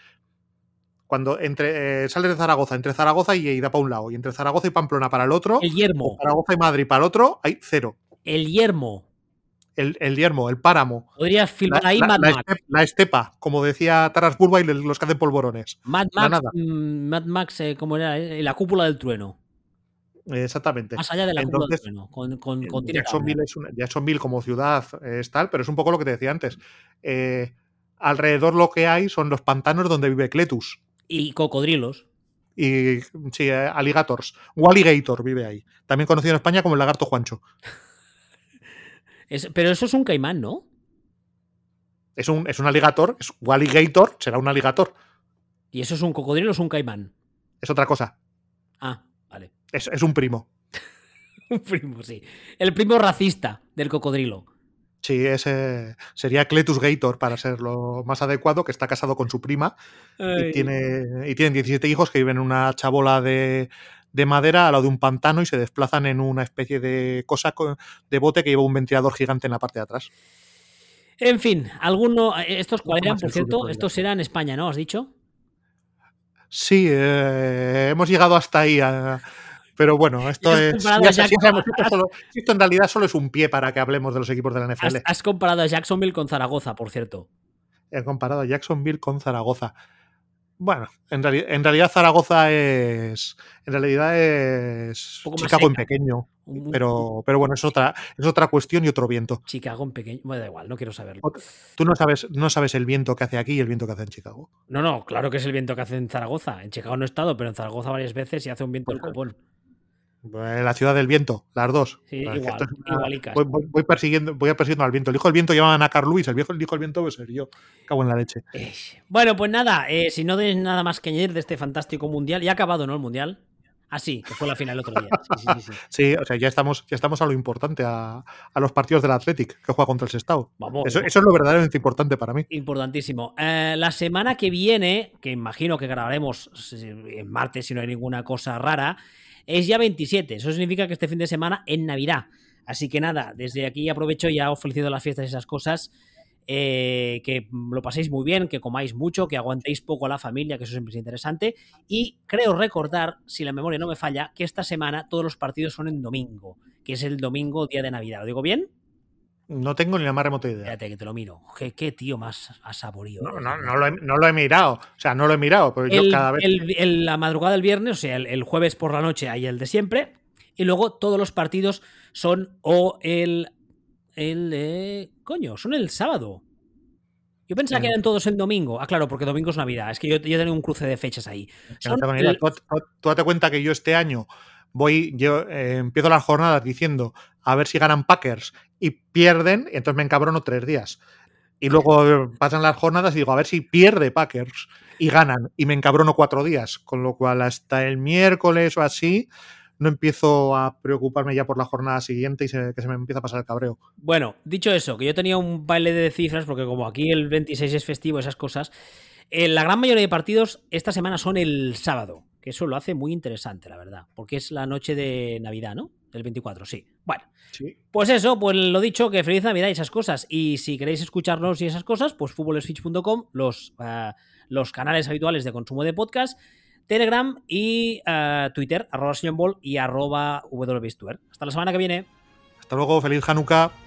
cuando entre, eh, sales de Zaragoza, entre Zaragoza y da para un lado, y entre Zaragoza y Pamplona para el otro, el yermo. Zaragoza y Madrid para el otro, hay cero. El yermo. El, el yermo, el páramo. Podrías filmar ahí Mad Max. la, estepa, como decía Taras Bulba y los que hacen polvorones. Mad Max, mm, Mad Max eh, como era, eh, la cúpula del trueno. Exactamente. Más allá de la cúpula del trueno. Con, con, Jacksonville, es Jacksonville, como ciudad es tal, pero es un poco lo que te decía antes. alrededor lo que hay son los pantanos donde vive Cletus. Y cocodrilos. Y sí, eh, alligators. Walligator vive ahí. También conocido en España como el lagarto Juancho. pero eso es un caimán, ¿no? Es un, es un alligator, es Walligator, será un alligator. ¿Y eso es un cocodrilo o es un caimán? Es otra cosa. Ah, vale. Es, es un primo. un primo, sí. El primo racista del cocodrilo. Sí, ese sería Cletus Gator para ser lo más adecuado, que está casado con su prima y, tiene, y tienen 17 hijos que viven en una chabola de, madera al lado de un pantano y se desplazan en una especie de cosa de bote que lleva un ventilador gigante en la parte de atrás. En fin, alguno. ¿Estos cuáles eran, por de cierto? Estos eran España, ¿no? ¿Has dicho? Sí, eh, hemos llegado hasta ahí. a- pero bueno, esto es. ya sabemos, esto, solo- esto en realidad solo es un pie para que hablemos de los equipos de la NFL. has comparado a Jacksonville con Zaragoza, por cierto. He comparado a Jacksonville con Zaragoza. Bueno, en, reali- en realidad Zaragoza es. En realidad es. Chicago en pequeño. Pero, pero bueno, es otra, es otra cuestión y otro viento. Chicago en pequeño. Bueno, da igual, no quiero saberlo. Tú no sabes, no sabes el viento que hace aquí y el viento que hace en Chicago. No, no, claro que es el viento que hace en Zaragoza. En Chicago no he estado, pero en Zaragoza varias veces y hace un viento del copón. Eh, La ciudad del viento, las dos. Sí, igual, una- voy, voy- voy persiguiendo, voy persiguiendo al viento. El hijo del viento llaman a Carl Lewis, el viejo el hijo del viento voy a ser yo. Cago en la leche. Eh, Bueno, pues nada, eh, si no tienes nada más que añadir de este fantástico mundial, ya ha acabado, ¿no? El mundial. Ah, sí, que fue la final el otro día. Sí, sí, sí, sí. O sea, ya estamos, ya estamos a lo importante, a, a los partidos del Athletic que juega contra el Sestao. Vamos. Eso, eso es lo verdaderamente importante para mí. Importantísimo. Eh, la semana que viene, que imagino que grabaremos en martes si no hay ninguna cosa rara, es ya 27. Eso significa que este fin de semana en Navidad. Así que nada, desde aquí aprovecho y ya os felicito las fiestas y esas cosas. eh, que lo paséis muy bien, que comáis mucho, que aguantéis poco a la familia, que eso siempre es interesante. Y creo recordar, si la memoria no me falla, que esta semana todos los partidos son en domingo, que es el domingo día de Navidad. ¿Lo digo bien? No tengo ni la más remota idea. Espérate que te lo miro. Qué, qué tío más asaborío. No, no, no lo he, no lo he mirado. O sea, no lo he mirado, pero yo cada vez. el- el- la madrugada del viernes, o sea, el, jueves por la noche hay el de siempre. Y luego todos los partidos son o el. El. eh, coño, son el sábado. Yo pensaba que eran todos el domingo. Ah, claro, porque domingo es Navidad. Es que yo, yo tengo un cruce de fechas ahí. Son Tú, tú- tú date cuenta que yo este año voy, yo eh, empiezo las jornadas diciendo a ver si ganan Packers y pierden, y entonces me encabrono tres días. Y luego pasan las jornadas y digo, a ver si pierde Packers y ganan, y me encabrono cuatro días. Con lo cual, hasta el miércoles o así, no empiezo a preocuparme ya por la jornada siguiente y se- que se me empieza a pasar el cabreo. Bueno, dicho eso, que yo tenía un baile de cifras, porque como aquí el 26 es festivo, esas cosas, eh, la gran mayoría de partidos esta semana son el sábado, que eso lo hace muy interesante, la verdad, porque es la noche de Navidad, ¿no? Del 24, sí. Bueno, Sí. pues eso, pues lo dicho, que feliz Navidad y esas cosas. Y si queréis escucharnos y esas cosas, pues futboleswitch.com, los, ah, los canales habituales de consumo de podcast, Telegram y ah, Twitter, arroba y arroba. Hasta la semana que viene. Hasta luego, feliz Hanukkah.